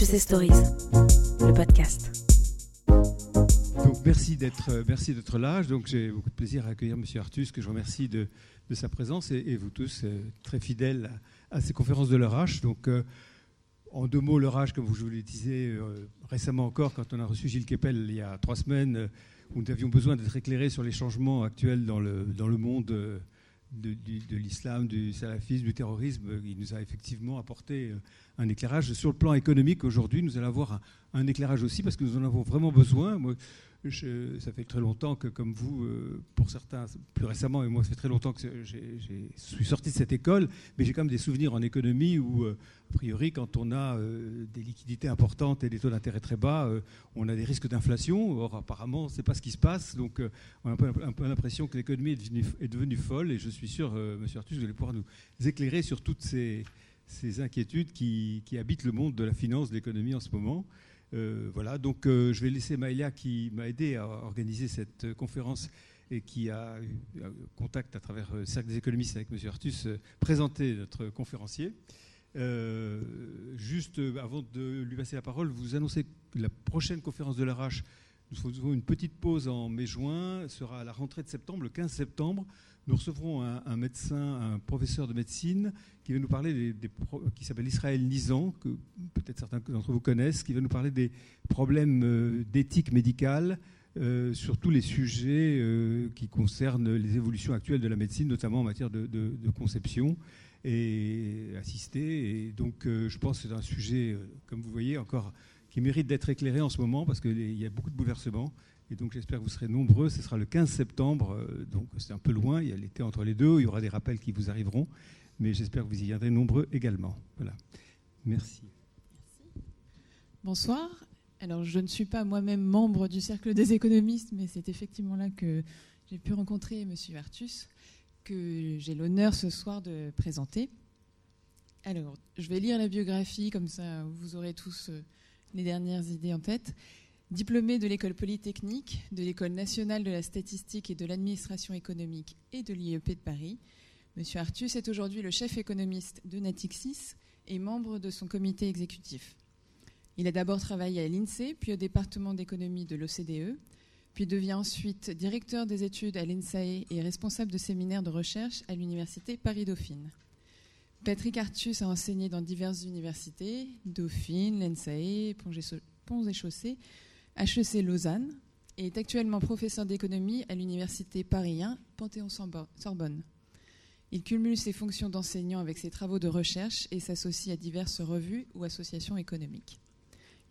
HEC Stories, le podcast. Donc merci d'être euh, merci d'être là. Donc j'ai beaucoup de plaisir à accueillir Monsieur Artus, que je remercie de, de sa présence et, vous tous euh, très fidèles à, ces conférences de l'ERH. Donc euh, en deux mots, l'ERH, comme je vous le disais récemment encore, quand on a reçu Gilles Kepel il y a trois semaines, où nous avions besoin d'être éclairés sur les changements actuels dans le, dans le monde de, l'islam, du salafisme, du terrorisme, il nous a effectivement apporté euh, un éclairage. Sur le plan économique, aujourd'hui, nous allons avoir un, éclairage aussi parce que nous en avons vraiment besoin ça fait très longtemps que, comme vous, euh, pour certains, plus récemment, et moi, ça fait très longtemps que je suis sorti de cette école, mais j'ai quand même des souvenirs en économie où, euh, a priori, quand on a euh, des liquidités importantes et des taux d'intérêt très bas, on a des risques d'inflation. Or, apparemment, ce n'est pas ce qui se passe. Donc, on a un peu, l'impression que l'économie est devenue, folle. Et je suis sûr, Monsieur Artus, vous allez pouvoir nous éclairer sur toutes ces, inquiétudes qui, qui habitent le monde de la finance, de l'économie en ce moment. Euh, voilà, donc euh, je vais laisser Maëlia qui m'a aidé à organiser cette conférence et qui a eu contact à travers le Cercle des économistes avec M. Artus, présenter notre conférencier. Euh, juste avant de lui passer la parole, vous annoncez que la prochaine conférence de l'ARH, nous faisons une petite pause en mai-juin, sera à la rentrée de septembre, le 15 septembre nous recevrons un, médecin, un professeur de médecine qui va nous parler des, s'appelle Israël Nizan, que peut-être certains d'entre vous connaissent, qui va nous parler des problèmes euh, d'éthique médicale euh, sur tous les sujets euh, qui concernent les évolutions actuelles de la médecine, notamment en matière de, conception et assistée. Et donc, je pense que c'est un sujet, comme vous voyez, encore qui mérite d'être éclairé en ce moment parce qu'il y a beaucoup de bouleversements. Et donc j'espère que vous serez nombreux. Ce sera le 15 septembre, euh, donc c'est un peu loin. Il y a l'été entre les deux. Il y aura des rappels qui vous arriveront. Mais j'espère que vous y viendrez nombreux également. Voilà. Merci. Bonsoir. Alors je ne suis pas moi-même membre du Cercle des économistes, mais c'est effectivement là que j'ai pu rencontrer M. Artus, que j'ai l'honneur ce soir de présenter. Alors, je vais lire la biographie, comme ça vous aurez tous euh, les dernières idées en tête. Diplômé de l'école polytechnique, de l'école nationale de la statistique et de l'administration économique et de l'IEP de Paris, M. Artus est aujourd'hui le chef économiste de Natixis et membre de son comité exécutif. Il a d'abord travaillé à l'INSEE, puis au département d'économie de l'OCDE, puis devient ensuite directeur des études à l'INSAE et responsable de séminaires de recherche à l'université Paris-Dauphine. Patrick Artus a enseigné dans diverses universités, Dauphine, l'INSAE, Ponts et Chaussées, HEC Lausanne et est actuellement professeur d'économie à l'université Paris 1 Panthéon-Sorbonne. Il cumule ses fonctions d'enseignant avec ses travaux de recherche et s'associe à diverses revues ou associations économiques.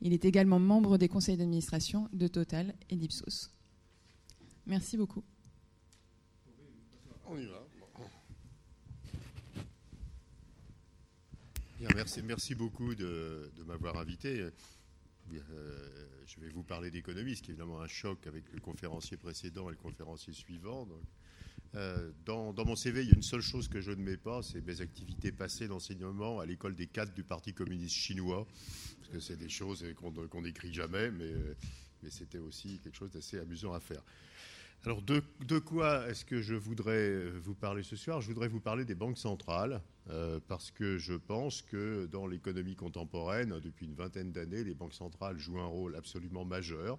Il est également membre des conseils d'administration de Total et d'Ipsos. Merci beaucoup. On y va. merci, merci beaucoup de, de m'avoir invité. Euh, je vais vous parler d'économie, ce qui est évidemment un choc avec le conférencier précédent et le conférencier suivant. Euh, dans, mon CV, il y a une seule chose que je ne mets pas, c'est mes activités passées d'enseignement à l'école des cadres du Parti communiste chinois, parce que c'est des choses qu'on n'écrit jamais, mais, euh, mais c'était aussi quelque chose d'assez amusant à faire. Alors, de, quoi est-ce que je voudrais vous parler ce soir? Je voudrais vous parler des banques centrales, euh, parce que je pense que dans l'économie contemporaine, depuis une vingtaine d'années, les banques centrales jouent un rôle absolument majeur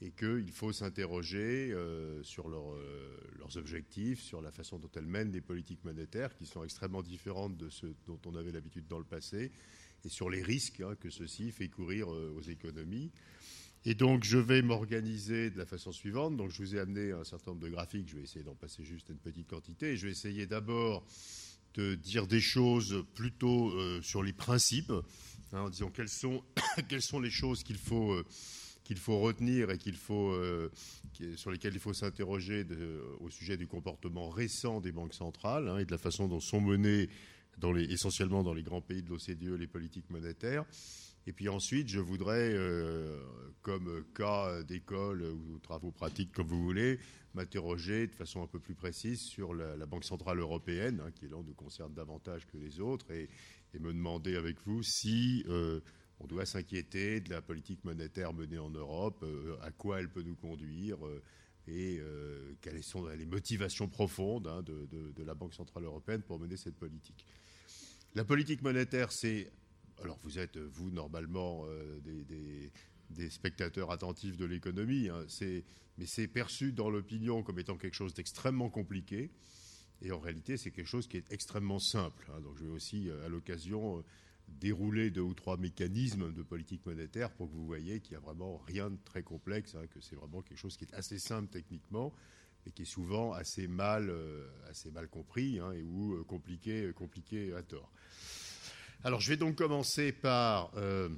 et qu'il faut s'interroger euh, sur euh, leurs objectifs, sur la façon dont elles mènent des politiques monétaires, qui sont extrêmement différentes de ceux dont on avait l'habitude dans le passé, et sur les risques hein, que ceci fait courir aux économies. Et donc, je vais m'organiser de la façon suivante. Donc, je vous ai amené un certain nombre de graphiques. Je vais essayer d'en passer juste une petite quantité. je vais essayer d'abord de dire des choses plutôt euh, sur les principes, hein, en disant quelles sont, les choses qu'il faut, euh, faut retenir et qu'il faut, euh, sur lesquelles il faut s'interroger au sujet du comportement récent des banques centrales hein, et de la façon dont sont menées dans essentiellement dans les grands pays de l'OCDE les politiques monétaires. Et puis ensuite, je voudrais, euh, comme cas d'école ou travaux pratiques, comme vous voulez, m'interroger de façon un peu plus précise sur la, Banque Centrale Européenne, hein, qui là nous concerne davantage que les autres, et, me demander avec vous si euh, on doit s'inquiéter de la politique monétaire menée en Europe, euh, à quoi elle peut nous conduire, et quelles sont les motivations profondes hein, de la Banque Centrale Européenne pour mener cette politique. La politique monétaire, c'est alors vous êtes, vous, normalement, des, spectateurs attentifs de l'économie, hein, mais c'est perçu dans l'opinion comme étant quelque chose d'extrêmement compliqué. Et en réalité, c'est quelque chose qui est extrêmement simple. Hein. donc je vais aussi, à l'occasion, dérouler deux ou trois mécanismes de politique monétaire pour que vous voyez qu'il n'y a vraiment rien de très complexe, hein, que c'est vraiment quelque chose qui est assez simple techniquement, mais qui est souvent assez mal, euh, assez mal compris et ou euh, compliqué, compliqué à tort. Alors je vais donc commencer par, euh,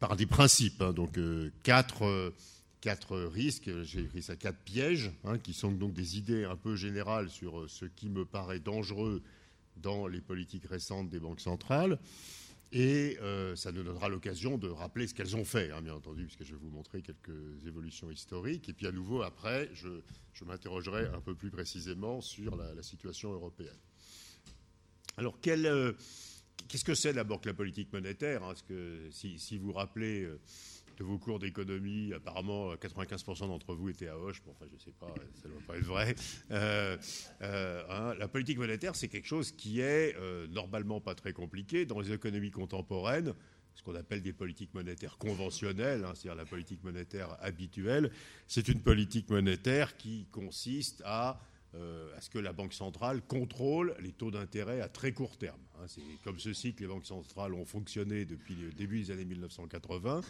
par des principes, hein, donc quatre, quatre risques, j'ai écrit ça quatre pièges, qui sont donc des idées un peu générales sur ce qui me paraît dangereux dans les politiques récentes des banques centrales. Et euh, ça nous donnera l'occasion de rappeler ce qu'elles ont fait, hein, bien entendu, puisque je vais vous montrer quelques évolutions historiques. Et puis à nouveau, après, je, m'interrogerai un peu plus précisément sur la, situation européenne. Alors, euh, qu'est-ce que c'est d'abord que la politique monétaire hein, si, si, vous rappelez euh, de vos cours d'économie, apparemment 95% d'entre vous étaient à Hoche. Bon, enfin, je ne sais pas, ça ne doit pas être vrai. Euh, euh, hein, la politique monétaire, c'est quelque chose qui est euh, normalement pas très compliqué dans les économies contemporaines ce qu'on appelle des politiques monétaires conventionnelles, hein, c'est-à-dire la politique monétaire habituelle, c'est une politique monétaire qui consiste à, à, ce que la Banque centrale contrôle les taux d'intérêt à très court terme. Hein. c'est comme ceci que les banques centrales ont fonctionné depuis le début des années 1980.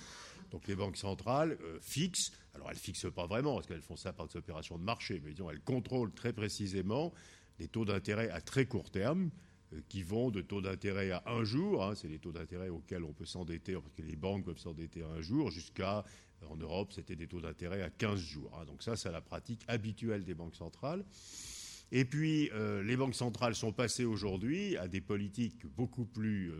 Donc les banques centrales euh, fixent, alors elles fixent pas vraiment, parce qu'elles font ça par des opérations de marché, mais elles contrôlent très précisément les taux d'intérêt à très court terme, euh, qui vont de taux d'intérêt à un jour, hein, c'est les taux d'intérêt auxquels on peut s'endetter, parce que les banques peuvent s'endetter à un jour, jusqu'à, en Europe, c'était des taux d'intérêt à 15 jours. Hein. donc ça, c'est la pratique habituelle des banques centrales. Et puis, euh, les banques centrales sont passées aujourd'hui à des politiques beaucoup plus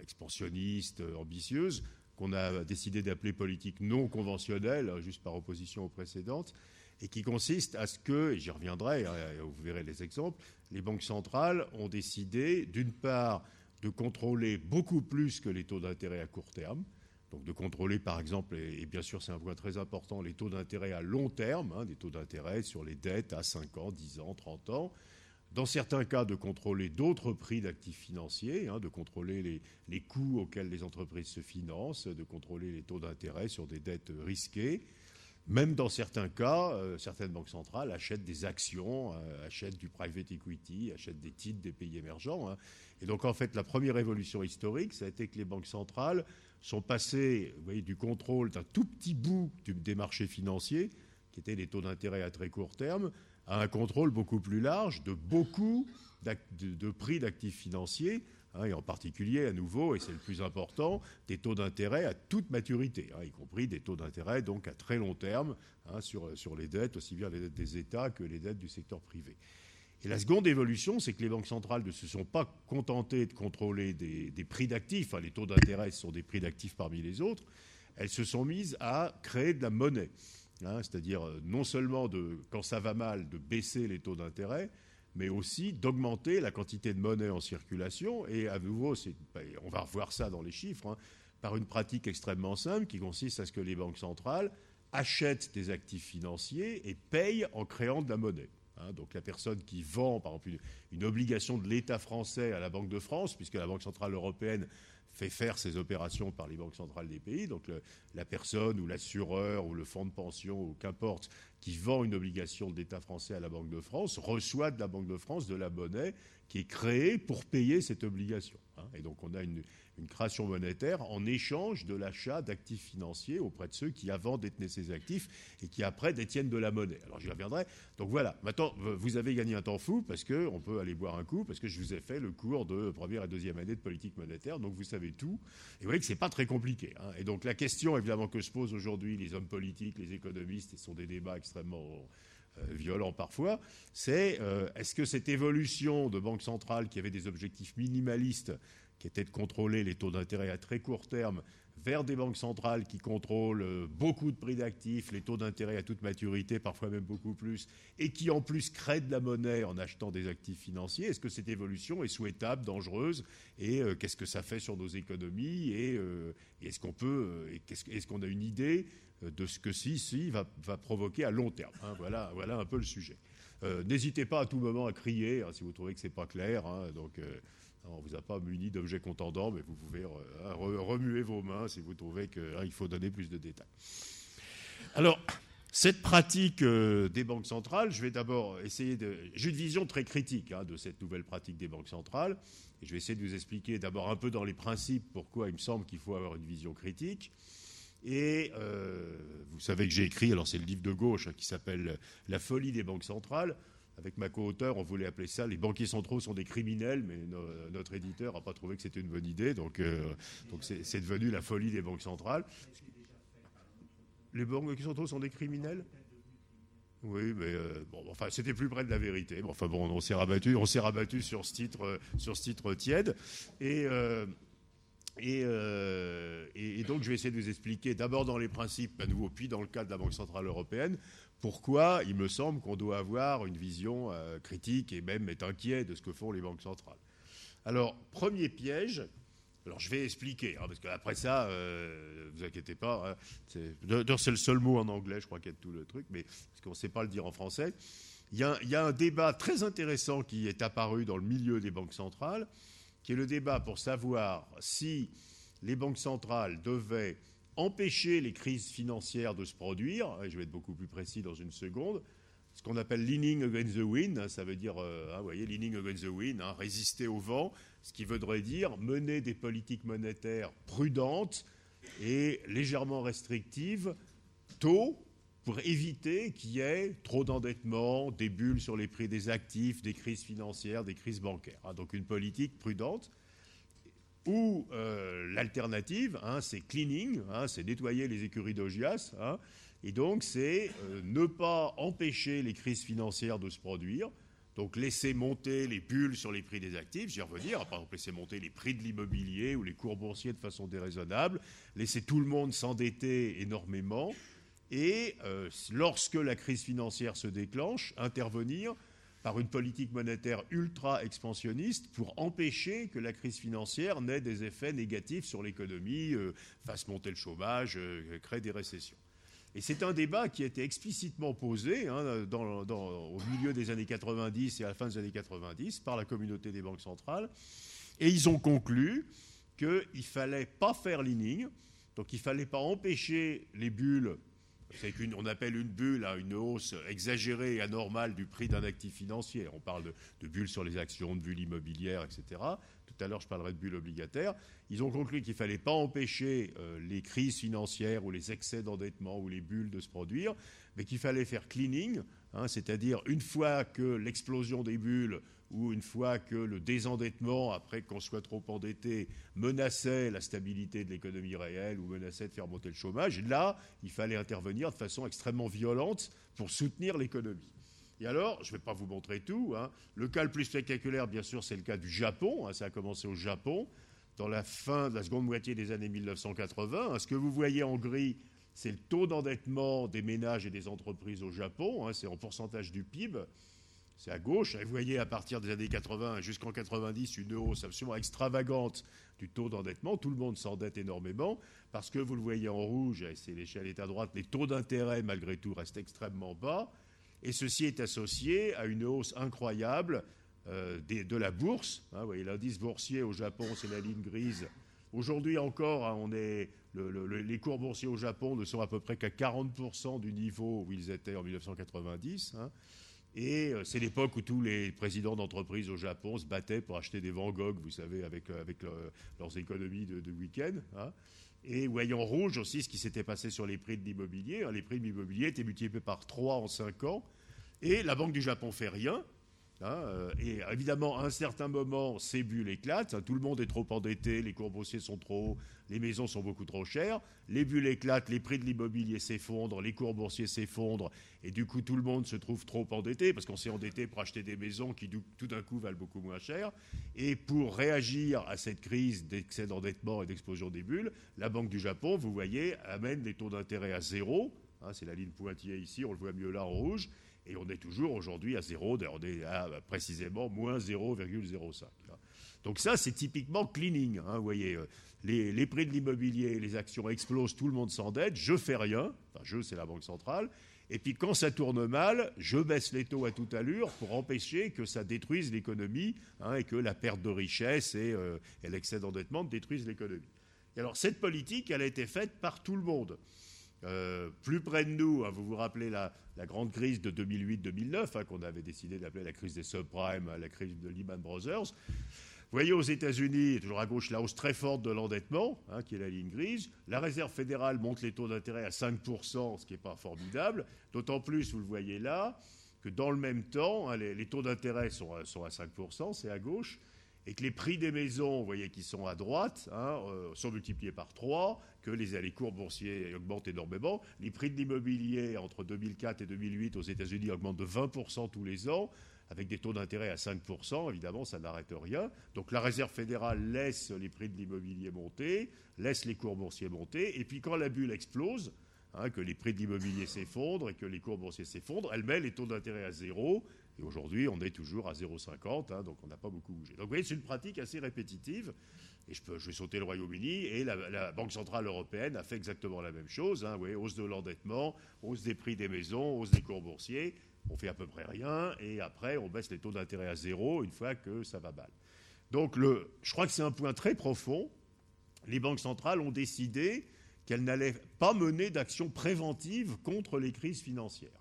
expansionnistes, ambitieuses, qu'on a décidé d'appeler politique non conventionnelle, hein, juste par opposition aux précédentes, et qui consiste à ce que, et j'y reviendrai, hein, vous verrez les exemples, les banques centrales ont décidé, d'une part, de contrôler beaucoup plus que les taux d'intérêt à court terme, donc de contrôler par exemple, et, bien sûr c'est un point très important, les taux d'intérêt à long terme, hein, des taux d'intérêt sur les dettes à 5 ans, 10 ans, 30 ans, dans certains cas, de contrôler d'autres prix d'actifs financiers, hein, de contrôler les, coûts auxquels les entreprises se financent, de contrôler les taux d'intérêt sur des dettes risquées. Même dans certains cas, euh, certaines banques centrales achètent des actions, euh, achètent du private equity, achètent des titres des pays émergents. Hein. Et donc, en fait, la première évolution historique, ça a été que les banques centrales sont passées du contrôle d'un tout petit bout des marchés financiers, qui étaient les taux d'intérêt à très court terme, à un contrôle beaucoup plus large de beaucoup de, prix d'actifs financiers, hein, et en particulier, à nouveau, et c'est le plus important, des taux d'intérêt à toute maturité, hein, y compris des taux d'intérêt donc à très long terme hein, sur, sur les dettes, aussi bien les dettes des États que les dettes du secteur privé. Et la seconde évolution, c'est que les banques centrales ne se sont pas contentées de contrôler des, prix d'actifs, les taux d'intérêt sont des prix d'actifs parmi les autres, elles se sont mises à créer de la monnaie. Hein, c'est-à-dire euh, non seulement quand ça va mal, de baisser les taux d'intérêt, mais aussi d'augmenter la quantité de monnaie en circulation. Et à nouveau, ben, on va revoir ça dans les chiffres, hein, par une pratique extrêmement simple qui consiste à ce que les banques centrales achètent des actifs financiers et payent en créant de la monnaie. Hein. donc la personne qui vend, par exemple, une obligation de l'État français à la Banque de France, puisque la Banque centrale européenne fait faire ces opérations par les banques centrales des pays. Donc la personne ou l'assureur ou le fonds de pension ou qu'importe qui vend une obligation d'État français à la Banque de France reçoit de la Banque de France de la monnaie qui est créée pour payer cette obligation. Hein. Et donc on a une, une création monétaire en échange de l'achat d'actifs financiers auprès de ceux qui avant détenaient ces actifs et qui après détiennent de la monnaie. Alors j'y reviendrai. Donc voilà, maintenant vous avez gagné un temps fou parce qu'on peut aller boire un coup, parce que je vous ai fait le cours de première et deuxième année de politique monétaire, donc vous savez tout. Et vous voyez que ce n'est pas très compliqué. Hein. Et donc la question évidemment que se posent aujourd'hui les hommes politiques, les économistes, et ce sont des débats extrêmement euh, violents parfois, c'est euh, est-ce que cette évolution de banques centrales qui avait des objectifs minimalistes qui était de contrôler les taux d'intérêt à très court terme, vers des banques centrales qui contrôlent euh, beaucoup de prix d'actifs, les taux d'intérêt à toute maturité, parfois même beaucoup plus, et qui en plus créent de la monnaie en achetant des actifs financiers. Est-ce que cette évolution est souhaitable, dangereuse, et euh, qu'est-ce que ça fait sur nos économies, et, euh, est-ce qu'on peut, est-ce qu'on a une idée de ce que si, si va, provoquer à long terme? Hein, voilà, voilà un peu le sujet. N'hésitez pas à tout moment à crier hein, si vous trouvez que c'est pas clair. Hein. donc, on vous a pas muni d'objets contendants, mais vous pouvez euh, remuer vos mains si vous trouvez qu'il faut donner plus de détails. Alors, cette pratique des banques centrales, je vais d'abord essayer de. J'ai une vision très critique hein, de cette nouvelle pratique des banques centrales. Et je vais essayer de vous expliquer d'abord un peu dans les principes pourquoi il me semble qu'il faut avoir une vision critique. Et euh, vous savez que j'ai écrit, alors c'est le livre de gauche hein, qui s'appelle La folie des banques centrales. Avec ma co-auteur, on voulait appeler ça Les banquiers centraux sont des criminels, mais notre éditeur n'a pas trouvé que c'était une bonne idée, donc euh, c'est devenu la folie des banques centrales. Les banquiers centraux sont des criminels? Oui, mais euh, enfin, c'était plus près de la vérité. Enfin bon, on s'est rabattu, on s'est rabattu sur ce titre, sur ce titre tiède, et euh, donc, je vais essayer de vous expliquer d'abord dans les principes, à nouveau, puis dans le cas de la Banque Centrale Européenne, pourquoi il me semble qu'on doit avoir une vision euh, critique et même être inquiet de ce que font les banques centrales. Alors, premier piège, alors je vais expliquer, hein, parce qu'après ça, euh, vous inquiétez pas, hein, c'est le seul mot en anglais, je crois qu'il y a tout le truc, mais parce qu'on ne sait pas le dire en français. il y, a, un débat très intéressant qui est apparu dans le milieu des banques centrales, qui est le débat pour savoir si les banques centrales devaient empêcher les crises financières de se produire, et je vais être beaucoup plus précis dans une seconde, ce qu'on appelle leaning against the wind, hein, ça veut dire, euh, hein, vous voyez, leaning against the wind, hein, résister au vent, ce qui voudrait dire mener des politiques monétaires prudentes et légèrement restrictives tôt pour éviter qu'il y ait trop d'endettement, des bulles sur les prix des actifs, des crises financières, des crises bancaires. Hein. donc une politique prudente. Ou euh, l'alternative, hein, c'est cleaning, hein, c'est nettoyer les écuries d'Ogias. et donc c'est euh, ne pas empêcher les crises financières de se produire. Donc laisser monter les bulles sur les prix des actifs, j'y revenir, par exemple laisser monter les prix de l'immobilier ou les cours boursiers de façon déraisonnable, laisser tout le monde s'endetter énormément, et euh, lorsque la crise financière se déclenche, intervenir par une politique monétaire ultra expansionniste pour empêcher que la crise financière n'ait des effets négatifs sur l'économie, euh, fasse monter le chômage, euh, crée des récessions. Et c'est un débat qui a été explicitement posé hein, au milieu des années 90 et à la fin des années 90 par la communauté des banques centrales. Et ils ont conclu qu'il ne fallait pas faire leaning, donc il ne fallait pas empêcher les bulles c'est appelle une bulle à une hausse exagérée et anormale du prix d'un actif financier. On parle de, de bulles sur les actions, de bulles immobilières, etc. Tout à l'heure, je parlerai de bulles obligataires. Ils ont conclu qu'il ne fallait pas empêcher euh, les crises financières ou les excès d'endettement ou les bulles de se produire, mais qu'il fallait faire cleaning, hein, c'est-à-dire une fois que l'explosion des bulles ou une fois que le désendettement, après qu'on soit trop endetté, menaçait la stabilité de l'économie réelle ou menaçait de faire monter le chômage, là, il fallait intervenir de façon extrêmement violente pour soutenir l'économie. Et alors, je ne vais pas vous montrer tout. Hein. Le cas le plus spectaculaire, bien sûr, c'est le cas du Japon. Hein. ça a commencé au Japon, dans la fin de la seconde moitié des années 1980. Hein. Ce que vous voyez en gris, c'est le taux d'endettement des ménages et des entreprises au Japon. c'est en pourcentage du PIB c'est à gauche. vous voyez, à partir des années 80 jusqu'en 90, une hausse absolument extravagante du taux d'endettement. Tout le monde s'endette énormément parce que vous le voyez en rouge, et c'est l'échelle est à droite, les taux d'intérêt, malgré tout, restent extrêmement bas. Et ceci est associé à une hausse incroyable euh, de la bourse. Hein, vous voyez, l'indice boursier au Japon, c'est la ligne grise. Aujourd'hui encore, hein, les cours boursiers au Japon ne sont à peu près qu'à 40% du niveau où ils étaient en 1990. Et euh, c'est l'époque où tous les présidents d'entreprises au Japon se battaient pour acheter des Van Gogh, vous savez, avec, euh, avec leurs économies de, week-end. Hein. Et voyant rouge aussi ce qui s'était passé sur les prix de l'immobilier. Hein. Les prix de l'immobilier étaient multipliés par 3 en 5 ans. Et la Banque du Japon fait rien. Hein, euh, et évidemment, à un certain moment, ces bulles éclatent. Tout le monde est trop endetté, les cours boursiers sont trop hauts, les maisons sont beaucoup trop chères. Les bulles éclatent, les prix de l'immobilier s'effondrent, les cours boursiers s'effondrent. Et du coup, tout le monde se trouve trop endetté parce qu'on s'est endetté pour acheter des maisons qui, tout d'un coup, valent beaucoup moins cher. Et pour réagir à cette crise d'excès d'endettement et d'explosion des bulles, la Banque du Japon, vous voyez, amène les taux d'intérêt à zéro. Hein, c'est la ligne pointillée ici, on le voit mieux là en rouge. Et on est toujours aujourd'hui à zéro, on est à précisément moins 0,05. Donc ça, c'est typiquement cleaning. Hein, vous voyez, euh, les, prix de l'immobilier, les actions explosent, tout le monde s'endette, je fais rien, enfin je, c'est la Banque centrale, Et puis quand ça tourne mal, je baisse les taux à toute allure pour empêcher que ça détruise l'économie hein, et que la perte de richesse et, euh, l'excès d'endettement détruisent l'économie. Et alors cette politique, elle a été faite par tout le monde. Euh, plus près de nous, hein, vous vous rappelez la, grande crise de 2008-2009, hein, qu'on avait décidé d'appeler la crise des subprimes, la crise de Lehman Brothers. Vous voyez aux États-Unis, toujours à gauche, la hausse très forte de l'endettement, hein, qui est la ligne grise. La Réserve fédérale monte les taux d'intérêt à 5%, ce qui n'est pas formidable. D'autant plus, vous le voyez là, que dans le même temps, hein, les, taux d'intérêt sont, à 5%, c'est à gauche, et que les prix des maisons, vous voyez, qui sont à droite, hein, euh, sont multipliés par 3, que les, cours boursiers augmentent énormément. Les prix de l'immobilier entre 2004 et 2008 aux États-Unis augmentent de 20% tous les ans avec des taux d'intérêt à 5%, évidemment, ça n'arrête rien. Donc la Réserve fédérale laisse les prix de l'immobilier monter, laisse les cours boursiers monter, et puis quand la bulle explose, hein, que les prix de l'immobilier s'effondrent et que les cours boursiers s'effondrent, elle met les taux d'intérêt à zéro, et aujourd'hui on est toujours à 0,50, hein, donc on n'a pas beaucoup bougé. Donc vous voyez, c'est une pratique assez répétitive, et je, peux, je vais sauter le Royaume-Uni, et la, Banque Centrale Européenne a fait exactement la même chose, hein, hausse de l'endettement, hausse des prix des maisons, hausse des cours boursiers, on fait à peu près rien, et après, on baisse les taux d'intérêt à zéro une fois que ça va mal. Donc, le, je crois que c'est un point très profond. Les banques centrales ont décidé qu'elles n'allaient pas mener d'action préventive contre les crises financières.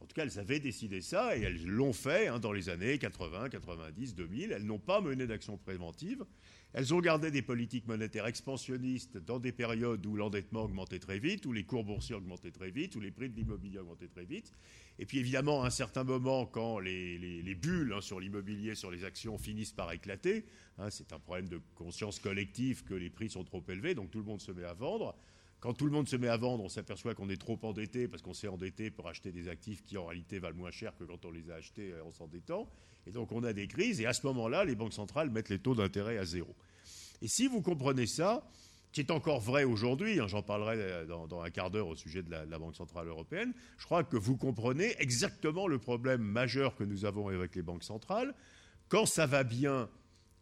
En tout cas, elles avaient décidé ça et elles l'ont fait hein, dans les années 80, 90, 2000. Elles n'ont pas mené d'action préventive. Elles ont gardé des politiques monétaires expansionnistes dans des périodes où l'endettement augmentait très vite, où les cours boursiers augmentaient très vite, où les prix de l'immobilier augmentaient très vite. Et puis évidemment, à un certain moment, quand les, bulles hein, sur l'immobilier, sur les actions finissent par éclater, hein, c'est un problème de conscience collective que les prix sont trop élevés, donc tout le monde se met à vendre. Quand tout le monde se met à vendre, on s'aperçoit qu'on est trop endetté parce qu'on s'est endetté pour acheter des actifs qui en réalité valent moins cher que quand on les a achetés euh, en s'endettant. Et donc on a des crises et à ce moment-là, les banques centrales mettent les taux d'intérêt à zéro. Et si vous comprenez ça, qui est encore vrai aujourd'hui, hein, j'en parlerai euh, dans, un quart d'heure au sujet de la, de la, Banque Centrale Européenne, je crois que vous comprenez exactement le problème majeur que nous avons avec les banques centrales. Quand ça va bien,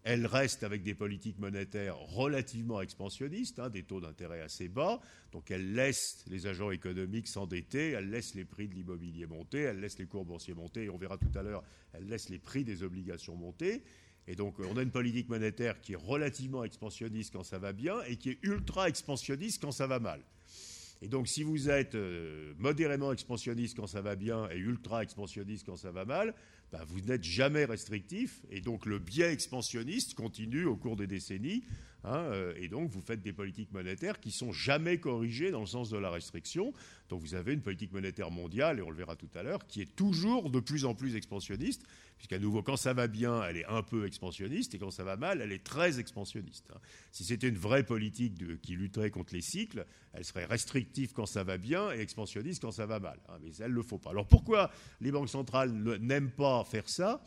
elle reste avec des politiques monétaires relativement expansionnistes, hein, des taux d'intérêt assez bas. Donc elle laisse les agents économiques s'endetter, elle laisse les prix de l'immobilier monter, elle laisse les cours boursiers monter, et on verra tout à l'heure, elle laisse les prix des obligations monter. Et donc on a une politique monétaire qui est relativement expansionniste quand ça va bien et qui est ultra expansionniste quand ça va mal. Et donc, si vous êtes euh, modérément expansionniste quand ça va bien et ultra expansionniste quand ça va mal, bah, vous n'êtes jamais restrictif. Et donc, le biais expansionniste continue au cours des décennies. Hein, euh, et donc, vous faites des politiques monétaires qui sont jamais corrigées dans le sens de la restriction. Donc, vous avez une politique monétaire mondiale, et on le verra tout à l'heure, qui est toujours de plus en plus expansionniste puisqu'à nouveau, quand ça va bien, elle est un peu expansionniste, et quand ça va mal, elle est très expansionniste. Hein. Si c'était une vraie politique qui lutterait contre les cycles, elle serait restrictive quand ça va bien et expansionniste quand ça va mal. Hein, mais elle ne le faut pas. Alors pourquoi les banques centrales n'aiment pas faire ça?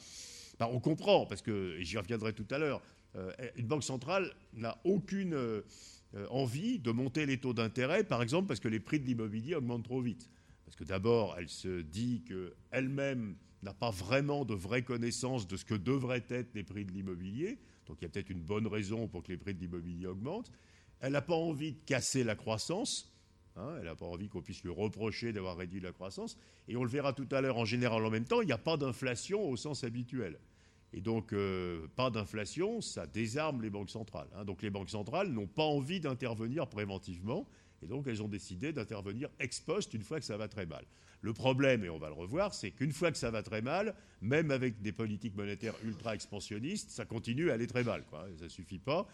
Ben, On comprend, parce que, et j'y reviendrai tout à l'heure, euh, une banque centrale n'a aucune euh, envie de monter les taux d'intérêt, par exemple parce que les prix de l'immobilier augmentent trop vite. Parce que d'abord, elle se dit qu'elle-même n'a pas vraiment de vraie connaissance de ce que devraient être les prix de l'immobilier. Donc il y a peut-être une bonne raison pour que les prix de l'immobilier augmentent. Elle n'a pas envie de casser la croissance. Hein, elle n'a pas envie qu'on puisse lui reprocher d'avoir réduit la croissance. Et on le verra tout à l'heure, en général, en même temps, il n'y a pas d'inflation au sens habituel. Et donc, euh, pas d'inflation, ça désarme les banques centrales. Hein. Donc, les banques centrales n'ont pas envie d'intervenir préventivement. Et donc, elles ont décidé d'intervenir ex post une fois que ça va très mal. Le problème, et on va le revoir, c'est qu'une fois que ça va très mal, même avec des politiques monétaires ultra expansionnistes, ça continue à aller très mal. Ça ne suffit pas.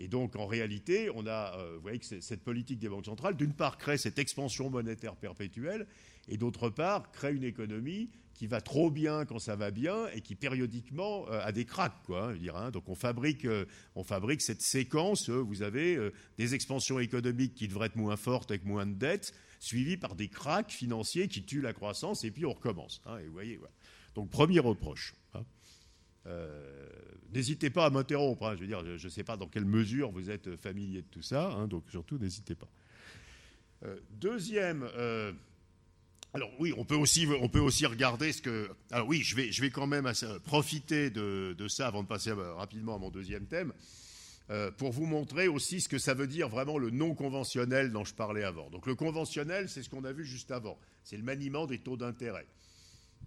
Et donc, en réalité, on a, euh, vous voyez que cette politique des banques centrales, d'une part, crée cette expansion monétaire perpétuelle, et d'autre part, crée une économie qui va trop bien quand ça va bien et qui périodiquement euh, a des cracks. Quoi, hein, hein. Donc on fabrique, euh, on fabrique cette séquence, vous avez des expansions économiques qui devraient être moins fortes avec moins de dettes, suivi par des cracks financiers qui tuent la croissance, et puis on recommence. Hein, et vous voyez, Donc, premier reproche. Hein. Euh, n'hésitez pas à m'interrompre. Hein, je veux dire, je ne sais pas dans quelle mesure vous êtes familier de tout ça, donc surtout n'hésitez pas. Euh, deuxième. Euh, alors oui, on peut aussi, on peut aussi regarder ce que. Alors oui, je vais, je vais quand même profiter de, de, ça avant de passer rapidement à mon deuxième thème. Euh, pour vous montrer aussi ce que ça veut dire vraiment le non conventionnel dont je parlais avant. Donc le conventionnel, c'est ce qu'on a vu juste avant, c'est le maniement des taux d'intérêt.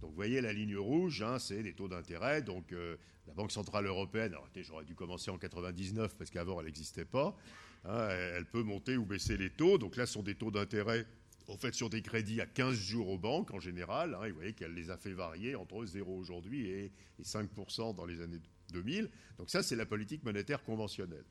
Donc vous voyez la ligne rouge, hein, c'est les taux d'intérêt. Donc euh, la Banque Centrale Européenne, j'aurais dû commencer en 99 parce qu'avant elle n'existait pas, hein, elle peut monter ou baisser les taux. Donc là, ce sont des taux d'intérêt en fait sur des crédits à 15 jours aux banques en général. Hein, et vous voyez qu'elle les a fait varier entre 0 aujourd'hui et, et 5% dans les années 2000. Donc ça, c'est la politique monétaire conventionnelle.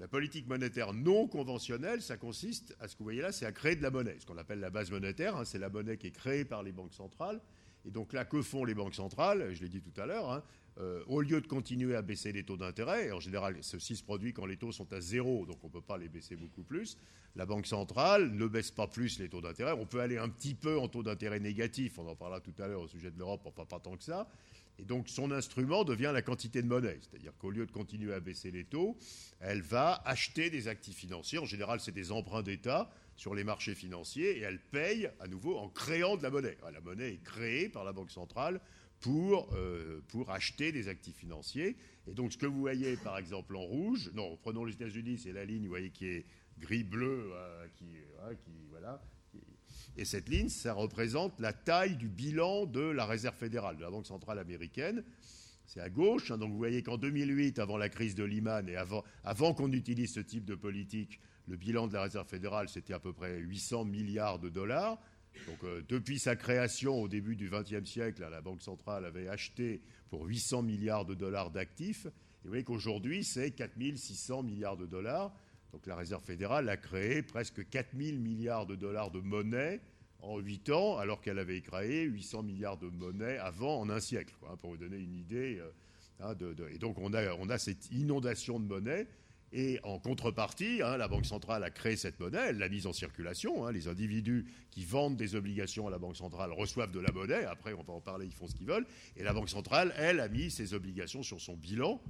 La politique monétaire non conventionnelle, ça consiste à ce que vous voyez là, c'est à créer de la monnaie. Ce qu'on appelle la base monétaire, hein, c'est la monnaie qui est créée par les banques centrales. Et donc là, que font les banques centrales? Je l'ai dit tout à l'heure. Hein, euh, au lieu de continuer à baisser les taux d'intérêt, et en général, ceci se produit quand les taux sont à zéro, donc on ne peut pas les baisser beaucoup plus, la Banque centrale ne baisse pas plus les taux d'intérêt. On peut aller un petit peu en taux d'intérêt négatif, on en parlera tout à l'heure au sujet de l'Europe, enfin pas tant que ça, et donc son instrument devient la quantité de monnaie. C'est-à-dire qu'au lieu de continuer à baisser les taux, elle va acheter des actifs financiers. En général, c'est des emprunts d'État sur les marchés financiers et elle paye à nouveau en créant de la monnaie. La monnaie est créée par la Banque centrale pour, euh, pour acheter des actifs financiers. Et donc ce que vous voyez par exemple en rouge, non, prenons les États-Unis, c'est la ligne vous voyez, qui est gris-bleu, euh, hein, qui, voilà, et cette ligne, ça représente la taille du bilan de la Réserve fédérale, de la Banque centrale américaine. C'est à gauche. Hein. donc vous voyez qu'en 2008, avant la crise de Lehman et avant, qu'on utilise ce type de politique, le bilan de la Réserve fédérale, c'était à peu près 800 milliards de dollars. Donc euh, depuis sa création au début du XXe siècle, la Banque centrale avait acheté pour 800 milliards de dollars d'actifs. Et vous voyez qu'aujourd'hui, c'est 4600 milliards de dollars. Donc la Réserve fédérale a créé presque 4 000 milliards de dollars de monnaie en 8 ans, alors qu'elle avait créé 800 milliards de monnaie avant en un siècle, pour vous donner une idée. Euh, hein, et donc on a, cette inondation de monnaie. Et en contrepartie, hein, la Banque centrale a créé cette monnaie, elle l'a mise en circulation. Hein. les individus qui vendent des obligations à la Banque centrale reçoivent de la monnaie. Après, on va en parler, ils font ce qu'ils veulent. Et la Banque centrale, elle, a mis ses obligations sur son bilan.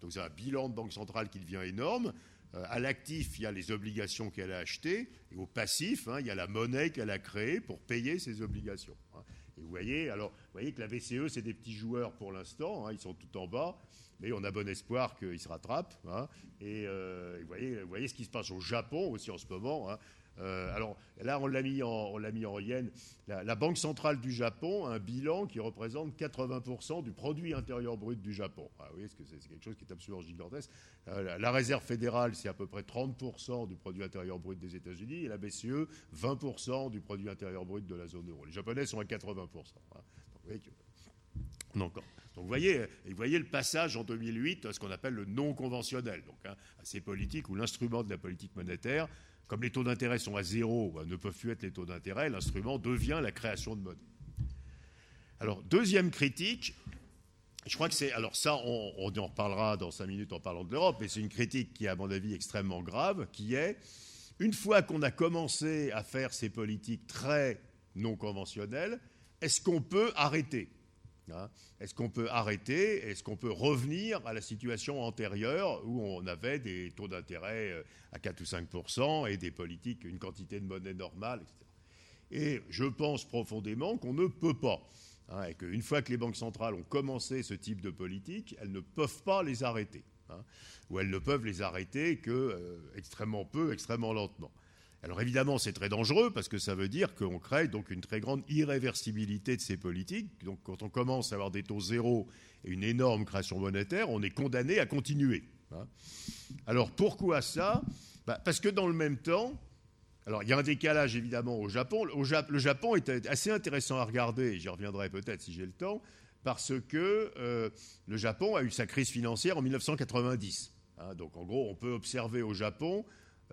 Donc c'est un bilan de Banque centrale qui devient énorme. Euh, à l'actif, il y a les obligations qu'elle a achetées, et au passif, hein, il y a la monnaie qu'elle a créée pour payer ses obligations. Hein. Et vous voyez, alors, vous voyez que la VCE, c'est des petits joueurs pour l'instant, hein, ils sont tout en bas, mais on a bon espoir qu'ils se rattrapent. et, euh, vous, voyez, vous, voyez, ce qui se passe au Japon aussi en ce moment. Euh, alors là, on l'a mis en, on l'a yen. La, Banque centrale du Japon a un bilan qui représente 80% du produit intérieur brut du Japon. Ah oui, que c'est, quelque chose qui est absolument gigantesque. Euh, la, réserve fédérale, c'est à peu près 30% du produit intérieur brut des États-Unis et la BCE, 20% du produit intérieur brut de la zone euro. Les Japonais sont à 80%. Hein. Donc, vous voyez, vous voyez le passage en 2008 à ce qu'on appelle le non conventionnel, donc hein, à ces politiques où l'instrument de la politique monétaire comme les taux d'intérêt sont à zéro, ne peuvent plus être les taux d'intérêt, l'instrument devient la création de monnaie. Alors, deuxième critique, je crois que c'est. Alors, ça, on, en reparlera dans cinq minutes en parlant de l'Europe, mais c'est une critique qui est, à mon avis, extrêmement grave, qui est une fois qu'on a commencé à faire ces politiques très non conventionnelles, est-ce qu'on peut arrêter? Est-ce qu'on peut arrêter? Est-ce qu'on peut revenir à la situation antérieure où on avait des taux d'intérêt euh, à 4 ou 5 et des politiques, une quantité de monnaie normale, etc. Et je pense profondément qu'on ne peut pas. Hein, et qu'une fois que les banques centrales ont commencé ce type de politique, elles ne peuvent pas les arrêter. Hein, ou elles ne peuvent les arrêter que euh, extrêmement peu, extrêmement lentement. Alors évidemment, c'est très dangereux parce que ça veut dire qu'on crée donc une très grande irréversibilité de ces politiques. Donc quand on commence à avoir des taux zéro et une énorme création monétaire, on est condamné à continuer. Hein. Alors pourquoi ça? Bah, Parce que dans le même temps, alors il y a un décalage évidemment au Japon. le Japon est assez intéressant à regarder, j'y reviendrai peut-être si j'ai le temps, parce que euh, le Japon a eu sa crise financière en 1990. Hein. donc en gros, on peut observer au Japon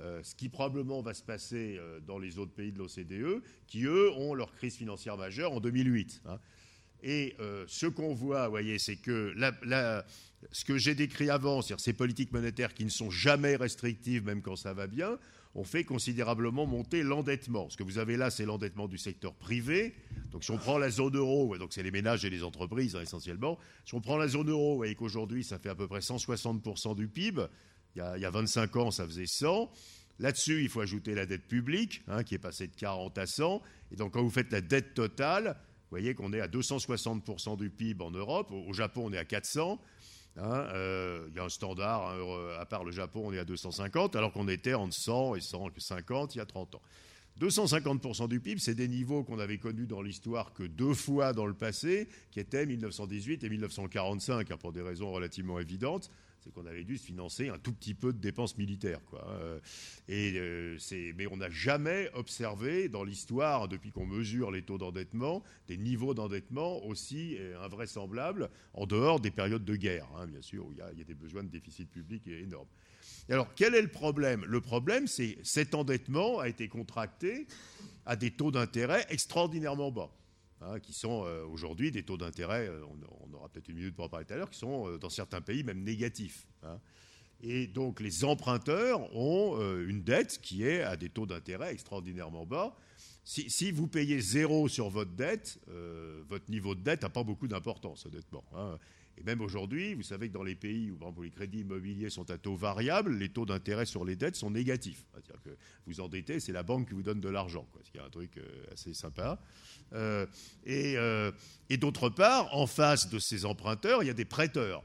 euh, ce qui probablement va se passer euh, dans les autres pays de l'OCDE, qui eux ont leur crise financière majeure en 2008. Hein. Et euh, ce qu'on voit, voyez, c'est que ce que j'ai décrit avant, c'est-à-dire ces politiques monétaires qui ne sont jamais restrictives, même quand ça va bien, ont fait considérablement monter l'endettement. Ce que vous avez là, c'est l'endettement du secteur privé. Donc si on prend la zone euro, donc c'est les ménages et les entreprises hein, essentiellement, si on prend la zone euro, voyez qu'aujourd'hui, ça fait à peu près 160% du PIB. Il y, a, 25 ans, ça faisait 100. Là-dessus, il faut ajouter la dette publique, hein, qui est passée de 40 à 100. Et donc, quand vous faites la dette totale, vous voyez qu'on est à 260% du PIB en Europe. Au Japon, on est à 400. Hein, euh, il y a un standard, hein, à part le Japon, on est à 250, alors qu'on était entre 100 et 150 il y a 30 ans. 250% du PIB, c'est des niveaux qu'on avait connus dans l'histoire que deux fois dans le passé, qui étaient 1918 et 1945, hein, pour des raisons relativement évidentes c'est qu'on avait dû se financer un tout petit peu de dépenses militaires. Quoi. Euh, euh, mais on n'a jamais observé dans l'histoire, depuis qu'on mesure les taux d'endettement, des niveaux d'endettement aussi euh, invraisemblables en dehors des périodes de guerre, hein, bien sûr, où il y, a, des besoins de déficit public énormes. Alors, quel est le problème? Le problème, c'est que cet endettement a été contracté à des taux d'intérêt extraordinairement bas. Hein, qui sont euh, aujourd'hui des taux d'intérêt, euh, on, aura peut-être une minute pour en parler tout à l'heure, qui sont euh, dans certains pays même négatifs. Hein. Et donc les emprunteurs ont une dette qui est à des taux d'intérêt extraordinairement bas. Si, vous payez zéro sur votre dette, votre niveau de dette n'a pas beaucoup d'importance, honnêtement. Hein. Et même aujourd'hui, vous savez que dans les pays où, les crédits immobiliers sont à taux variable, les taux d'intérêt sur les dettes sont négatifs. C'est-à-dire que vous endettez, c'est la banque qui vous donne de l'argent, ce qui est un truc euh, assez sympa. Euh, euh, et, d'autre part, en face de ces emprunteurs, il y a des prêteurs.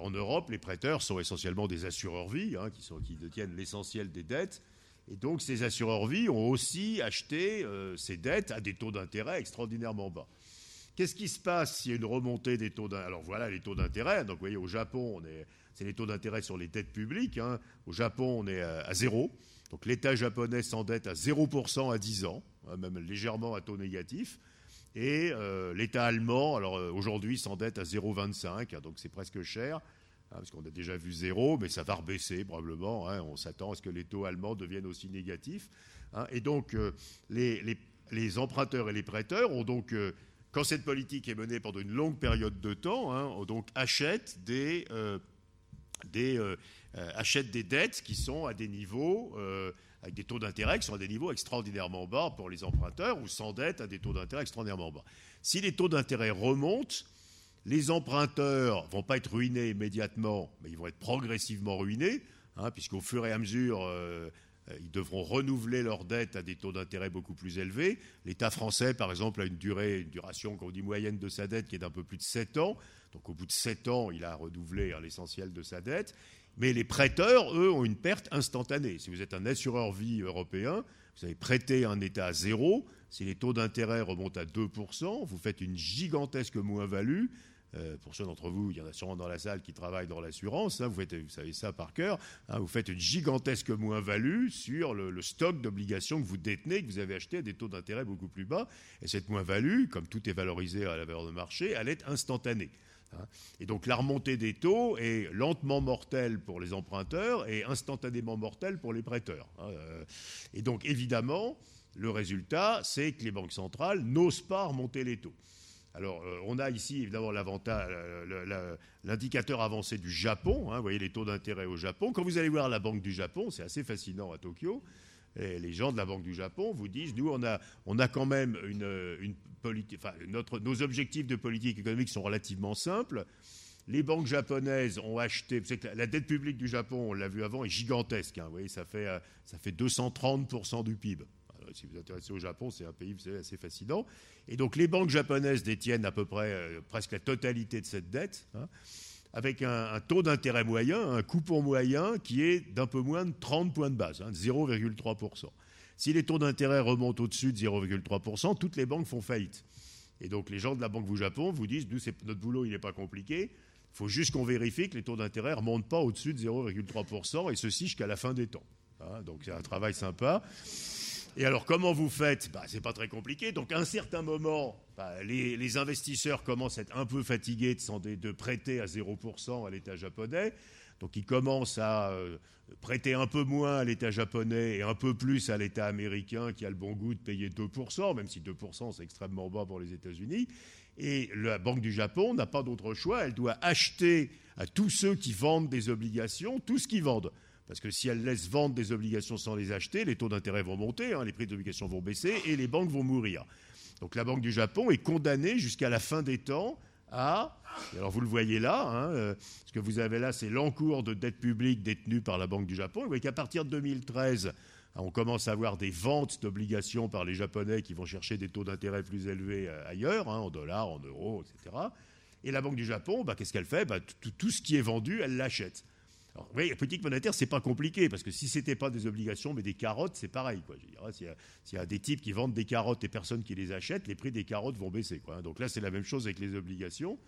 en Europe, les prêteurs sont essentiellement des assureurs-vie, hein, qui, qui, détiennent l'essentiel des dettes. Et donc, ces assureurs-vie ont aussi acheté ces dettes à des taux d'intérêt extraordinairement bas. Qu'est-ce qui se passe s'il y a une remontée des taux d'intérêt Alors voilà les taux d'intérêt. Donc vous voyez, au Japon, c'est les taux d'intérêt sur les dettes publiques. Hein. Au Japon, on est à, zéro. Donc l'État japonais s'endette à 0% à 10 ans, hein, même légèrement à taux négatif. Et euh, l'État allemand, alors euh, aujourd'hui, s'endette à 0,25, hein, donc c'est presque cher, parce qu'on a déjà vu zéro, mais ça va rebaisser probablement. on s'attend à ce que les taux allemands deviennent aussi négatifs. et donc euh, les, emprunteurs et les prêteurs ont donc quand cette politique est menée pendant une longue période de temps, hein, on achète euh, euh, euh, des, dettes qui sont à des niveaux, avec des taux d'intérêt qui sont à des niveaux extraordinairement bas pour les emprunteurs, ou s'endettent à des taux d'intérêt extraordinairement bas. Si les taux d'intérêt remontent, les emprunteurs ne vont pas être ruinés immédiatement, mais ils vont être progressivement ruinés, hein, puisqu'au fur et à mesure, ils devront renouveler leurs dettes à des taux d'intérêt beaucoup plus élevés. L'État français, par exemple, a une durée, une duration qu'on dit moyenne de sa dette qui est d'un peu plus de 7 ans. Donc au bout de 7 ans, il a renouvelé hein, l'essentiel de sa dette. Mais les prêteurs, eux, ont une perte instantanée. Si vous êtes un assureur vie européen, vous avez prêté un État à zéro. Si les taux d'intérêt remontent à 2%, vous faites une gigantesque moins-value euh, pour ceux d'entre vous, il y en a sûrement dans la salle qui travaillent dans l'assurance, hein, vous, savez ça par cœur, hein, vous faites une gigantesque moins-value sur le, stock d'obligations que vous détenez, que vous avez acheté à des taux d'intérêt beaucoup plus bas. Et cette moins-value, comme tout est valorisé à la valeur de marché, elle est instantanée. Hein. Et donc la remontée des taux est lentement mortelle pour les emprunteurs et instantanément mortelle pour les prêteurs. Euh. Et donc évidemment, le résultat, c'est que les banques centrales n'osent pas remonter les taux. Alors, euh, on a ici évidemment l'avantage, l'indicateur avancé du Japon. Hein, vous voyez les taux d'intérêt au Japon. Quand vous allez voir la Banque du Japon, c'est assez fascinant à Tokyo. Les gens de la Banque du Japon vous disent nous, on a, quand même une, politique. Nos objectifs de politique économique sont relativement simples. Les banques japonaises ont acheté. la dette publique du Japon, on l'a vu avant, est gigantesque. Hein, vous voyez, ça fait, euh, ça fait 230% du PIB si vous vous intéressez au Japon, c'est un pays assez fascinant. Et donc les banques japonaises détiennent à peu près euh, presque la totalité de cette dette, hein, avec un, taux d'intérêt moyen, un coupon moyen qui est d'un peu moins de 30 points de base, 0,3%. Hein, si les taux d'intérêt remontent au-dessus de 0,3%, toutes les banques font faillite. Et donc les gens de la Banque du Japon vous disent, nous, notre boulot, il n'est pas compliqué. Il faut juste qu'on vérifie que les taux d'intérêt ne remontent pas au-dessus de 0,3%, et ceci jusqu'à la fin des temps. Hein. donc c'est un travail sympa. Et alors, comment vous faites? Bah, Ce n'est pas très compliqué. Donc, à un certain moment, bah, les, investisseurs commencent à être un peu fatigués de, de prêter à 0% à l'État japonais. Donc, ils commencent à euh, prêter un peu moins à l'État japonais et un peu plus à l'État américain qui a le bon goût de payer 2%, même si 2% c'est extrêmement bas pour les États-Unis. Et la Banque du Japon n'a pas d'autre choix. Elle doit acheter à tous ceux qui vendent des obligations tout ce qu'ils vendent. Parce que si elle laisse vendre des obligations sans les acheter, les taux d'intérêt vont monter, hein, les prix d'obligations vont baisser et les banques vont mourir. Donc la Banque du Japon est condamnée jusqu'à la fin des temps à. alors vous le voyez là, hein, euh, ce que vous avez là, c'est l'encours de dette publique détenue par la Banque du Japon. Vous voyez qu'à partir de 2013, on commence à avoir des ventes d'obligations par les Japonais qui vont chercher des taux d'intérêt plus élevés euh, ailleurs, hein, en dollars, en euros, etc. Et la Banque du Japon, bah, qu'est-ce qu'elle fait? Bah, tout, ce qui est vendu, elle l'achète. Alors, la politique monétaire, c'est pas compliqué, parce que si c'était pas des obligations, mais des carottes, c'est pareil. S'il y, a des types qui vendent des carottes et personne qui les achète, les prix des carottes vont baisser. Quoi. Donc là, c'est la même chose avec les obligations.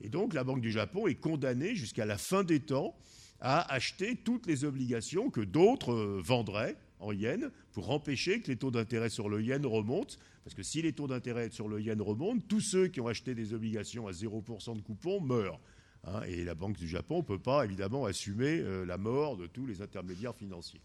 Et donc, la Banque du Japon est condamnée jusqu'à la fin des temps à acheter toutes les obligations que d'autres euh, vendraient en yens pour empêcher que les taux d'intérêt sur le yen remontent. Parce que si les taux d'intérêt sur le yen remontent, tous ceux qui ont acheté des obligations à 0% de coupon meurent. Hein. et la Banque du Japon ne peut pas évidemment assumer euh, la mort de tous les intermédiaires financiers.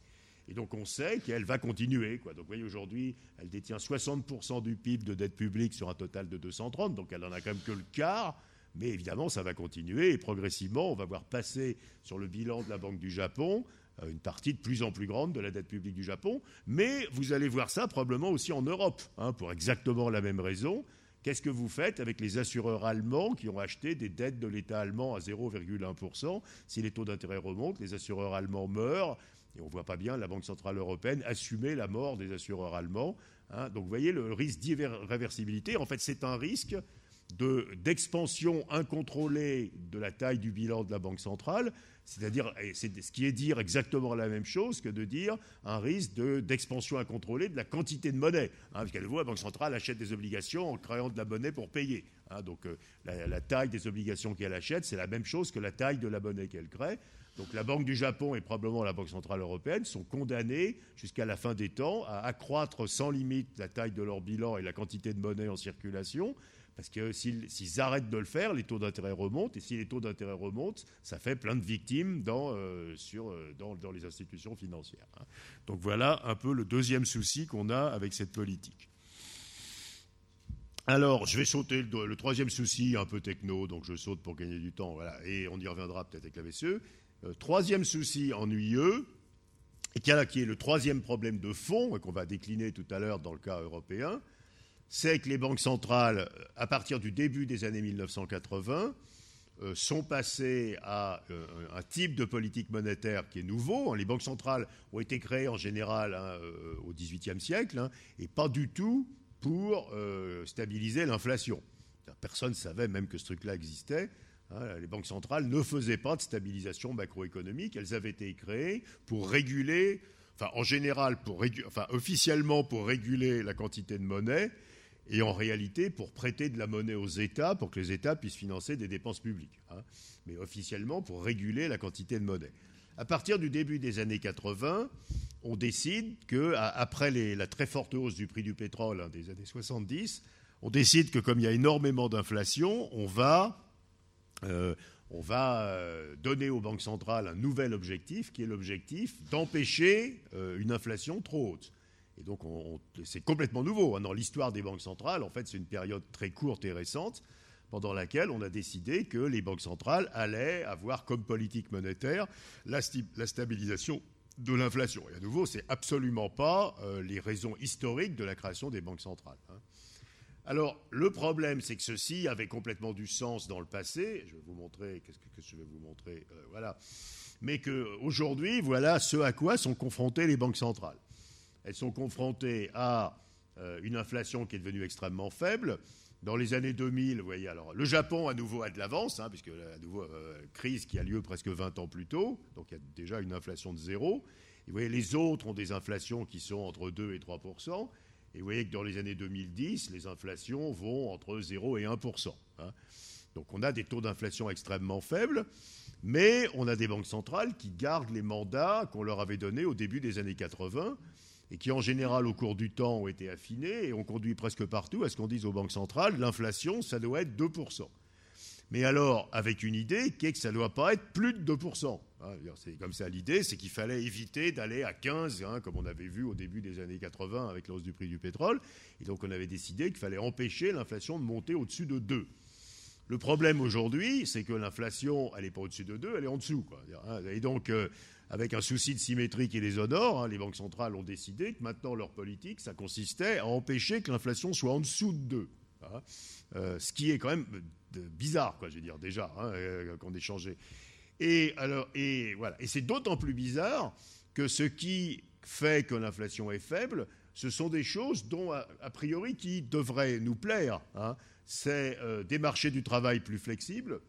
Et donc on sait qu'elle va continuer. Donc vous voyez, aujourd'hui, elle détient 60% du PIB de dette publique sur un total de 230, donc elle n'en a quand même que le quart. Mais évidemment, ça va continuer et progressivement, on va voir passer sur le bilan de la Banque du Japon euh, une partie de plus en plus grande de la dette publique du Japon. Mais vous allez voir ça probablement aussi en Europe, hein, pour exactement la même raison. Qu'est-ce que vous faites avec les assureurs allemands qui ont acheté des dettes de l'État allemand à 0,1% Si les taux d'intérêt remontent, les assureurs allemands meurent. Et on ne voit pas bien la Banque Centrale Européenne assumer la mort des assureurs allemands. Hein. Donc vous voyez le risque d'irréversibilité. En fait, c'est un risque d'expansion incontrôlée de la taille du bilan de la Banque centrale, c'est-à-dire, c'est ce qui est dire exactement la même chose que de dire un risque d'expansion incontrôlée de la quantité de monnaie. Hein, parce qu'à nouveau, la Banque centrale achète des obligations en créant de la monnaie pour payer. Hein. donc euh, la, taille des obligations qu'elle achète, c'est la même chose que la taille de la monnaie qu'elle crée. Donc la Banque du Japon et probablement la Banque centrale européenne sont condamnées jusqu'à la fin des temps à accroître sans limite la taille de leur bilan et la quantité de monnaie en circulation parce que s'ils arrêtent de le faire, les taux d'intérêt remontent. Et si les taux d'intérêt remontent, ça fait plein de victimes dans, euh, sur, euh, dans, les institutions financières. Hein. Donc voilà un peu le deuxième souci qu'on a avec cette politique. Alors, je vais sauter le, troisième souci, un peu techno, donc je saute pour gagner du temps, et on y reviendra peut-être avec la VCE. Euh, troisième souci ennuyeux, qui est le troisième problème de fond, qu'on va décliner tout à l'heure dans le cas européen, c'est que les banques centrales, euh, à partir du début des années 1980, euh, sont passées à euh, un type de politique monétaire qui est nouveau. Les banques centrales ont été créées en général hein, au XVIIIe siècle hein, et pas du tout pour stabiliser l'inflation. Personne ne savait même que ce truc-là existait. Hein. les banques centrales ne faisaient pas de stabilisation macroéconomique. Elles avaient été créées pour réguler, enfin en général, enfin officiellement pour réguler la quantité de monnaie et en réalité pour prêter de la monnaie aux États pour que les États puissent financer des dépenses publiques, hein. mais officiellement pour réguler la quantité de monnaie. À partir du début des années 80, on décide que, après la très forte hausse du prix du pétrole hein, des années 70, on décide que comme il y a énormément d'inflation, on va, euh, euh, donner aux banques centrales un nouvel objectif, qui est l'objectif d'empêcher euh, une inflation trop haute. Et donc, c'est complètement nouveau. Hein. Dans l'histoire des banques centrales, en fait, c'est une période très courte et récente pendant laquelle on a décidé que les banques centrales allaient avoir comme politique monétaire la, stabilisation de l'inflation. Et à nouveau, ce n'est absolument pas euh, les raisons historiques de la création des banques centrales. Hein. Alors, le problème, c'est que ceci avait complètement du sens dans le passé. Je vais vous montrer, qu'est-ce que, je vais vous montrer euh, Voilà. Mais qu'aujourd'hui, voilà ce à quoi sont confrontées les banques centrales elles sont confrontées à euh, une inflation qui est devenue extrêmement faible. Dans les années 2000, vous voyez, alors le Japon à nouveau a de l'avance, hein, puisque la nouveau euh, crise qui a lieu presque 20 ans plus tôt, donc il y a déjà une inflation de zéro. Vous voyez, les autres ont des inflations qui sont entre 2 et 3% Et vous voyez que dans les années 2010, les inflations vont entre 0 et 1% hein. Donc on a des taux d'inflation extrêmement faibles, mais on a des banques centrales qui gardent les mandats qu'on leur avait donnés au début des années 80 et qui en général au cours du temps ont été affinés et ont conduit presque partout à ce qu'on dise aux banques centrales, l'inflation, ça doit être 2%. Mais alors, avec une idée qui est que ça ne doit pas être plus de 2%. Hein, c'est comme ça l'idée, c'est qu'il fallait éviter d'aller à 15, hein, comme on avait vu au début des années 80 avec la hausse du prix du pétrole. Et donc on avait décidé qu'il fallait empêcher l'inflation de monter au-dessus de 2. Le problème aujourd'hui, c'est que l'inflation, elle n'est pas au-dessus de 2, elle est en dessous. Et donc, euh, avec un souci de symétrie qui les honore, hein, les banques centrales ont décidé que maintenant leur politique, ça consistait à empêcher que l'inflation soit en dessous de 2. Hein. Euh, ce qui est quand même bizarre, quoi, je veux dire, déjà, hein, euh, qu'on ait changé. Et, et, voilà. et c'est d'autant plus bizarre que ce qui fait que l'inflation est faible ce sont des choses dont, a, priori, qui devraient nous plaire. Hein. C'est euh, des marchés du travail plus flexibles,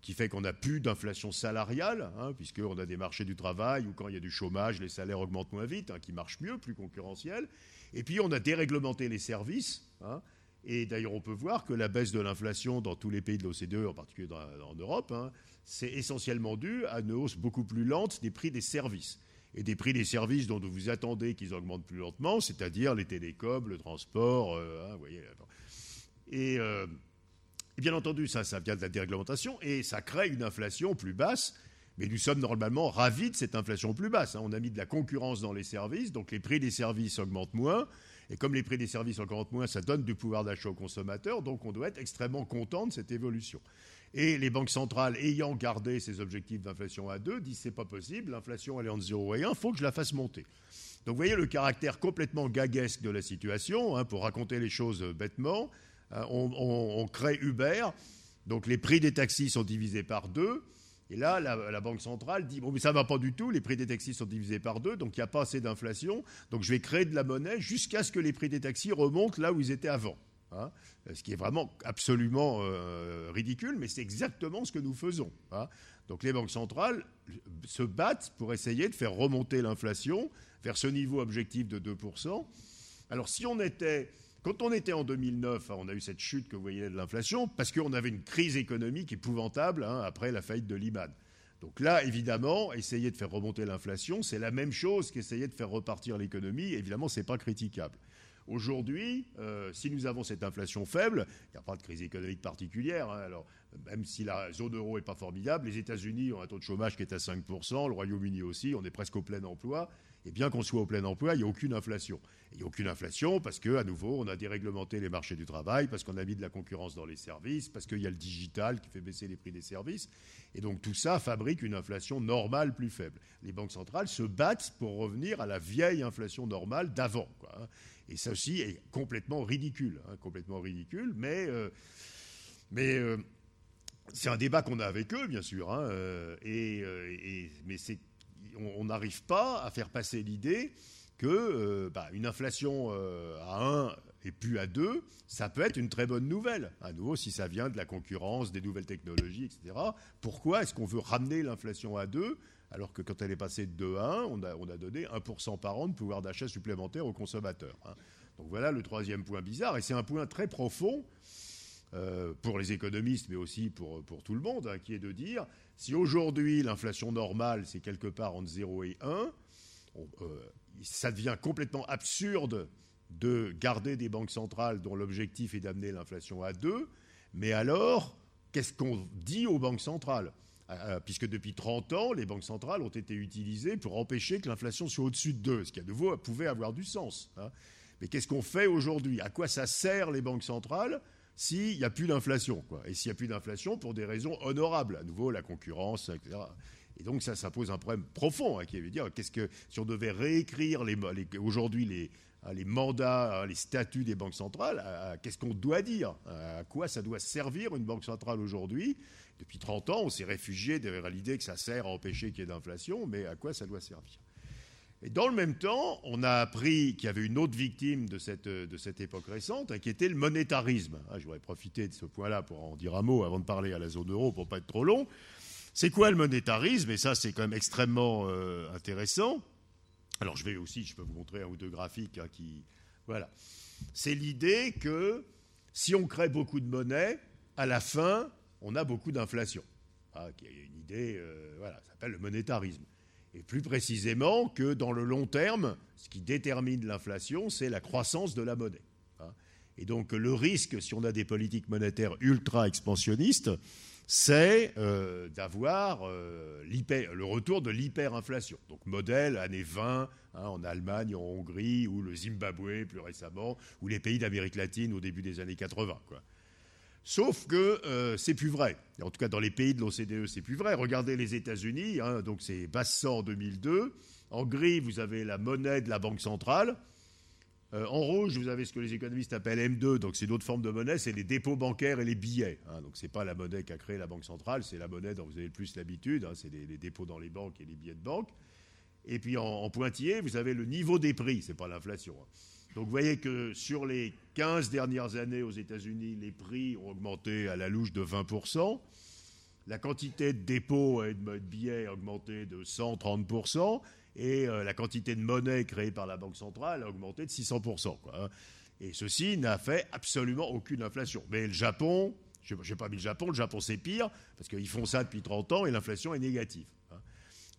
qui fait qu'on n'a plus d'inflation salariale, hein, puisqu'on a des marchés du travail où quand il y a du chômage, les salaires augmentent moins vite, hein, qui marchent mieux, plus concurrentiels. Et puis on a déréglementé les services. Hein, et d'ailleurs, on peut voir que la baisse de l'inflation dans tous les pays de l'OCDE, en particulier en Europe, c'est essentiellement dû à une hausse beaucoup plus lente des prix des services. Et des prix des services dont vous attendez qu'ils augmentent plus lentement, c'est-à-dire les télécoms, le transport, euh, vous voyez. Et euh, et bien entendu, ça, vient de la déréglementation et ça crée une inflation plus basse. Mais nous sommes normalement ravis de cette inflation plus basse. Hein. On a mis de la concurrence dans les services, donc les prix des services augmentent moins. Et comme les prix des services augmentent moins, ça donne du pouvoir d'achat aux consommateurs. Donc on doit être extrêmement content de cette évolution. Et les banques centrales, ayant gardé ces objectifs d'inflation à 2, disent c'est pas possible, l'inflation elle est entre 0 et 1, il faut que je la fasse monter. Donc vous voyez le caractère complètement gaguesque de la situation, hein, pour raconter les choses bêtement. Euh, on, crée Uber, donc les prix des taxis sont divisés par deux. Et là, la, Banque centrale dit, bon, mais ça ne va pas du tout, les prix des taxis sont divisés par deux, donc il n'y a pas assez d'inflation, donc je vais créer de la monnaie jusqu'à ce que les prix des taxis remontent là où ils étaient avant. Hein. ce qui est vraiment absolument euh, ridicule, mais c'est exactement ce que nous faisons. Hein. Donc les banques centrales se battent pour essayer de faire remonter l'inflation vers ce niveau objectif de 2%. Alors si on était quand on était en 2009, hein, on a eu cette chute que vous voyez de l'inflation, parce qu'on avait une crise économique épouvantable hein, après la faillite de Lehman. Donc là, évidemment, essayer de faire remonter l'inflation, c'est la même chose qu'essayer de faire repartir l'économie. Évidemment, ce n'est pas critiquable. Aujourd'hui, euh, si nous avons cette inflation faible, il n'y a pas de crise économique particulière. Hein. alors, même si la zone euro n'est pas formidable, les États-Unis ont un taux de chômage qui est à 5%, le Royaume-Uni aussi, on est presque au plein emploi. Et bien qu'on soit au plein emploi, il n'y a aucune inflation. Il n'y a aucune inflation parce qu'à nouveau, on a déréglementé les marchés du travail, parce qu'on a mis de la concurrence dans les services, parce qu'il y a le digital qui fait baisser les prix des services. Et donc tout ça fabrique une inflation normale plus faible. Les banques centrales se battent pour revenir à la vieille inflation normale d'avant. Hein. Et ça aussi est complètement ridicule. Hein, complètement ridicule, mais. Euh, euh, c'est un débat qu'on a avec eux, bien sûr, hein, euh, mais on n'arrive pas à faire passer l'idée que euh, bah, une inflation euh, à 1 et plus à 2, ça peut être une très bonne nouvelle. À nouveau, si ça vient de la concurrence, des nouvelles technologies, etc. Pourquoi est-ce qu'on veut ramener l'inflation à 2 alors que quand elle est passée de 2 à 1, on a, on a donné 1% par an de pouvoir d'achat supplémentaire aux consommateurs hein. Donc voilà le troisième point bizarre, et c'est un point très profond euh, pour les économistes, mais aussi pour, pour tout le monde, hein, qui est de dire, si aujourd'hui l'inflation normale, c'est quelque part entre 0 et 1, euh, ça devient complètement absurde de garder des banques centrales dont l'objectif est d'amener l'inflation à 2, mais alors, qu'est-ce qu'on dit aux banques centrales? Euh, puisque depuis 30 ans, les banques centrales ont été utilisées pour empêcher que l'inflation soit au-dessus de 2, ce qui à nouveau pouvait avoir du sens. Hein. Mais qu'est-ce qu'on fait aujourd'hui? À quoi ça sert les banques centrales? S'il n'y a plus d'inflation. Et s'il n'y a plus d'inflation, pour des raisons honorables, à nouveau la concurrence, etc. Et donc ça, ça pose un problème profond, hein, dire, qu'est-ce que si on devait réécrire aujourd'hui les, hein, mandats, hein, les statuts des banques centrales, qu'est-ce qu'on doit dire? À quoi ça doit servir une banque centrale aujourd'hui? Depuis 30 ans, on s'est réfugié derrière l'idée que ça sert à empêcher qu'il y ait d'inflation, mais à quoi ça doit servir? Et dans le même temps, on a appris qu'il y avait une autre victime de cette, de cette époque récente, hein, qui était le monétarisme. Ah, je voudrais profiter de ce point-là pour en dire un mot avant de parler à la zone euro, pour pas être trop long. C'est quoi le monétarisme? Et ça, c'est quand même extrêmement euh, intéressant. Alors, je vais aussi, je peux vous montrer un ou deux graphiques hein, qui, voilà. C'est l'idée que si on crée beaucoup de monnaie, à la fin, on a beaucoup d'inflation. Ah, qui est une idée, euh, voilà, ça s'appelle le monétarisme. Et plus précisément que dans le long terme, ce qui détermine l'inflation, c'est la croissance de la monnaie. Hein. Et donc le risque, si on a des politiques monétaires ultra expansionnistes, c'est euh, d'avoir euh, le retour de l'hyperinflation. Donc modèle années 20 hein, en Allemagne, en Hongrie, ou le Zimbabwe plus récemment, ou les pays d'Amérique latine au début des années 80. Quoi. Sauf que euh, c'est plus vrai. En tout cas, dans les pays de l'OCDE, c'est plus vrai. Regardez les États-Unis, hein, donc c'est Bassor 2002. En gris, vous avez la monnaie de la Banque centrale. Euh, en rouge, vous avez ce que les économistes appellent M2, donc c'est d'autres formes de monnaie, c'est les dépôts bancaires et les billets. Hein. donc c'est pas la monnaie qu'a créée la Banque centrale, c'est la monnaie dont vous avez le plus l'habitude, hein. c'est les, dépôts dans les banques et les billets de banque. Et puis en, pointillé, vous avez le niveau des prix, c'est pas l'inflation. Hein. Donc vous voyez que sur les 15 dernières années aux États-Unis, les prix ont augmenté à la louche de 20%. La quantité de dépôts et de billets a augmenté de 130%. Et euh, la quantité de monnaie créée par la Banque centrale a augmenté de 600%. Hein. Et ceci n'a fait absolument aucune inflation. Mais le Japon, je n'ai pas mis le Japon, le Japon c'est pire, parce qu'ils font ça depuis 30 ans et l'inflation est négative.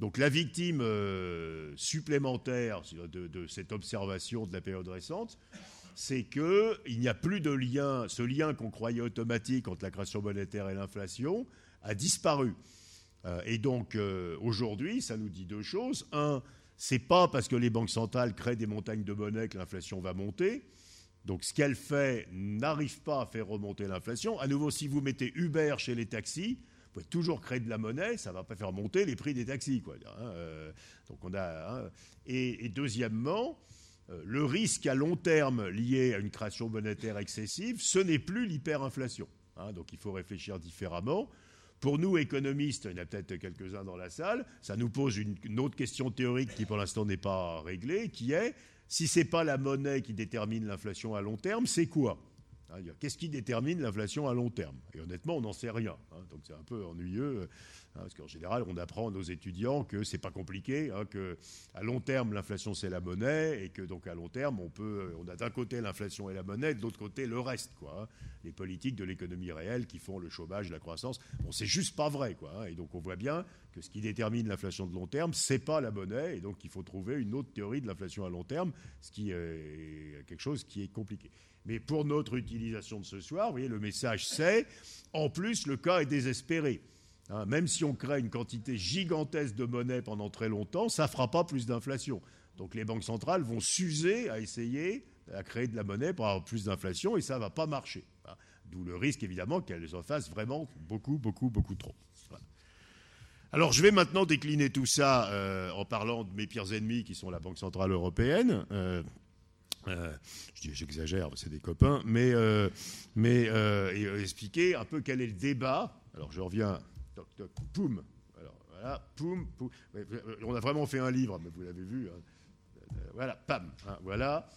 Donc la victime euh, supplémentaire de, cette observation de la période récente, c'est qu'il n'y a plus de lien, ce lien qu'on croyait automatique entre la création monétaire et l'inflation a disparu. Euh, et donc euh, aujourd'hui, ça nous dit deux choses. Un, c'est pas parce que les banques centrales créent des montagnes de monnaie que l'inflation va monter. Donc ce qu'elle fait n'arrive pas à faire remonter l'inflation. À nouveau, si vous mettez Uber chez les taxis, pouvez toujours créer de la monnaie, ça ne va pas faire monter les prix des taxis. Hein, euh, hein. et, deuxièmement, le risque à long terme lié à une création monétaire excessive, ce n'est plus l'hyperinflation. Hein. donc il faut réfléchir différemment. Pour nous, économistes, il y en a peut-être quelques-uns dans la salle, ça nous pose une, autre question théorique qui pour l'instant n'est pas réglée, qui est, si ce n'est pas la monnaie qui détermine l'inflation à long terme, c'est quoi? Qu'est-ce qui détermine l'inflation à long terme? Et honnêtement, on n'en sait rien. Hein, donc c'est un peu ennuyeux. Hein, parce qu'en général, on apprend à nos étudiants que c'est pas compliqué, hein, que à long terme l'inflation c'est la monnaie et que donc à long terme on peut, on a d'un côté l'inflation et la monnaie, de l'autre côté le reste, quoi. Hein. les politiques de l'économie réelle qui font le chômage, la croissance. Bon, c'est juste pas vrai, quoi. et donc on voit bien que ce qui détermine l'inflation de long terme, c'est pas la monnaie, et donc il faut trouver une autre théorie de l'inflation à long terme, ce qui est quelque chose qui est compliqué. Mais pour notre utilisation de ce soir, voyez, le message c'est, en plus, le cas est désespéré. Hein, même si on crée une quantité gigantesque de monnaie pendant très longtemps, ça ne fera pas plus d'inflation. Donc les banques centrales vont s'user à essayer à créer de la monnaie pour avoir plus d'inflation et ça ne va pas marcher. Hein. D'où le risque évidemment qu'elles en fassent vraiment beaucoup, beaucoup, beaucoup trop. Alors je vais maintenant décliner tout ça euh, en parlant de mes pires ennemis qui sont la Banque Centrale Européenne. Euh, euh, j'exagère, c'est des copains, mais, mais expliquer un peu quel est le débat. Alors je reviens toc, toc, poum. Alors, voilà, poum. On a vraiment fait un livre, mais vous l'avez vu. Hein. Euh, voilà, pam. Hein, voilà.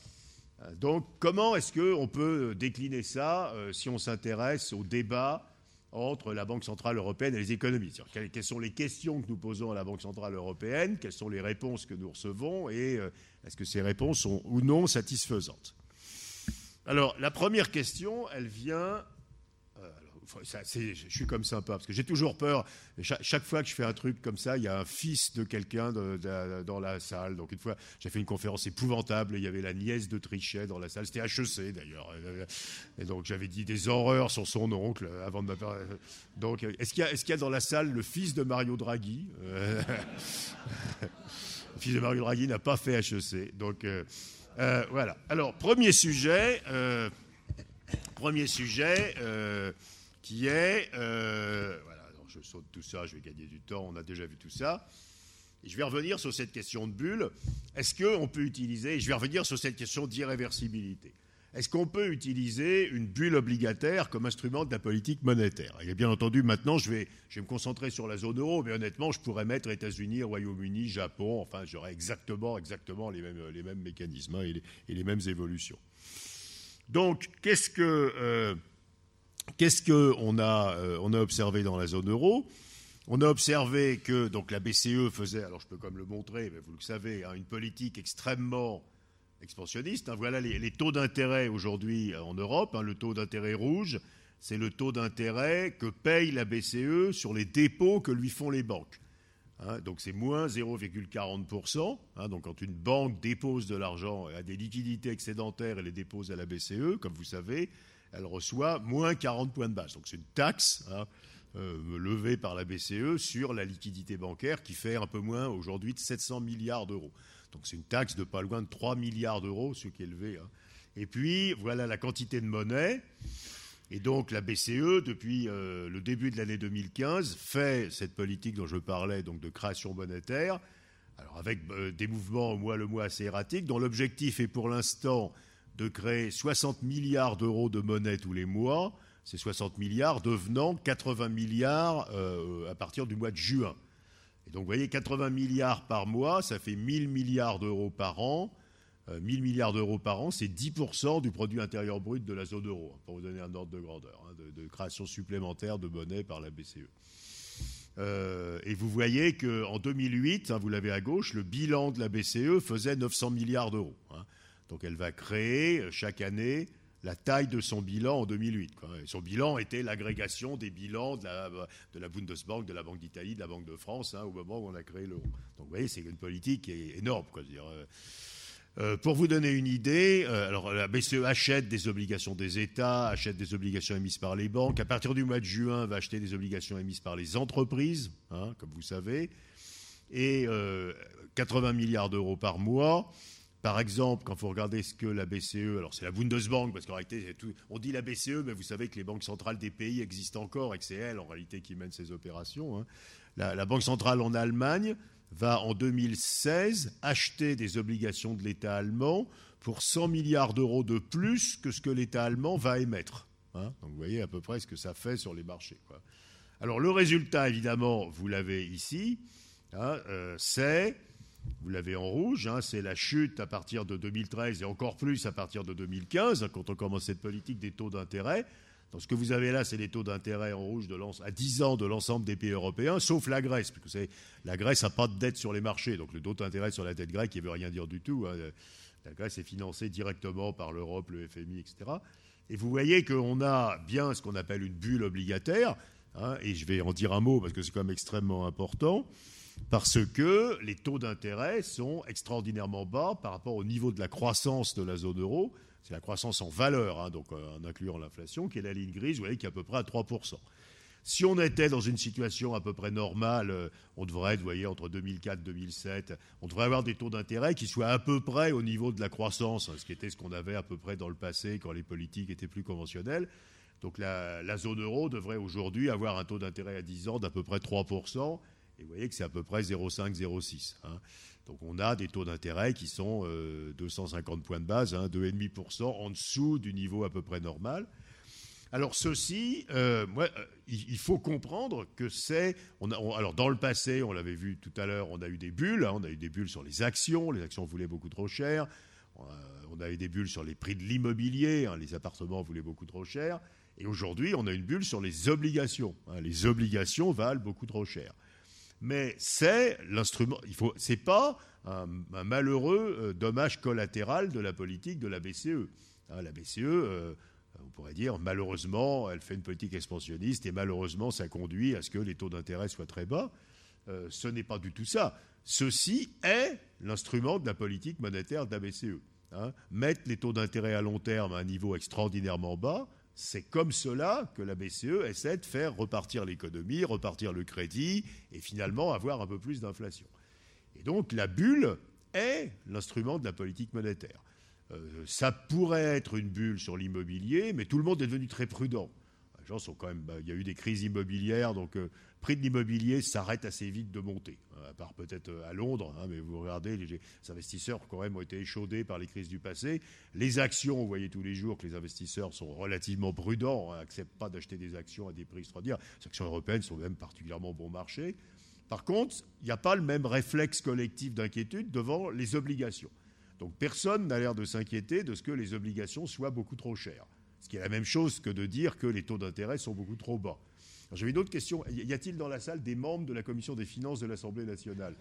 Euh, donc, comment est-ce qu'on peut décliner ça euh, si on s'intéresse au débat entre la Banque Centrale Européenne et les économistes quelles, sont les questions que nous posons à la Banque Centrale Européenne Quelles sont les réponses que nous recevons est-ce que ces réponses sont ou non satisfaisantes? Alors, la première question, elle vient je suis comme peu, parce que j'ai toujours peur. Chaque, fois que je fais un truc comme ça, il y a un fils de quelqu'un dans la salle. Donc une fois, j'ai fait une conférence épouvantable, il y avait la nièce de Trichet dans la salle. C'était HEC d'ailleurs. Et donc j'avais dit des horreurs sur son oncle avant de. Donc est-ce qu'il y, a dans la salle le fils de Mario Draghi? Le fils de Mario Draghi n'a pas fait HEC. Donc euh, euh, voilà. Alors premier sujet. Euh, premier sujet qui est, voilà, je saute tout ça, je vais gagner du temps, on a déjà vu tout ça. Et je vais revenir sur cette question de bulle. Est-ce qu'on peut utiliser, je vais revenir sur cette question d'irréversibilité. Est-ce qu'on peut utiliser une bulle obligataire comme instrument de la politique monétaire? Et bien entendu, maintenant, je vais, je vais me concentrer sur la zone euro, mais honnêtement, je pourrais mettre États-Unis, Royaume-Uni, Japon, enfin, j'aurais exactement, exactement les mêmes, les mêmes mécanismes hein, et, les, mêmes évolutions. Donc, qu'est-ce que... Euh, Qu'est-ce qu'on a, euh, a observé dans la zone euro? On a observé que donc, la BCE faisait, alors je peux comme le montrer, mais vous le savez, hein, une politique extrêmement expansionniste. Hein. voilà les, taux d'intérêt aujourd'hui en Europe. Hein. le taux d'intérêt rouge, c'est le taux d'intérêt que paye la BCE sur les dépôts que lui font les banques. donc c'est moins 0,40%. donc quand une banque dépose de l'argent, a des liquidités excédentaires et les dépose à la BCE, comme vous savez, elle reçoit moins 40 points de base. Donc c'est une taxe hein, euh, levée par la BCE sur la liquidité bancaire qui fait un peu moins aujourd'hui de 700 milliards d'euros. C'est une taxe de pas loin de 3 milliards d'euros, ce qui est élevé. Hein. Et puis voilà la quantité de monnaie. Et donc la BCE, depuis euh, le début de l'année 2015, fait cette politique dont je parlais, donc de création monétaire, alors avec euh, des mouvements au mois le mois assez erratiques, dont l'objectif est pour l'instant de créer 60 milliards d'euros de monnaie tous les mois, ces 60 milliards devenant 80 milliards euh, à partir du mois de juin. Donc, vous voyez, 80 milliards par mois, ça fait 1000 milliards d'euros par an. 1000 milliards d'euros par an, c'est 10% du produit intérieur brut de la zone euro, hein, pour vous donner un ordre de grandeur, hein, de, création supplémentaire de monnaie par la BCE. et vous voyez qu'en 2008, vous l'avez à gauche, le bilan de la BCE faisait 900 milliards d'euros. Donc elle va créer euh, chaque année la taille de son bilan en 2008. son bilan était l'agrégation des bilans de la, de la, Bundesbank, de la Banque d'Italie, de la Banque de France, hein, au moment où on a créé l'euro. Donc vous voyez, c'est une politique énorme. Euh, euh, pour vous donner une idée, alors la BCE achète des obligations des États, achète des obligations émises par les banques. À partir du mois de juin, va acheter des obligations émises par les entreprises, hein, comme vous savez, et 80 milliards d'euros par mois. Par exemple, quand vous regardez ce que la BCE, alors c'est la Bundesbank, parce qu'en réalité, on dit la BCE, mais vous savez que les banques centrales des pays existent encore et que c'est elle, en réalité, qui mène ces opérations. Hein. La, Banque centrale en Allemagne va, en 2016, acheter des obligations de l'État allemand pour 100 milliards d'euros de plus que ce que l'État allemand va émettre. Hein. Donc vous voyez à peu près ce que ça fait sur les marchés. Alors le résultat, évidemment, vous l'avez ici, hein, euh, c'est vous l'avez en rouge, hein, c'est la chute à partir de 2013 et encore plus à partir de 2015, quand on commence cette politique des taux d'intérêt. Donc ce que vous avez là, c'est les taux d'intérêt en rouge de à 10 ans de l'ensemble des pays européens, sauf la Grèce, parce que vous savez, la Grèce n'a pas de dette sur les marchés, donc le taux d'intérêt sur la dette grecque, il ne veut rien dire du tout. Hein. La Grèce est financée directement par l'Europe, le FMI, etc. Et vous voyez qu'on a bien ce qu'on appelle une bulle obligataire, hein, et je vais en dire un mot parce que c'est quand même extrêmement important parce que les taux d'intérêt sont extraordinairement bas par rapport au niveau de la croissance de la zone euro. C'est la croissance en valeur, hein, donc euh, en incluant l'inflation, qui est la ligne grise, vous voyez, qui est à peu près à 3%. Si on était dans une situation à peu près normale, euh, on devrait être, vous voyez, entre 2004 et 2007, on devrait avoir des taux d'intérêt qui soient à peu près au niveau de la croissance, ce qui était ce qu'on avait à peu près dans le passé quand les politiques étaient plus conventionnelles. Donc la, la zone euro devrait aujourd'hui avoir un taux d'intérêt à 10 ans d'à peu près 3%. Et vous voyez que c'est à peu près 0,5, 0,6. Hein. Donc on a des taux d'intérêt qui sont 250 euh, points de base, hein, 2,5% en dessous du niveau à peu près normal. Alors ceci, euh, euh, il faut comprendre que c'est... alors dans le passé, on l'avait vu tout à l'heure, on a eu des bulles, hein, on a eu des bulles sur les actions, les actions voulaient beaucoup trop cher, on a eu des bulles sur les prix de l'immobilier, les appartements voulaient beaucoup trop cher, et aujourd'hui on a une bulle sur les obligations. les obligations valent beaucoup trop cher mais c'est l'instrument. Il faut. C'est pas un, malheureux euh, dommage collatéral de la politique de la BCE. Hein, la BCE, euh, on pourrait dire, malheureusement, elle fait une politique expansionniste et malheureusement, ça conduit à ce que les taux d'intérêt soient très bas. Euh, ce n'est pas du tout ça. Ceci est l'instrument de la politique monétaire de la BCE. Hein. Mettre les taux d'intérêt à long terme à un niveau extraordinairement bas, c'est comme cela que la BCE essaie de faire repartir l'économie, repartir le crédit et finalement avoir un peu plus d'inflation. Et donc la bulle est l'instrument de la politique monétaire. Euh, ça pourrait être une bulle sur l'immobilier, mais tout le monde est devenu très prudent. Les gens sont quand même, bah, il y a eu des crises immobilières, donc euh, prix de l'immobilier s'arrête assez vite de monter, hein, à part peut-être euh, à Londres, hein, mais vous regardez, les, investisseurs quand même ont été échaudés par les crises du passé. Les actions, vous voyez tous les jours que les investisseurs sont relativement prudents, n'acceptent hein, pas d'acheter des actions à des prix extraordinaires. Les actions européennes sont même particulièrement bon marché. Par contre, il n'y a pas le même réflexe collectif d'inquiétude devant les obligations. Donc personne n'a l'air de s'inquiéter de ce que les obligations soient beaucoup trop chères. Ce qui est la même chose que de dire que les taux d'intérêt sont beaucoup trop bas. J'avais une autre question. Y a-t-il dans la salle des membres de la commission des finances de l'Assemblée nationale?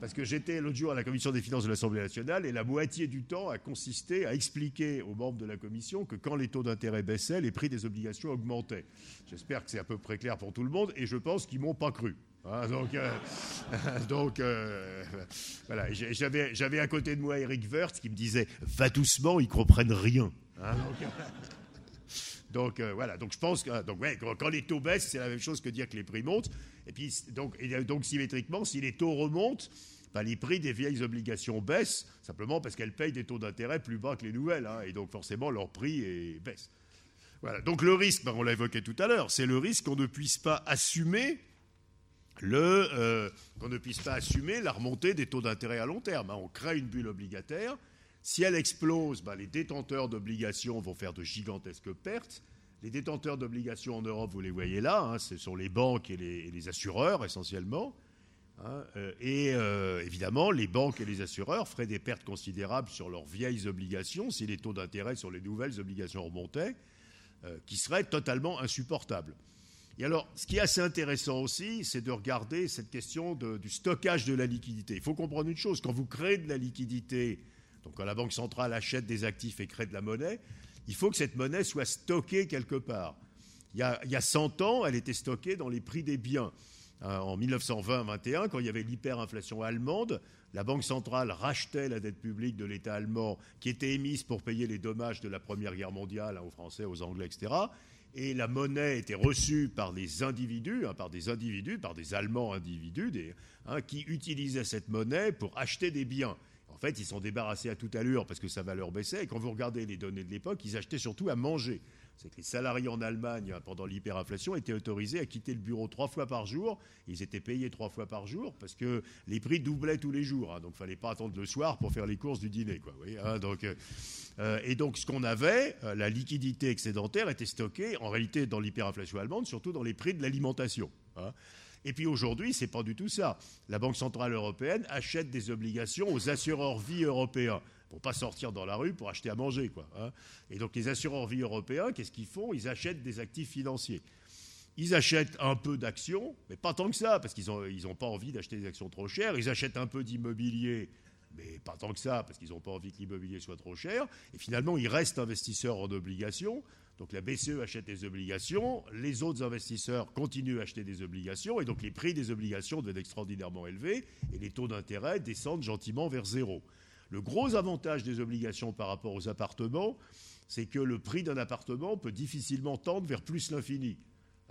Parce que j'étais l'autre jour à la commission des finances de l'Assemblée nationale et la moitié du temps a consisté à expliquer aux membres de la commission que quand les taux d'intérêt baissaient, les prix des obligations augmentaient. J'espère que c'est à peu près clair pour tout le monde et je pense qu'ils m'ont pas cru. Hein, donc, euh, euh, voilà, j'avais à côté de moi Eric Wirth qui me disait Va doucement, ils comprennent rien. Hein, euh, voilà, donc je pense que donc, ouais, quand les taux baissent, c'est la même chose que dire que les prix montent. Et puis donc, et donc symétriquement, si les taux remontent, ben, les prix des vieilles obligations baissent, simplement parce qu'elles payent des taux d'intérêt plus bas que les nouvelles. Hein, et donc forcément, leur prix est, baisse. Voilà. Donc le risque, ben, on l'a évoqué tout à l'heure, c'est le risque qu'on ne puisse pas assumer le, euh, qu'on ne puisse pas assumer la remontée des taux d'intérêt à long terme. Hein. On crée une bulle obligataire si elle explose, bah, les détenteurs d'obligations vont faire de gigantesques pertes. Les détenteurs d'obligations en Europe, vous les voyez là, hein, ce sont les banques et les, assureurs essentiellement. Hein, euh, et euh, évidemment, les banques et les assureurs feraient des pertes considérables sur leurs vieilles obligations si les taux d'intérêt sur les nouvelles obligations remontaient, euh, qui seraient totalement insupportables. Et alors, ce qui est assez intéressant aussi, c'est de regarder cette question du stockage de la liquidité. Il faut comprendre une chose, quand vous créez de la liquidité, donc quand la Banque centrale achète des actifs et crée de la monnaie, il faut que cette monnaie soit stockée quelque part. Il y a, il y a 100 ans, elle était stockée dans les prix des biens. Hein, en 1920-21, quand il y avait l'hyperinflation allemande, la Banque centrale rachetait la dette publique de l'État allemand qui était émise pour payer les dommages de la Première Guerre mondiale hein, aux Français, aux Anglais, etc. Et la monnaie était reçue par des individus, hein, par des individus, par des Allemands individus, qui utilisaient cette monnaie pour acheter des biens. En fait, ils sont débarrassés à toute allure parce que sa valeur baissait. Et quand vous regardez les données de l'époque, ils achetaient surtout à manger c'est que les salariés en Allemagne, pendant l'hyperinflation, étaient autorisés à quitter le bureau trois fois par jour. Ils étaient payés trois fois par jour parce que les prix doublaient tous les jours. Hein. donc, il fallait pas attendre le soir pour faire les courses du dîner. Hein. donc, euh, euh, et donc, ce qu'on avait, euh, la liquidité excédentaire était stockée, en réalité, dans l'hyperinflation allemande, surtout dans les prix de l'alimentation. Hein. Et puis aujourd'hui, ce n'est pas du tout ça. La Banque Centrale Européenne achète des obligations aux assureurs vie européens pour pas sortir dans la rue pour acheter à manger. Quoi, hein. Et donc les assureurs vie européens, qu'est-ce qu'ils font? Ils achètent des actifs financiers. Ils achètent un peu d'actions, mais pas tant que ça, parce qu'ils n'ont pas envie d'acheter des actions trop chères. Ils achètent un peu d'immobilier, mais pas tant que ça, parce qu'ils n'ont pas envie que l'immobilier soit trop cher. Et finalement, ils restent investisseurs en obligations. Donc la BCE achète des obligations, les autres investisseurs continuent à acheter des obligations, et donc les prix des obligations deviennent extraordinairement élevés, et les taux d'intérêt descendent gentiment vers zéro. Le gros avantage des obligations par rapport aux appartements, c'est que le prix d'un appartement peut difficilement tendre vers plus l'infini.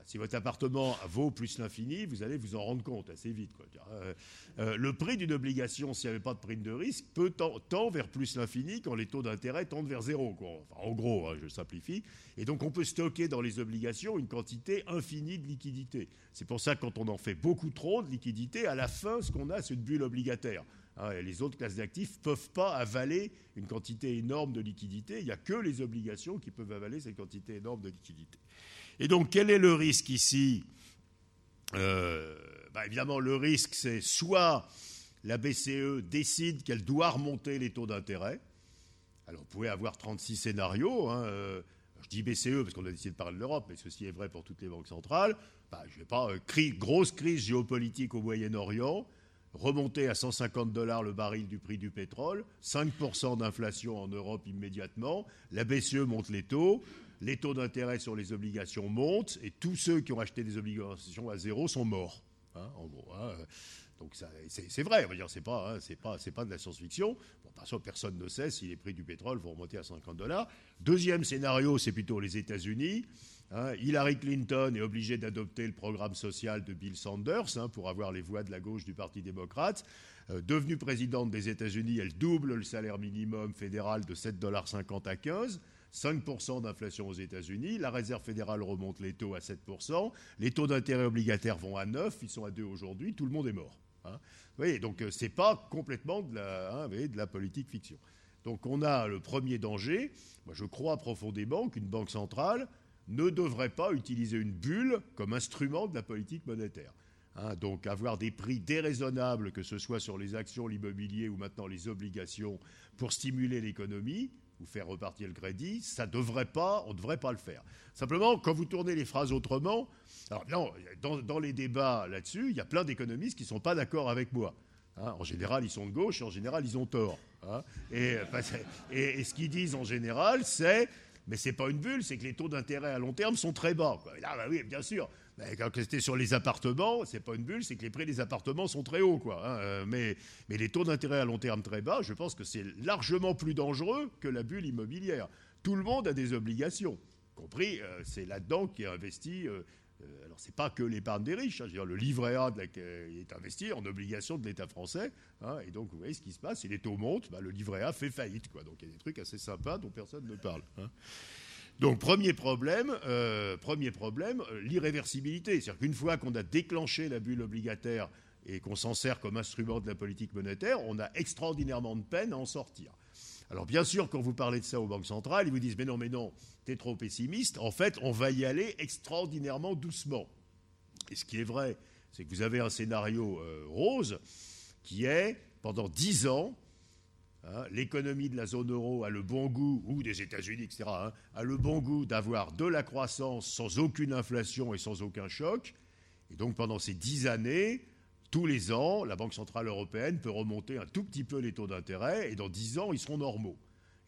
Si votre appartement vaut plus l'infini, vous allez vous en rendre compte assez vite. Euh, euh, le prix d'une obligation, s'il n'y avait pas de prime de risque, peut tendre vers plus l'infini quand les taux d'intérêt tendent vers zéro. en gros, hein, je simplifie. Et donc, on peut stocker dans les obligations une quantité infinie de liquidité. C'est pour ça que quand on en fait beaucoup trop de liquidité, à la fin, ce qu'on a, c'est une bulle obligataire. Hein, les autres classes d'actifs ne peuvent pas avaler une quantité énorme de liquidité. Il n'y a que les obligations qui peuvent avaler cette quantité énorme de liquidité. Et donc, quel est le risque ici euh, bah, Évidemment, le risque, c'est soit la BCE décide qu'elle doit remonter les taux d'intérêt. Alors, vous pouvez avoir 36 scénarios. Hein, euh, je dis BCE parce qu'on a décidé de parler de l'Europe, mais ceci est vrai pour toutes les banques centrales. Bah, je vais pas, euh, grosse crise géopolitique au Moyen-Orient, remonter à 150 dollars le baril du prix du pétrole, 5% d'inflation en Europe immédiatement, la BCE monte les taux, les taux d'intérêt sur les obligations montent, et tous ceux qui ont acheté des obligations à zéro sont morts. Hein, en gros. Hein. Donc c'est vrai, c'est pas, hein, pas, de la science-fiction. Bon, personne ne sait si les prix du pétrole vont remonter à 50 dollars. Deuxième scénario, c'est plutôt les États-Unis. Hillary Clinton est obligée d'adopter le programme social de Bill Sanders pour avoir les voix de la gauche du Parti démocrate. Euh, devenue présidente des États-Unis, elle double le salaire minimum fédéral de 7,50 à 15. 5% d'inflation aux États-Unis, la réserve fédérale remonte les taux à 7%, les taux d'intérêt obligataires vont à 9, ils sont à 2 aujourd'hui, tout le monde est mort. Hein. Vous voyez, donc euh, ce n'est pas complètement de la, de la politique fiction. Donc on a le premier danger. Moi je crois profondément qu'une banque centrale ne devrait pas utiliser une bulle comme instrument de la politique monétaire. Hein, donc avoir des prix déraisonnables, que ce soit sur les actions, l'immobilier ou maintenant les obligations, pour stimuler l'économie ou faire repartir le crédit, ça devrait pas, on ne devrait pas le faire. Simplement, quand vous tournez les phrases autrement, alors non, dans, les débats là-dessus, il y a plein d'économistes qui ne sont pas d'accord avec moi. Hein. en général, ils sont de gauche en général, ils ont tort. Hein. et, et, ce qu'ils disent en général, c'est mais ce n'est pas une bulle, c'est que les taux d'intérêt à long terme sont très bas. là, bah oui, bien sûr. Mais quand c'était sur les appartements, ce n'est pas une bulle, c'est que les prix des appartements sont très hauts. Quoi, hein. euh, mais, les taux d'intérêt à long terme très bas, je pense que c'est largement plus dangereux que la bulle immobilière. Tout le monde a des obligations, compris, euh, c'est là-dedans qui est investi euh, euh, alors, ce n'est pas que l'épargne des riches. Hein, le livret A est investi en obligation de l'État français. Hein, et donc, vous voyez ce qui se passe. Si les taux montent, bah, le livret A fait faillite. Quoi. Donc, il y a des trucs assez sympas dont personne ne parle. Donc, premier problème, euh, premier problème euh, l'irréversibilité. C'est-à-dire qu'une fois qu'on a déclenché la bulle obligataire et qu'on s'en sert comme instrument de la politique monétaire, on a extraordinairement de peine à en sortir. Alors bien sûr, quand vous parlez de ça aux banques centrales, ils vous disent mais non, mais non, t'es trop pessimiste. En fait, on va y aller extraordinairement doucement. Et ce qui est vrai C'est que vous avez un scénario euh, rose qui est, pendant 10 ans, hein, l'économie de la zone euro a le bon goût, ou des États-Unis, etc., hein, a le bon goût d'avoir de la croissance sans aucune inflation et sans aucun choc. Et donc pendant ces 10 années, tous les ans, la Banque Centrale Européenne peut remonter un tout petit peu les taux d'intérêt, et dans 10 ans, ils seront normaux.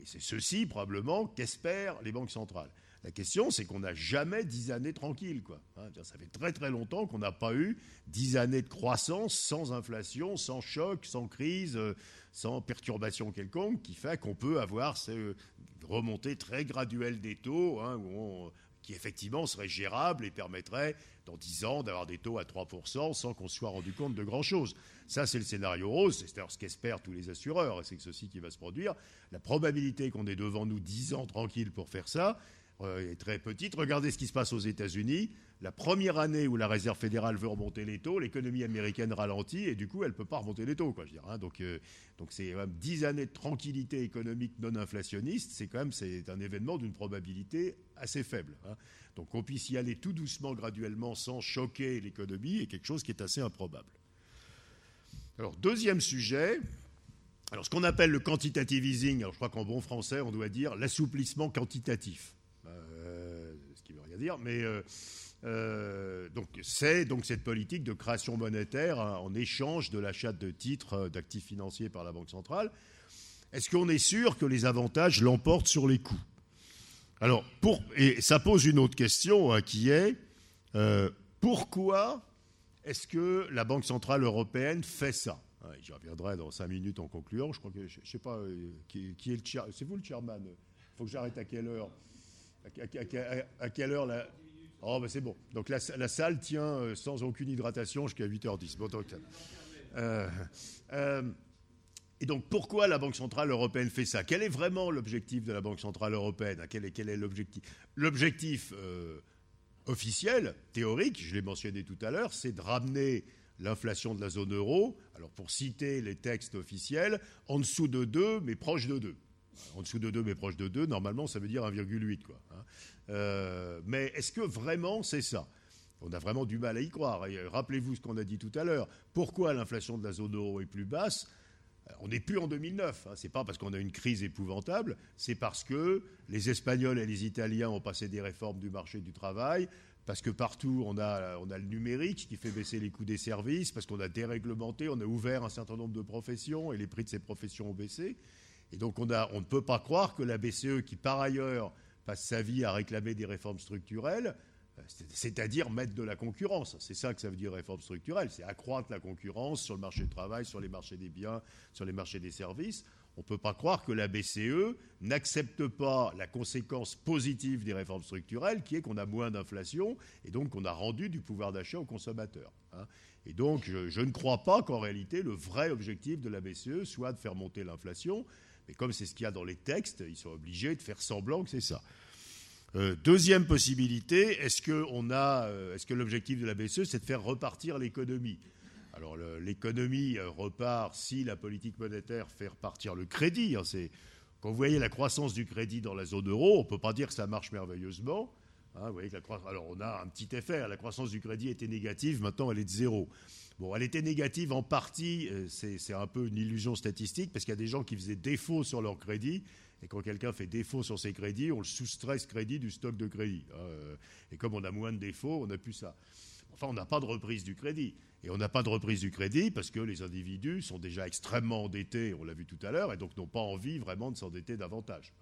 Et c'est ceci, probablement, qu'espèrent les banques centrales. La question, c'est qu'on n'a jamais dix années tranquilles. Quoi. Hein, ça fait très très longtemps qu'on n'a pas eu dix années de croissance sans inflation, sans choc, sans crise, euh, sans perturbation quelconque, qui fait qu'on peut avoir ces remontées très graduelles des taux, hein, qui effectivement seraient gérables et permettraient dans dix ans d'avoir des taux à 3% sans qu'on soit rendu compte de grand-chose. Ça, c'est le scénario rose, c'est ce qu'espèrent tous les assureurs, et c'est ceci qui va se produire. La probabilité qu'on ait devant nous dix ans tranquilles pour faire ça, euh, est très petite. Regardez ce qui se passe aux États-Unis. La première année où la Réserve fédérale veut remonter les taux, l'économie américaine ralentit et du coup, elle ne peut pas remonter les taux. Quoi, hein. Donc, euh, donc c'est même 10 années de tranquillité économique non inflationniste. C'est quand même un événement d'une probabilité assez faible. Hein. Donc, qu'on puisse y aller tout doucement, graduellement, sans choquer l'économie, est quelque chose qui est assez improbable. Alors, deuxième sujet. Alors, ce qu'on appelle le quantitative easing, alors je crois qu'en bon français, on doit dire l'assouplissement quantitatif dire, mais euh, euh, donc c'est donc cette politique de création monétaire hein, en échange de l'achat de titres euh, d'actifs financiers par la Banque centrale. Est-ce qu'on est sûr que les avantages l'emportent sur les coûts? Alors, pour, et ça pose une autre question hein, qui est pourquoi est-ce que la Banque centrale européenne fait ça? J'y reviendrai dans cinq minutes en concluant. Je crois que je, sais pas qui, est le C'est vous le chairman? Il faut que j'arrête à quelle heure? À, quelle heure la... Oh, ben c'est bon. Donc la, salle tient euh, sans aucune hydratation jusqu'à 8h10. Bon, euh, euh, et donc pourquoi la Banque Centrale Européenne fait ça? Quel est vraiment l'objectif de la Banque Centrale Européenne? Quel L'objectif officiel, théorique, je l'ai mentionné tout à l'heure, c'est de ramener l'inflation de la zone euro, alors pour citer les textes officiels, en dessous de 2, mais proche de 2 en dessous de 2 mais proche de 2, normalement ça veut dire 1,8. Quoi, hein. euh, mais est-ce que vraiment c'est ça? On a vraiment du mal à y croire. Rappelez-vous ce qu'on a dit tout à l'heure. Pourquoi l'inflation de la zone euro est plus basse? On n'est plus en 2009. Hein. Ce n'est pas parce qu'on a une crise épouvantable, c'est parce que les Espagnols et les Italiens ont passé des réformes du marché du travail, parce que partout on a, on a le numérique qui fait baisser les coûts des services, parce qu'on a déréglementé, on a ouvert un certain nombre de professions et les prix de ces professions ont baissé. Et donc on, ne peut pas croire que la BCE, qui par ailleurs passe sa vie à réclamer des réformes structurelles, euh, c'est-à-dire mettre de la concurrence. C'est ça que ça veut dire réforme structurelle, c'est accroître la concurrence sur le marché du travail, sur les marchés des biens, sur les marchés des services. On ne peut pas croire que la BCE n'accepte pas la conséquence positive des réformes structurelles, qui est qu'on a moins d'inflation et donc qu'on a rendu du pouvoir d'achat aux consommateurs. Hein. Et donc je ne crois pas qu'en réalité le vrai objectif de la BCE soit de faire monter l'inflation. Mais comme c'est ce qu'il y a dans les textes, ils sont obligés de faire semblant que c'est ça. Euh, deuxième possibilité, est-ce que, euh, est que l'objectif de la BCE, c'est de faire repartir l'économie? Alors l'économie euh, repart si la politique monétaire fait repartir le crédit. Hein, quand vous voyez la croissance du crédit dans la zone euro, on ne peut pas dire que ça marche merveilleusement. Hein, alors on a un petit effet, la croissance du crédit était négative, maintenant elle est de zéro. Bon, elle était négative en partie, euh, c'est un peu une illusion statistique, parce qu'il y a des gens qui faisaient défaut sur leur crédit, et quand quelqu'un fait défaut sur ses crédits, on le soustrait ce crédit du stock de crédit. Hein, euh, et comme on a moins de défauts, on n'a plus ça. Enfin, on n'a pas de reprise du crédit. Et on n'a pas de reprise du crédit parce que les individus sont déjà extrêmement endettés, on l'a vu tout à l'heure, et donc n'ont pas envie vraiment de s'endetter davantage.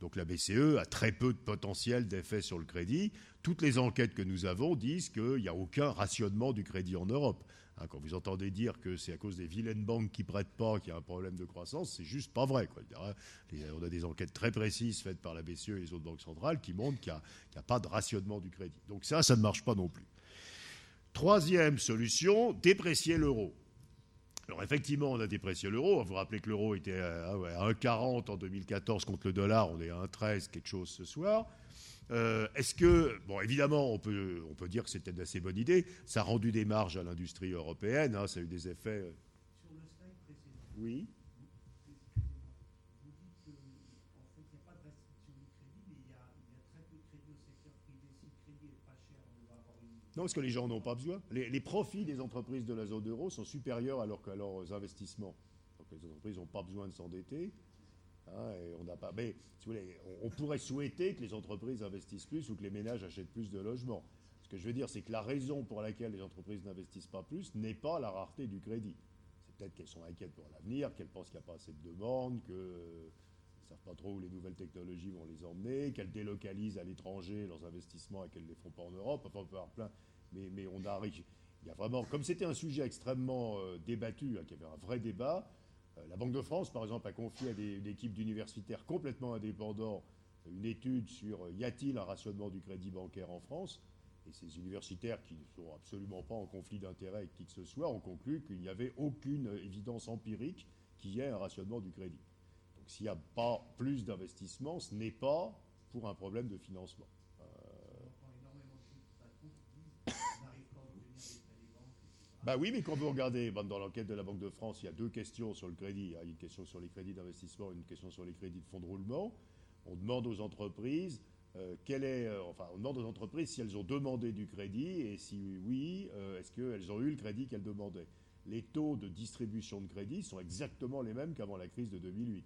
Donc la BCE a très peu de potentiel d'effet sur le crédit. Toutes les enquêtes que nous avons disent qu'il n'y a aucun rationnement du crédit en Europe. Hein, quand vous entendez dire que c'est à cause des vilaines banques qui prêtent pas qu'il y a un problème de croissance, c'est juste pas vrai. On a des enquêtes très précises faites par la BCE et les autres banques centrales qui montrent qu'il n'y a, pas de rationnement du crédit. Donc ça, ça ne marche pas non plus. Troisième solution, déprécier l'euro. Alors effectivement, on a déprécié l'euro. Vous vous rappelez que l'euro était à 1,40 en 2014 contre le dollar, on est à 1,13 quelque chose ce soir. Euh, est-ce que, bon, évidemment, on peut, on peut dire que c'était une assez bonne idée. Ça a rendu des marges à l'industrie européenne. Hein, ça a eu des effets. Euh. Sur le slide précédent. Oui. Non, parce que les gens n'ont pas besoin. Les, profits des entreprises de la zone euro sont supérieurs à, leurs investissements. Donc les entreprises n'ont pas besoin de s'endetter. Hein, on n'a pas. Mais on, pourrait souhaiter que les entreprises investissent plus ou que les ménages achètent plus de logements. Ce que je veux dire, c'est que la raison pour laquelle les entreprises n'investissent pas plus n'est pas la rareté du crédit. C'est peut-être qu'elles sont inquiètes pour l'avenir, qu'elles pensent qu'il n'y a pas assez de demandes, que savent pas trop où les nouvelles technologies vont les emmener, qu'elles délocalisent à l'étranger leurs investissements et qu'elles ne les font pas en Europe. Enfin, on peut avoir plein. Mais, on a, il y a vraiment, comme c'était un sujet extrêmement euh, débattu, hein, qu'il y avait un vrai débat, euh, la Banque de France, par exemple, a confié à une équipe d'universitaires complètement indépendants une étude sur euh, y a-t-il un rationnement du crédit bancaire en France et ces universitaires qui ne sont absolument pas en conflit d'intérêts avec qui que ce soit ont conclu qu'il n'y avait aucune évidence empirique qu'il y ait un rationnement du crédit s'il n'y a pas plus d'investissement, ce n'est pas pour un problème de financement. Bah oui, mais quand vous regardez dans l'enquête de la Banque de France, il y a deux questions sur le crédit. Il y a une question sur les crédits d'investissement et une question sur les crédits de fonds de roulement. On demande aux entreprises euh, quel est, euh, enfin, on demande aux entreprises si elles ont demandé du crédit et si oui, est-ce qu'elles ont eu le crédit qu'elles demandaient. Les taux de distribution de crédit sont exactement les mêmes qu'avant la crise de 2008.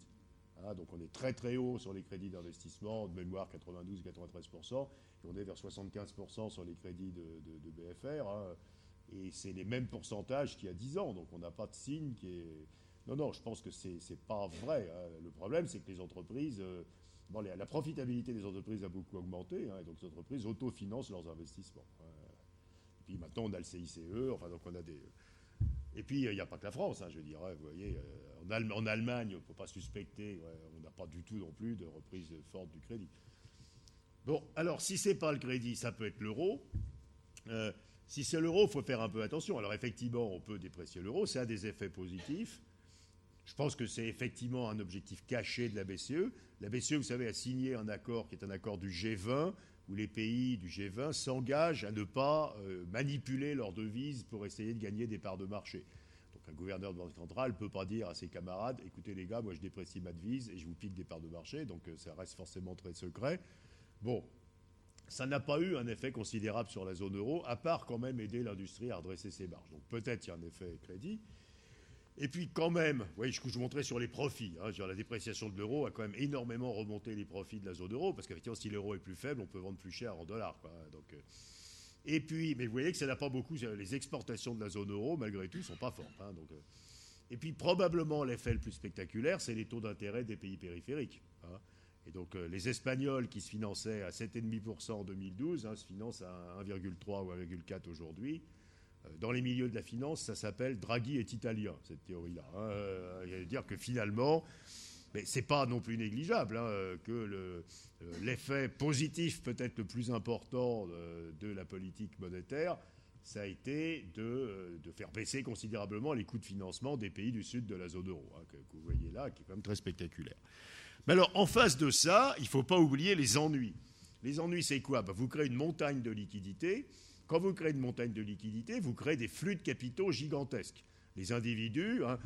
Hein, donc on est très très haut sur les crédits d'investissement, de mémoire 92-93%, et on est vers 75% sur les crédits de, BFR. Hein. Et c'est les mêmes pourcentages qu'il y a 10 ans, donc on n'a pas de signe qui est... Non, non, je pense que c'est n'est pas vrai. Hein. Le problème, c'est que les entreprises... Euh, bon, la profitabilité des entreprises a beaucoup augmenté, et donc les entreprises autofinancent leurs investissements. Et puis maintenant, on a le CICE, enfin, donc on a des... Et puis, il n'y a pas que la France, je veux dire. vous voyez, euh, en, Allemagne, il ne faut pas suspecter, on n'a pas du tout non plus de reprise forte du crédit. Bon, alors si ce n'est pas le crédit, ça peut être l'euro. Euh, si c'est l'euro, il faut faire un peu attention. Alors effectivement, on peut déprécier l'euro, ça a des effets positifs. Je pense que c'est effectivement un objectif caché de la BCE. La BCE, vous savez, a signé un accord qui est un accord du G20, où les pays du G20 s'engagent à ne pas euh, manipuler leurs devises pour essayer de gagner des parts de marché un gouverneur de banque centrale ne peut pas dire à ses camarades écoutez les gars, moi je déprécie ma devise et je vous pique des parts de marché, donc euh, ça reste forcément très secret. Bon, ça n'a pas eu un effet considérable sur la zone euro, à part quand même aider l'industrie à redresser ses marges. Donc peut-être il y a un effet crédit. Et puis quand même, oui, je, vous montrais sur les profits. Hein, la dépréciation de l'euro a quand même énormément remonté les profits de la zone euro, parce qu'effectivement, si l'euro est plus faible, on peut vendre plus cher en dollars. Donc, euh, et puis, mais vous voyez que ça n'a pas beaucoup. Les exportations de la zone euro, malgré tout, sont pas fortes. Hein, euh. et puis, probablement, l'effet le plus spectaculaire, c'est les taux d'intérêt des pays périphériques. Hein. Et donc, euh, les Espagnols qui se finançaient à 7,5% en 2012 hein, se financent à 1,3 ou 1,4 aujourd'hui. Euh, dans les milieux de la finance, ça s'appelle Draghi est italien, cette théorie-là. Hein. Il dire que finalement, mais ce n'est pas non plus négligeable hein, que euh, l'effet positif peut-être le plus important de, la politique monétaire, ça a été de, faire baisser considérablement les coûts de financement des pays du sud de la zone euro, que, vous voyez là, qui est quand même très spectaculaire. Mais alors, en face de ça, il ne faut pas oublier les ennuis. Les ennuis, c'est quoi? Bah, Vous créez une montagne de liquidités. Quand vous créez une montagne de liquidités, vous créez des flux de capitaux gigantesques les individus, hein,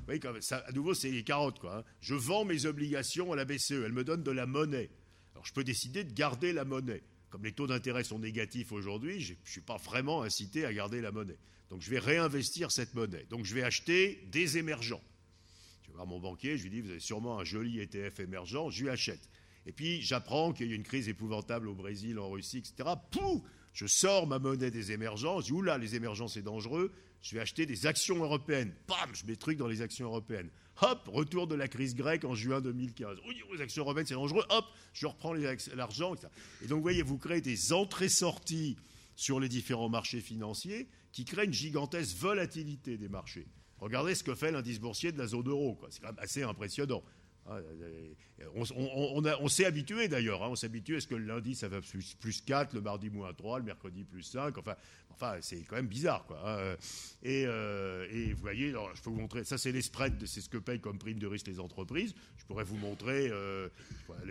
à nouveau, c'est les carottes. Hein. Je vends mes obligations à la BCE, elle me donne de la monnaie. Alors je peux décider de garder la monnaie. Comme les taux d'intérêt sont négatifs aujourd'hui, je ne suis pas vraiment incité à garder la monnaie. Donc je vais réinvestir cette monnaie. Donc je vais acheter des émergents. Voir mon banquier, je lui dis, vous avez sûrement un joli ETF émergent, je lui achète. Et puis j'apprends qu'il y a une crise épouvantable au Brésil, en Russie, etc. Pouf Je sors ma monnaie des émergents, je dis, oula, les émergents c'est dangereux, je vais acheter des actions européennes. Bam, je mets trucs dans les actions européennes. Hop, retour de la crise grecque en juin 2015. Oui, les actions européennes, c'est dangereux. Hop, je reprends l'argent. Et donc, vous voyez, vous créez des entrées-sorties sur les différents marchés financiers qui créent une gigantesque volatilité des marchés. Regardez ce que fait l'indice boursier de la zone euro. C'est quand même assez impressionnant. Ah, on, s'est habitué d'ailleurs, hein. on s'est habitué à ce que le lundi ça va plus, plus 4, le mardi moins 3, le mercredi plus 5, enfin, enfin c'est quand même bizarre. Quoi, hein. euh, et, vous voyez, je peux vous montrer, ça c'est les spreads, c'est ce que payent comme prime de risque les entreprises. Je pourrais vous montrer euh,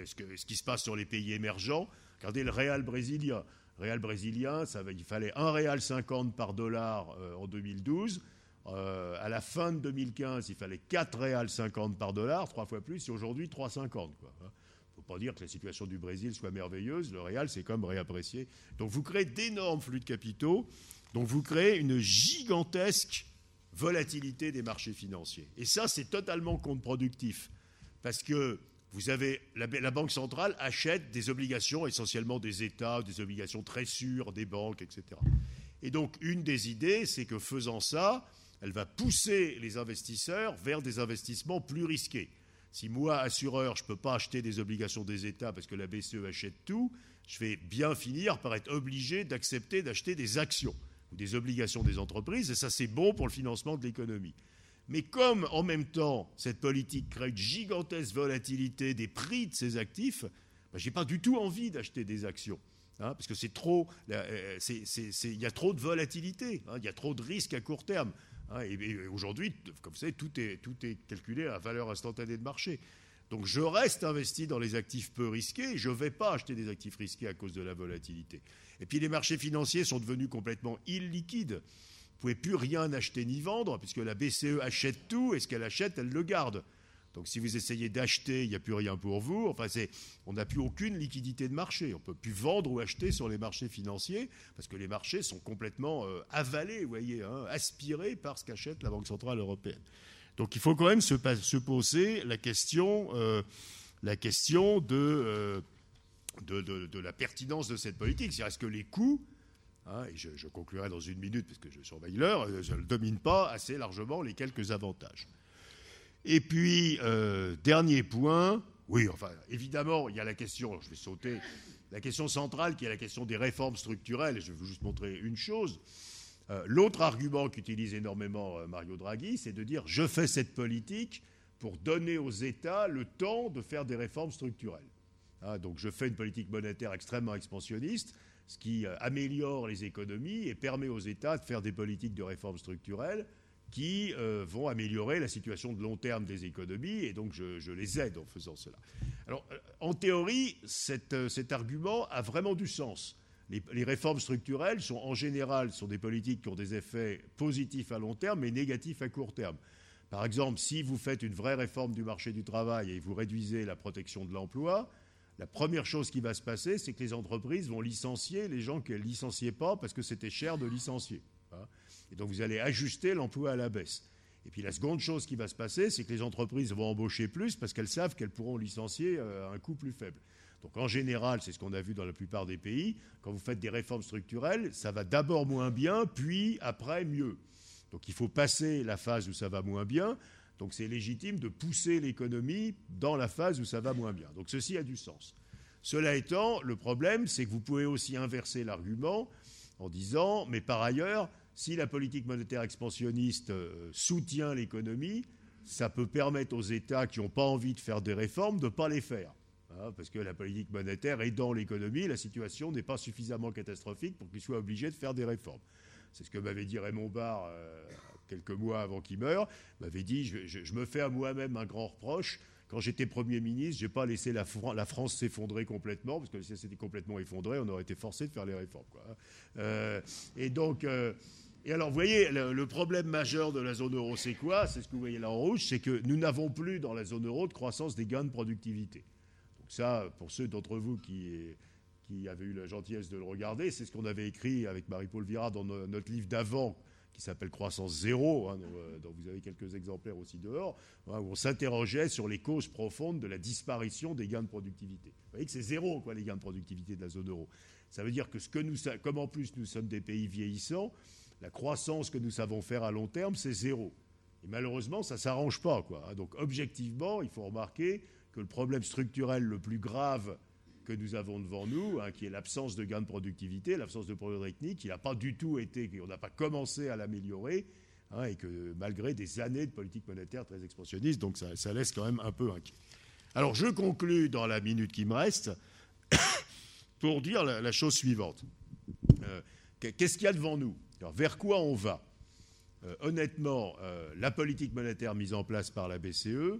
ce, qui se passe sur les pays émergents. Regardez le réal brésilien. Réal brésilien, ça, il fallait 1 réal 50 par dollar euh, en 2012. Euh, à la fin de 2015, il fallait 4 réals 50 par dollar, trois fois plus, et aujourd'hui 3,50. Il ne faut pas dire que la situation du Brésil soit merveilleuse, le réal s'est quand même réapprécié. Donc vous créez d'énormes flux de capitaux. Donc vous créez une gigantesque volatilité des marchés financiers. Et ça, c'est totalement contre-productif. Parce que vous avez, la, la, Banque centrale achète des obligations, essentiellement des États, des obligations très sûres, des banques, etc. Et donc, une des idées, c'est que faisant ça, elle va pousser les investisseurs vers des investissements plus risqués. Si moi, assureur, je ne peux pas acheter des obligations des États parce que la BCE achète tout, je vais bien finir par être obligé d'accepter d'acheter des actions ou des obligations des entreprises, et ça c'est bon pour le financement de l'économie. Mais comme en même temps cette politique crée une gigantesque volatilité des prix de ces actifs, ben, je n'ai pas du tout envie d'acheter des actions. Hein, parce que c'est trop, euh, il y a trop de volatilité, hein, il y a trop de risques à court terme. Hein, et, aujourd'hui, comme vous savez, tout est, tout est calculé à valeur instantanée de marché. Donc je reste investi dans les actifs peu risqués, je ne vais pas acheter des actifs risqués à cause de la volatilité. Et puis les marchés financiers sont devenus complètement illiquides. Vous ne pouvez plus rien acheter ni vendre, puisque la BCE achète tout, et ce qu'elle achète, elle le garde. Donc si vous essayez d'acheter, il n'y a plus rien pour vous. Enfin, on n'a plus aucune liquidité de marché. On ne peut plus vendre ou acheter sur les marchés financiers parce que les marchés sont complètement euh, avalés, vous voyez, hein, aspirés par ce qu'achète la Banque centrale européenne. Donc il faut quand même se, poser la question, euh, euh, de, la pertinence de cette politique. C'est est-ce que les coûts hein, et je, conclurai dans une minute parce que je surveille l'heure, ne domine pas assez largement les quelques avantages. Et puis, euh, dernier point, oui, enfin, évidemment, il y a la question, je vais sauter, la question centrale qui est la question des réformes structurelles, je vais vous juste montrer une chose. Euh, l'autre argument qu'utilise énormément euh, Mario Draghi, c'est de dire je fais cette politique pour donner aux États le temps de faire des réformes structurelles. Hein, donc je fais une politique monétaire extrêmement expansionniste, ce qui améliore les économies et permet aux États de faire des politiques de réformes structurelles qui euh, vont améliorer la situation de long terme des économies, et donc je, les aide en faisant cela. Alors, euh, en théorie, euh, cet argument a vraiment du sens. Les, réformes structurelles sont en général sont des politiques qui ont des effets positifs à long terme, mais négatifs à court terme. Par exemple, si vous faites une vraie réforme du marché du travail et vous réduisez la protection de l'emploi, la première chose qui va se passer, c'est que les entreprises vont licencier les gens qu'elles ne licenciaient pas parce que c'était cher de licencier. Hein. Et donc vous allez ajuster l'emploi à la baisse. Et puis la seconde chose qui va se passer, c'est que les entreprises vont embaucher plus parce qu'elles savent qu'elles pourront licencier euh, à un coût plus faible. Donc en général, c'est ce qu'on a vu dans la plupart des pays, quand vous faites des réformes structurelles, ça va d'abord moins bien, puis après mieux. Donc il faut passer la phase où ça va moins bien. Donc c'est légitime de pousser l'économie dans la phase où ça va moins bien. Donc ceci a du sens. Cela étant, le problème, c'est que vous pouvez aussi inverser l'argument en disant, mais par ailleurs, si la politique monétaire expansionniste euh, soutient l'économie, ça peut permettre aux États qui n'ont pas envie de faire des réformes de ne pas les faire. Hein, parce que la politique monétaire aidant l'économie, la situation n'est pas suffisamment catastrophique pour qu'ils soient obligés de faire des réformes. C'est ce que m'avait dit Raymond Barre euh, quelques mois avant qu'il meure. M'avait dit je, me fais à moi-même un grand reproche. Quand j'étais Premier ministre, je n'ai pas laissé la, France s'effondrer complètement, parce que si elle s'était complètement effondrée, on aurait été forcé de faire les réformes. Hein. Euh, et donc, et alors, vous voyez, le, problème majeur de la zone euro, c'est quoi? C'est ce que vous voyez là en rouge, c'est que nous n'avons plus dans la zone euro de croissance des gains de productivité. Donc ça, pour ceux d'entre vous qui, qui avaient eu la gentillesse de le regarder, c'est ce qu'on avait écrit avec Marie-Paul Vira dans notre livre d'avant, qui s'appelle Croissance zéro, hein, euh, dont, vous avez quelques exemplaires aussi dehors, hein, où on s'interrogeait sur les causes profondes de la disparition des gains de productivité. Vous voyez que c'est zéro, quoi, les gains de productivité de la zone euro. Ça veut dire que ce que nous, comme en plus nous sommes des pays vieillissants, la croissance que nous savons faire à long terme, c'est zéro. Et malheureusement, ça ne s'arrange pas. Quoi. Donc objectivement, il faut remarquer que le problème structurel le plus grave que nous avons devant nous, hein, qui est l'absence de gains de productivité, l'absence de progrès technique, il n'a pas du tout été, on n'a pas commencé à l'améliorer, hein, et que malgré des années de politique monétaire très expansionniste, donc ça, laisse quand même un peu inquiet. Alors je conclus dans la minute qui me reste pour dire la, chose suivante. Euh, qu'est-ce qu'il y a devant nous? Alors, vers quoi on va? Euh, Honnêtement, euh, la politique monétaire mise en place par la BCE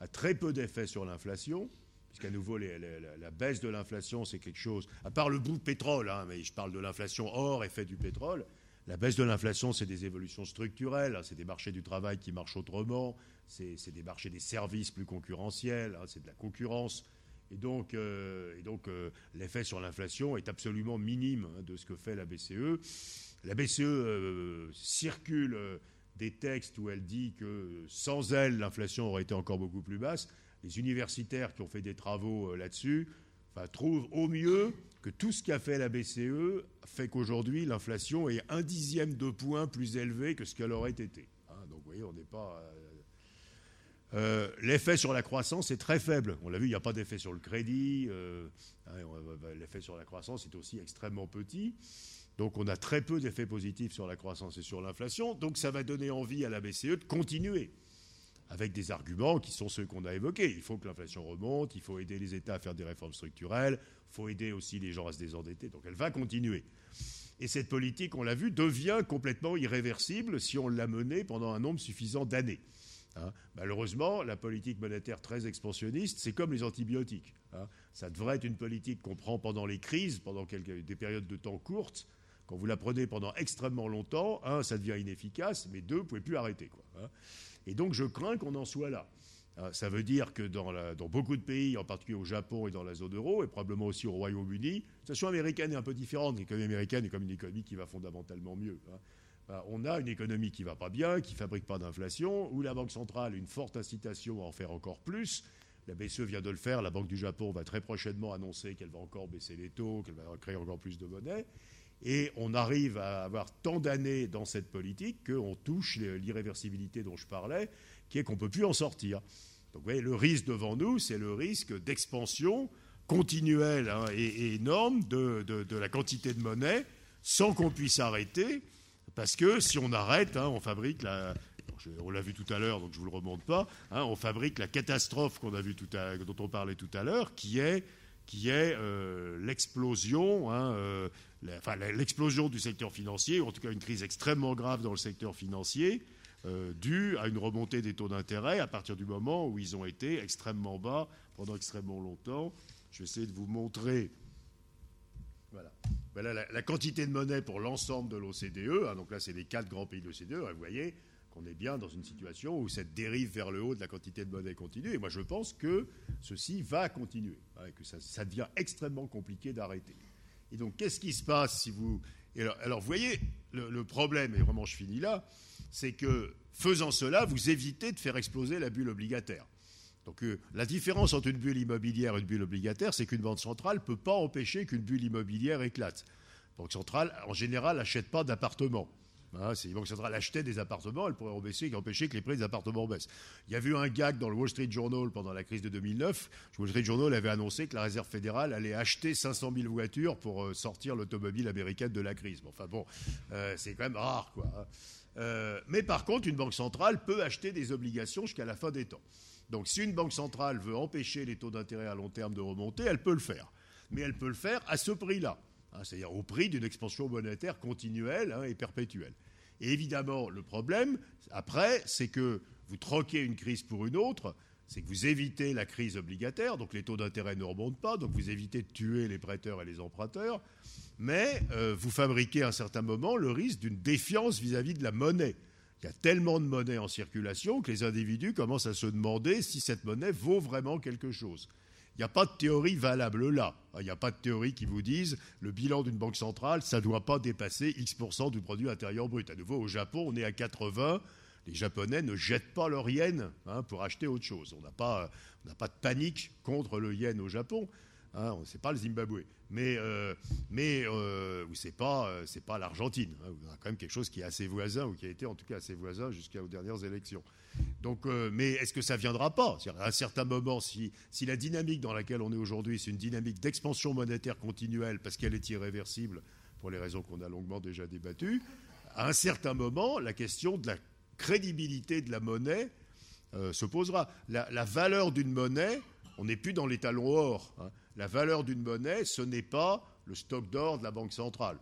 a très peu d'effet sur l'inflation, puisqu'à nouveau, la, baisse de l'inflation, c'est quelque chose, à part le bout de pétrole, hein, mais je parle de l'inflation hors effet du pétrole, la baisse de l'inflation, c'est des évolutions structurelles, hein, c'est des marchés du travail qui marchent autrement, c'est des marchés des services plus concurrentiels, hein, c'est de la concurrence. Et donc, euh, donc l'effet sur l'inflation est absolument minime de ce que fait la BCE. La BCE euh, circule euh, des textes où elle dit que sans elle, l'inflation aurait été encore beaucoup plus basse. Les universitaires qui ont fait des travaux là-dessus trouvent au mieux que tout ce qu'a fait la BCE fait qu'aujourd'hui, l'inflation est un dixième de point plus élevée que ce qu'elle aurait été. Hein, donc, vous voyez, on n'est pas. Euh, l'effet sur la croissance est très faible. On l'a vu, il n'y a pas d'effet sur le crédit. Euh, hein, l'effet sur la croissance est aussi extrêmement petit. Donc on a très peu d'effets positifs sur la croissance et sur l'inflation. Donc ça va donner envie à la BCE de continuer avec des arguments qui sont ceux qu'on a évoqués. Il faut que l'inflation remonte, il faut aider les États à faire des réformes structurelles, il faut aider aussi les gens à se désendetter. Donc elle va continuer. Et cette politique, on l'a vu, devient complètement irréversible si on l'a menée pendant un nombre suffisant d'années. Hein. Malheureusement, la politique monétaire très expansionniste, c'est comme les antibiotiques. Hein. Ça devrait être une politique qu'on prend pendant les crises, pendant des périodes de temps courtes. Quand vous la prenez pendant extrêmement longtemps, un, ça devient inefficace, mais deux, vous ne pouvez plus arrêter. Hein. Et donc, je crains qu'on en soit là. Ça veut dire que dans, beaucoup de pays, en particulier au Japon et dans la zone euro, et probablement aussi au Royaume-Uni, la situation américaine est un peu différente. L'économie américaine est comme une économie qui va fondamentalement mieux. Bah, on a une économie qui ne va pas bien, qui ne fabrique pas d'inflation, où la Banque centrale a une forte incitation à en faire encore plus. La BCE vient de le faire, la Banque du Japon va très prochainement annoncer qu'elle va encore baisser les taux, qu'elle va créer encore plus de monnaie. Et on arrive à avoir tant d'années dans cette politique qu'on touche l'irréversibilité dont je parlais, qui est qu'on ne peut plus en sortir. Donc vous voyez, le risque devant nous, c'est le risque d'expansion continuelle hein, et, énorme de la quantité de monnaie sans qu'on puisse arrêter parce que si on arrête, hein, on fabrique la. On l'a vu tout à l'heure, donc je vous le remonte pas. Hein, on fabrique la catastrophe qu'on a vu tout à, dont on parlait tout à l'heure, qui est, qui est euh, l'explosion, hein, euh, l'explosion du secteur financier, ou en tout cas une crise extrêmement grave dans le secteur financier, euh, due à une remontée des taux d'intérêt à partir du moment où ils ont été extrêmement bas pendant extrêmement longtemps. Je vais essayer de vous montrer. Voilà. Voilà la, quantité de monnaie pour l'ensemble de l'OCDE. Hein, donc là, c'est les quatre grands pays de l'OCDE. vous voyez qu'on est bien dans une situation où cette dérive vers le haut de la quantité de monnaie continue. Et moi, je pense que ceci va continuer, hein, que ça, devient extrêmement compliqué d'arrêter. Et donc, qu'est-ce qui se passe si vous... alors, vous voyez, le, problème, et vraiment je finis là, c'est que faisant cela, vous évitez de faire exploser la bulle obligataire. Donc euh, la différence entre une bulle immobilière et une bulle obligataire, c'est qu'une banque centrale ne peut pas empêcher qu'une bulle immobilière éclate. La banque centrale, en général, n'achète pas d'appartements. Hein, si la Banque centrale achetait des appartements, elle pourrait empêcher, empêcher que les prix des appartements baissent. Il y a eu un gag dans le Wall Street Journal pendant la crise de 2009. Le Wall Street Journal avait annoncé que la Réserve fédérale allait acheter 500 000 voitures pour euh, sortir l'automobile américaine de la crise. enfin bon, euh, c'est quand même rare, quoi. Hein. mais par contre, une banque centrale peut acheter des obligations jusqu'à la fin des temps. Donc si une banque centrale veut empêcher les taux d'intérêt à long terme de remonter, elle peut le faire. Mais elle peut le faire à ce prix-là, hein, c'est-à-dire au prix d'une expansion monétaire continuelle hein, et perpétuelle. Et évidemment, le problème, après, c'est que vous troquez une crise pour une autre, c'est que vous évitez la crise obligataire, donc les taux d'intérêt ne remontent pas, donc vous évitez de tuer les prêteurs et les emprunteurs, mais euh, vous fabriquez à un certain moment le risque d'une défiance vis à -vis de la monnaie. Il y a tellement de monnaie en circulation que les individus commencent à se demander si cette monnaie vaut vraiment quelque chose. Il n'y a pas de théorie valable là. Il n'y a pas de théorie qui vous dise le bilan d'une banque centrale, ça ne doit pas dépasser X% du produit intérieur brut. À nouveau, au Japon, on est à 80. Les Japonais ne jettent pas leur yen hein, pour acheter autre chose. On n'a pas, pas de panique contre le yen au Japon. Hein, c'est pas le Zimbabwe, mais euh, mais euh, c'est pas euh, c'est pas l'Argentine. Hein, on a quand même quelque chose qui est assez voisin ou qui a été en tout cas assez voisin jusqu'aux dernières élections. Donc, euh, mais est-ce que ça viendra pas? À un certain moment, si si la dynamique dans laquelle on est aujourd'hui, c'est une dynamique d'expansion monétaire continuelle parce qu'elle est irréversible pour les raisons qu'on a longuement déjà débattues, à un certain moment, la question de la crédibilité de la monnaie se posera. La, valeur d'une monnaie, on n'est plus dans les talons or. Hein la valeur d'une monnaie, ce n'est pas le stock d'or de la Banque centrale.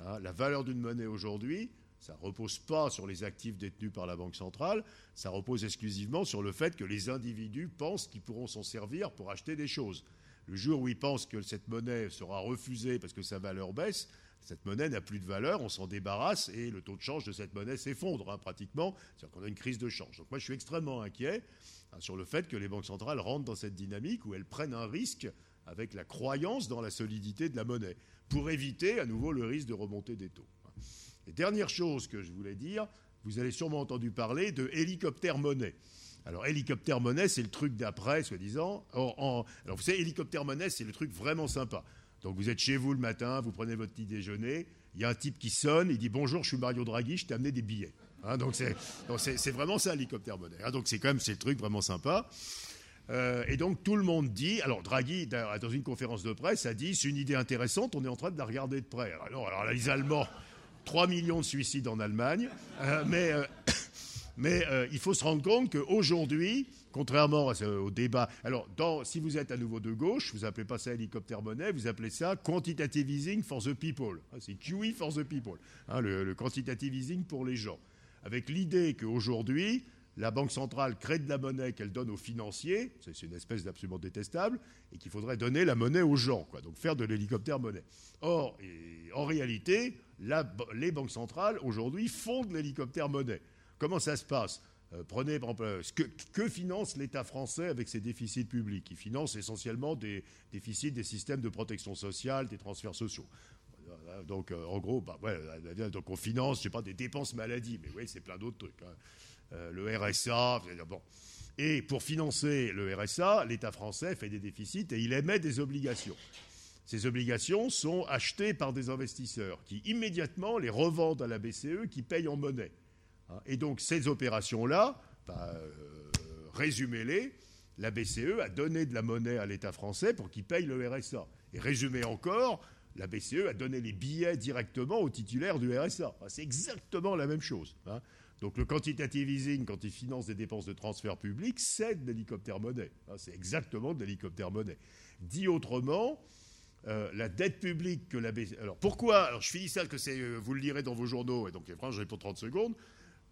Hein. la valeur d'une monnaie aujourd'hui, ça ne repose pas sur les actifs détenus par la Banque centrale, ça repose exclusivement sur le fait que les individus pensent qu'ils pourront s'en servir pour acheter des choses. Le jour où ils pensent que cette monnaie sera refusée parce que sa valeur baisse, cette monnaie n'a plus de valeur, on s'en débarrasse et le taux de change de cette monnaie s'effondre hein, pratiquement. C'est-à-dire qu'on a une crise de change. Donc moi je suis extrêmement inquiet hein, sur le fait que les banques centrales rentrent dans cette dynamique où elles prennent un risque avec la croyance dans la solidité de la monnaie, pour éviter à nouveau le risque de remonter des taux. Et dernière chose que je voulais dire, vous avez sûrement entendu parler de hélicoptère monnaie. Alors, hélicoptère monnaie, c'est le truc d'après, soi-disant. Alors, vous savez, hélicoptère monnaie, c'est le truc vraiment sympa. Donc, vous êtes chez vous le matin, vous prenez votre petit déjeuner, il y a un type qui sonne, il dit Bonjour, je suis Mario Draghi, je t'ai amené des billets. Hein, donc, c'est vraiment ça, hélicoptère monnaie. Hein, donc, c'est quand même c'est le truc vraiment sympa. Euh, et donc tout le monde dit, alors Draghi, dans une conférence de presse, a dit c'est une idée intéressante, on est en train de la regarder de près. Alors, alors les Allemands, 3 millions de suicides en Allemagne, euh, mais, euh, il faut se rendre compte qu'aujourd'hui, contrairement au débat, alors si vous êtes à nouveau de gauche, vous appelez pas ça hélicoptère monnaie, vous appelez ça quantitative easing for the people. Ah, c'est QE for the people, hein, le, le quantitative easing pour les gens. Avec l'idée qu'aujourd'hui, la Banque centrale crée de la monnaie qu'elle donne aux financiers, c'est une espèce d'absolument détestable, et qu'il faudrait donner la monnaie aux gens, quoi, donc faire de l'hélicoptère monnaie. Or, en réalité, les banques centrales, aujourd'hui, font de l'hélicoptère monnaie. Comment ça se passe? Euh, Prenez, par exemple, que, que finance l'État français avec ses déficits publics? Il finance essentiellement des déficits des systèmes de protection sociale, des transferts sociaux. Donc, euh, en gros, bah, donc on finance, pas, des dépenses maladie, mais oui, c'est plein d'autres trucs. Hein. Euh, le RSA. Bon. Et pour financer le RSA, l'État français fait des déficits et il émet des obligations. Ces obligations sont achetées par des investisseurs qui immédiatement les revendent à la BCE qui paye en monnaie. Hein. Et donc ces opérations-là, bah, euh, résumez-les, la BCE a donné de la monnaie à l'État français pour qu'il paye le RSA. Et résumé encore, la BCE a donné les billets directement aux titulaires du RSA. C'est exactement la même chose. Donc le quantitative easing, quand il finance des dépenses de transfert public, c'est de l'hélicoptère monnaie. Hein, c'est exactement de l'hélicoptère monnaie. Dit autrement, euh, la dette publique que la BCE... Alors pourquoi Alors je finis ça, que c'est, euh, vous le lirez dans vos journaux, et donc franchement, je pour 30 secondes.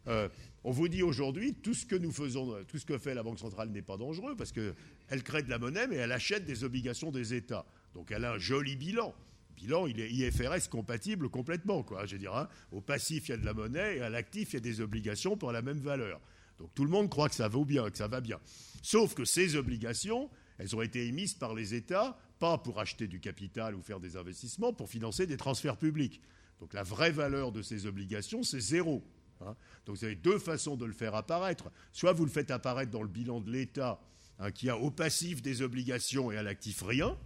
Euh, on vous dit aujourd'hui, tout ce que nous faisons, tout ce que fait la Banque centrale n'est pas dangereux, parce qu'elle crée de la monnaie, mais elle achète des obligations des États. Donc elle a un joli bilan bilan, il est IFRS compatible complètement. Quoi. Je veux hein. au passif, il y a de la monnaie et à l'actif, il y a des obligations pour la même valeur. Donc tout le monde croit que ça vaut bien, que ça va bien. Sauf que ces obligations, elles ont été émises par les États, pas pour acheter du capital ou faire des investissements, pour financer des transferts publics. Donc la vraie valeur de ces obligations, c'est zéro. Hein. Donc vous avez deux façons de le faire apparaître. Soit vous le faites apparaître dans le bilan de l'État, hein, qui a au passif des obligations et à l'actif rien,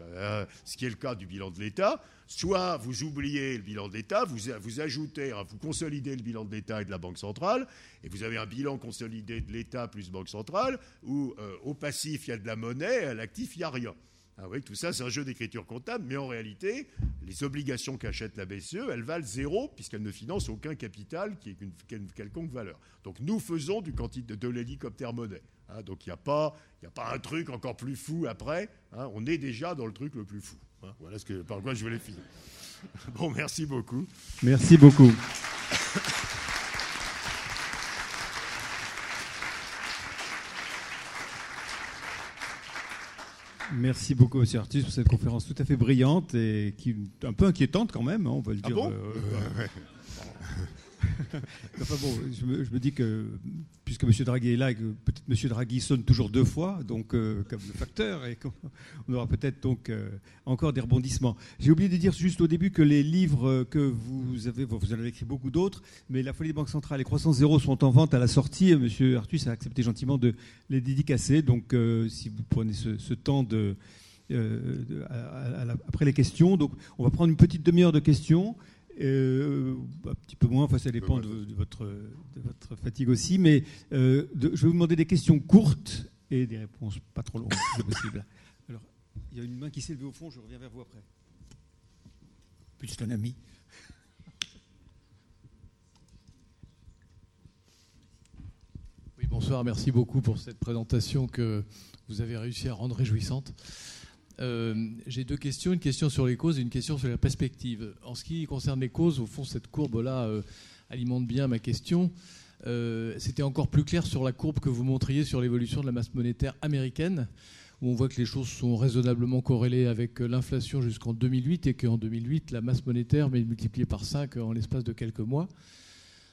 euh, ce qui est le cas du bilan de l'État, soit vous oubliez le bilan de l'État, vous, vous ajoutez, hein, vous consolidez le bilan de l'État et de la Banque centrale, et vous avez un bilan consolidé de l'État plus Banque centrale, où euh, au passif il y a de la monnaie, et à l'actif il n'y a rien. Ah oui, tout ça, c'est un jeu d'écriture comptable, mais en réalité, les obligations qu'achète la BCE, elles valent zéro, puisqu'elles ne financent aucun capital qui ait une, quelconque valeur. Donc nous faisons du de, de l'hélicoptère monnaie. Hein, donc il n'y a, pas, a pas un truc encore plus fou après. Hein, on est déjà dans le truc le plus fou. Hein. voilà ce que, par quoi je voulais finir. Bon, merci beaucoup. Merci beaucoup. Merci beaucoup, Monsieur Artus, pour cette conférence tout à fait brillante et qui un peu inquiétante quand même, on va le ah dire. Bon? euh, enfin bon, je me, dis que puisque M. Draghi est là, peut-être M. Draghi sonne toujours deux fois, donc euh, comme le facteur, et on aura peut-être donc euh, encore des rebondissements. J'ai oublié de dire juste au début que les livres que vous avez, vous en avez écrit beaucoup d'autres, mais La folie des banques centrales et Croissance zéro sont en vente à la sortie. M. Artus a accepté gentiment de les dédicacer, donc euh, si vous prenez ce, temps après les questions, donc on va prendre une petite demi-heure de questions. Euh, un petit peu moins, enfin ça dépend de, votre, de votre, fatigue aussi, mais euh, je vais vous demander des questions courtes et des réponses pas trop longues, si possible. Alors, il y a une main qui s'est levée au fond, je reviens vers vous après. Plus un ami. Oui, bonsoir, merci beaucoup pour cette présentation que vous avez réussi à rendre réjouissante. Euh, j'ai deux questions, une question sur les causes et une question sur la perspective. En ce qui concerne les causes, au fond, cette courbe-là euh, alimente bien ma question. Euh, c'était encore plus clair sur la courbe que vous montriez sur l'évolution de la masse monétaire américaine, où on voit que les choses sont raisonnablement corrélées avec l'inflation jusqu'en 2008 et qu'en 2008, la masse monétaire est multipliée par 5 en l'espace de quelques mois.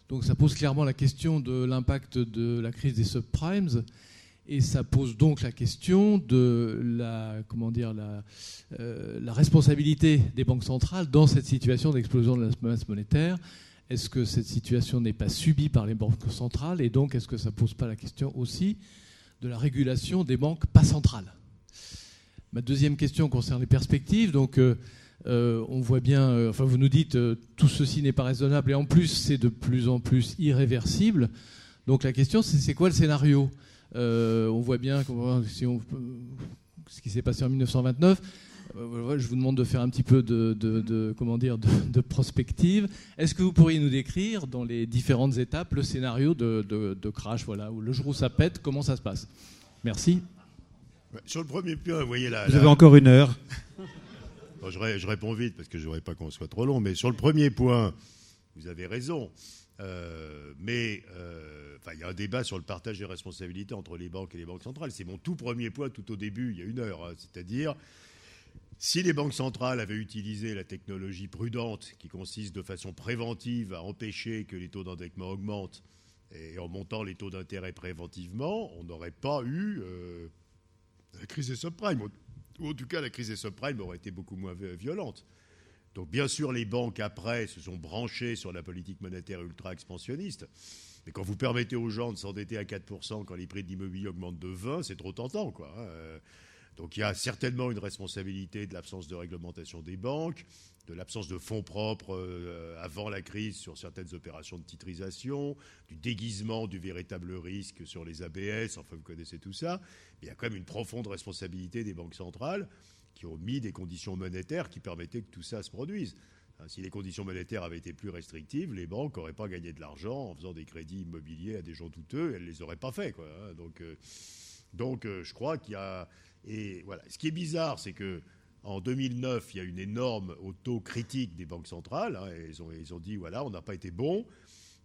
Donc ça pose clairement la question de l'impact de la crise des subprimes et ça pose donc la question de la, comment dire, euh, la responsabilité des banques centrales dans cette situation d'explosion de la masse monétaire. est-ce que cette situation n'est pas subie par les banques centrales Et donc, est-ce que ça ne pose pas la question aussi de la régulation des banques pas centrales? Ma deuxième question concerne les perspectives. Donc, euh, euh, on voit bien, enfin, vous nous dites tout ceci n'est pas raisonnable et en plus, c'est de plus en plus irréversible. Donc, la question, c'est c'est quoi le scénario? On voit bien si on, ce qui s'est passé en 1929. Je vous demande de faire un petit peu de, comment dire, de, prospective. Est-ce que vous pourriez nous décrire dans les différentes étapes le scénario de, crash, voilà, où le jour où ça pète, comment ça se passe? Merci. Sur le premier point, vous voyez là. Vous avez encore une heure. je, réponds vite parce que je ne voudrais pas qu'on soit trop long. Mais sur le premier point, vous avez raison. Euh, mais euh, il y a un débat sur le partage des responsabilités entre les banques et les banques centrales. C'est mon tout premier point tout au début, il y a une heure. Hein. C'est-à-dire, si les banques centrales avaient utilisé la technologie prudente qui consiste de façon préventive à empêcher que les taux d'endettement augmentent et en montant les taux d'intérêt préventivement, on n'aurait pas eu euh, la crise des subprimes. Ou en tout cas, la crise des subprimes aurait été beaucoup moins violente. Donc bien sûr, les banques, après, se sont branchées sur la politique monétaire ultra-expansionniste. Mais quand vous permettez aux gens de s'endetter à 4% quand les prix de l'immobilier augmentent de 20, c'est trop tentant. Quoi. Hein. Donc il y a certainement une responsabilité de l'absence de réglementation des banques, de l'absence de fonds propres euh, avant la crise sur certaines opérations de titrisation, du déguisement du véritable risque sur les ABS, enfin vous connaissez tout ça. il y a quand même une profonde responsabilité des banques centrales qui ont mis des conditions monétaires qui permettaient que tout ça se produise. Hein, si les conditions monétaires avaient été plus restrictives, les banques n'auraient pas gagné de l'argent en faisant des crédits immobiliers à des gens douteux, elles ne les auraient pas fait. Hein. Donc, euh, donc euh, je crois qu'il y a... Et voilà. Ce qui est bizarre, c'est que en 2009, il y a une énorme auto-critique des banques centrales. Hein, ils, ont, ils, ont, dit voilà, on n'a pas été bon.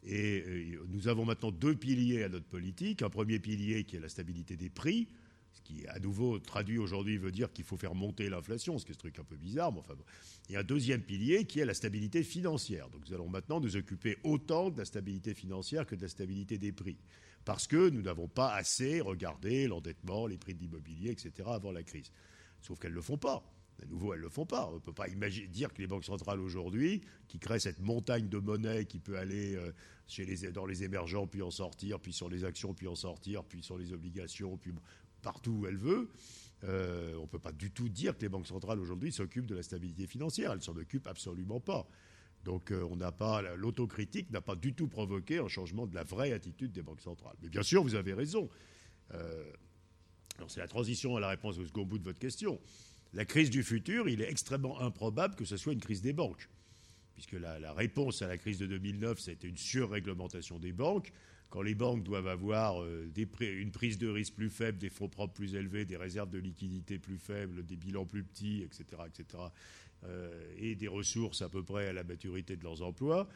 Et euh, nous avons maintenant deux piliers à notre politique. Un premier pilier qui est la stabilité des prix, ce qui, à nouveau, traduit aujourd'hui, veut dire qu'il faut faire monter l'inflation, ce qui est un truc un peu bizarre. Mais enfin, Et un deuxième pilier qui est la stabilité financière. Donc nous allons maintenant nous occuper autant de la stabilité financière que de la stabilité des prix. Parce que nous n'avons pas assez regardé l'endettement, les prix de l'immobilier, etc. avant la crise. Sauf qu'elles ne le font pas. À nouveau, elles ne le font pas. On ne peut pas imaginer, dire que les banques centrales aujourd'hui, qui créent cette montagne de monnaie qui peut aller euh, chez les, dans les émergents, puis en sortir, puis sur les actions, puis en sortir, puis sur les obligations, puis partout où elle veut, euh, on ne peut pas du tout dire que les banques centrales aujourd'hui s'occupent de la stabilité financière. Elles s'en occupent absolument pas. Donc euh, on n'a pas l'autocritique n'a pas du tout provoqué un changement de la vraie attitude des banques centrales. Mais bien sûr, vous avez raison. alors c'est la transition à la réponse au second bout de votre question la crise du futur, il est extrêmement improbable que ce soit une crise des banques. Puisque la, réponse à la crise de 2009, c'était une surréglementation des banques. Quand les banques doivent avoir euh, une prise de risque plus faible, des fonds propres plus élevés, des réserves de liquidité plus faibles, des bilans plus petits, etc., etc., euh, et des ressources à peu près à la maturité de leurs emplois,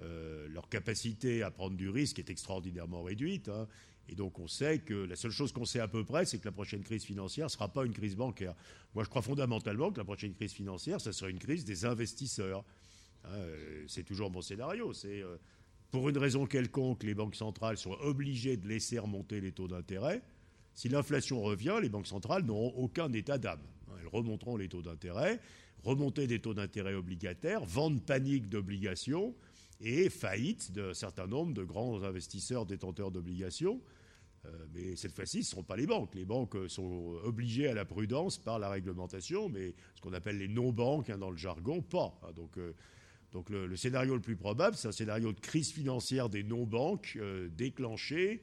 euh, leur capacité à prendre du risque est extraordinairement réduite. Hein. Et donc on sait que la seule chose qu'on sait à peu près, c'est que la prochaine crise financière ne sera pas une crise bancaire. Moi, je crois fondamentalement que la prochaine crise financière, ce sera une crise des investisseurs. Hein, c'est toujours mon scénario. C'est pour une raison quelconque, les banques centrales sont obligées de laisser remonter les taux d'intérêt. Si l'inflation revient, les banques centrales n'auront aucun état d'âme. Elles remonteront les taux d'intérêt, remonter des taux d'intérêt obligataires, vente panique d'obligations et faillite d'un certain nombre de grands investisseurs détenteurs d'obligations. Euh, mais cette fois-ci, ce ne seront pas les banques. Les banques euh, sont obligées à la prudence par la réglementation, mais ce qu'on appelle les non-banques hein, dans le jargon, pas. Hein. donc, euh, donc le, scénario le plus probable, c'est un scénario de crise financière des non-banques déclenché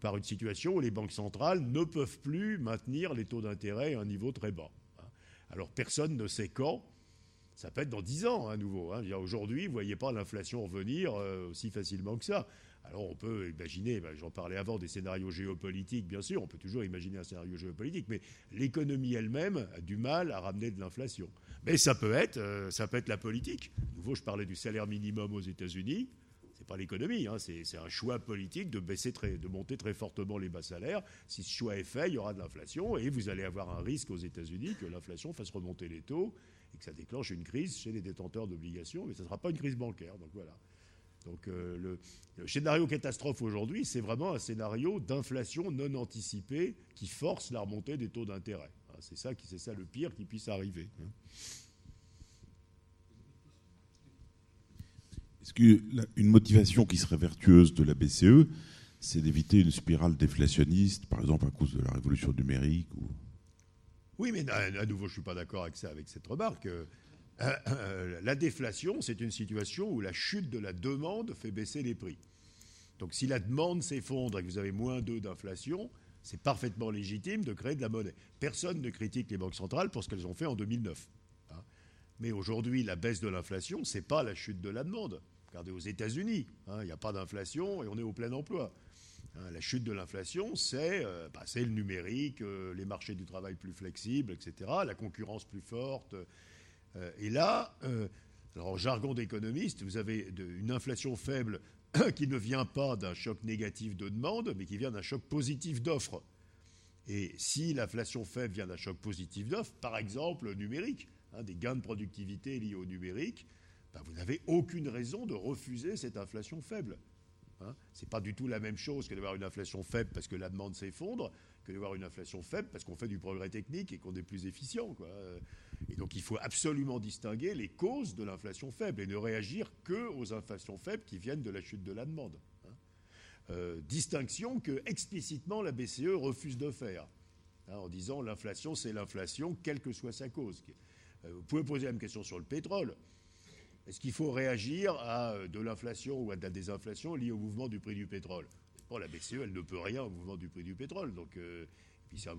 par une situation où les banques centrales ne peuvent plus maintenir les taux d'intérêt à un niveau très bas. Hein. Alors personne ne sait quand. Ça peut être dans 10 ans à nouveau. Aujourd'hui, vous ne voyez pas l'inflation revenir aussi facilement que ça. Alors on peut imaginer, ben, j'en parlais avant, des scénarios géopolitiques, bien sûr, on peut toujours imaginer un scénario géopolitique, mais l'économie elle-même a du mal à ramener de l'inflation. Mais ça peut être, euh, ça peut être la politique. Nouveau, je parlais du salaire minimum aux États-Unis. C'est pas l'économie, hein, c'est un choix politique de monter très fortement les bas salaires. Si ce choix est fait, il y aura de l'inflation et vous allez avoir un risque aux États-Unis que l'inflation fasse remonter les taux et que ça déclenche une crise chez les détenteurs d'obligations, mais ce ne sera pas une crise bancaire. Donc voilà. Donc euh, le, scénario catastrophe aujourd'hui, c'est vraiment un scénario d'inflation non anticipée qui force la remontée des taux d'intérêt. Ah, c'est ça, c'est ça le pire qui puisse arriver. Hein. Est-ce qu'une motivation qui serait vertueuse de la BCE, c'est d'éviter une spirale déflationniste, par exemple à cause de la révolution numérique ou... Oui, mais à nouveau, je ne suis pas d'accord avec cette remarque. Euh, euh, la déflation, c'est une situation où la chute de la demande fait baisser les prix. Donc si la demande s'effondre et que vous avez moins 2 d'inflation, c'est parfaitement légitime de créer de la monnaie. Personne ne critique les banques centrales pour ce qu'elles ont fait en 2009. Hein. Mais aujourd'hui, la baisse de l'inflation, ce n'est pas la chute de la demande. Regardez aux États-Unis, hein, il n'y a pas d'inflation et on est au plein emploi. Hein, la chute de l'inflation, c'est euh, bah, le numérique, euh, les marchés du travail plus flexibles, etc., la concurrence plus forte. Euh, et là, en jargon d'économiste, vous avez une inflation faible qui ne vient pas d'un choc négatif de demande, mais qui vient d'un choc positif d'offre. Et si l'inflation faible vient d'un choc positif d'offre, par exemple numérique, hein, des gains de productivité liés au numérique, ben, vous n'avez aucune raison de refuser cette inflation faible. Hein. Ce n'est pas du tout la même chose que d'avoir une inflation faible parce que la demande s'effondre, que d'avoir une inflation faible parce qu'on fait du progrès technique et qu'on est plus efficient. Et donc il faut absolument distinguer les causes de l'inflation faible et ne réagir que aux inflations faibles qui viennent de la chute de la demande. Hein. Euh, distinction que explicitement la BCE refuse de faire, hein, en disant l'inflation c'est l'inflation, quelle que soit sa cause. Euh, vous pouvez poser la même question sur le pétrole. Est-ce qu'il faut réagir à euh, de l'inflation ou à de la désinflation liée au mouvement du prix du pétrole? Bon, la BCE, elle ne peut rien au mouvement du prix du pétrole. Donc, euh, puis ça,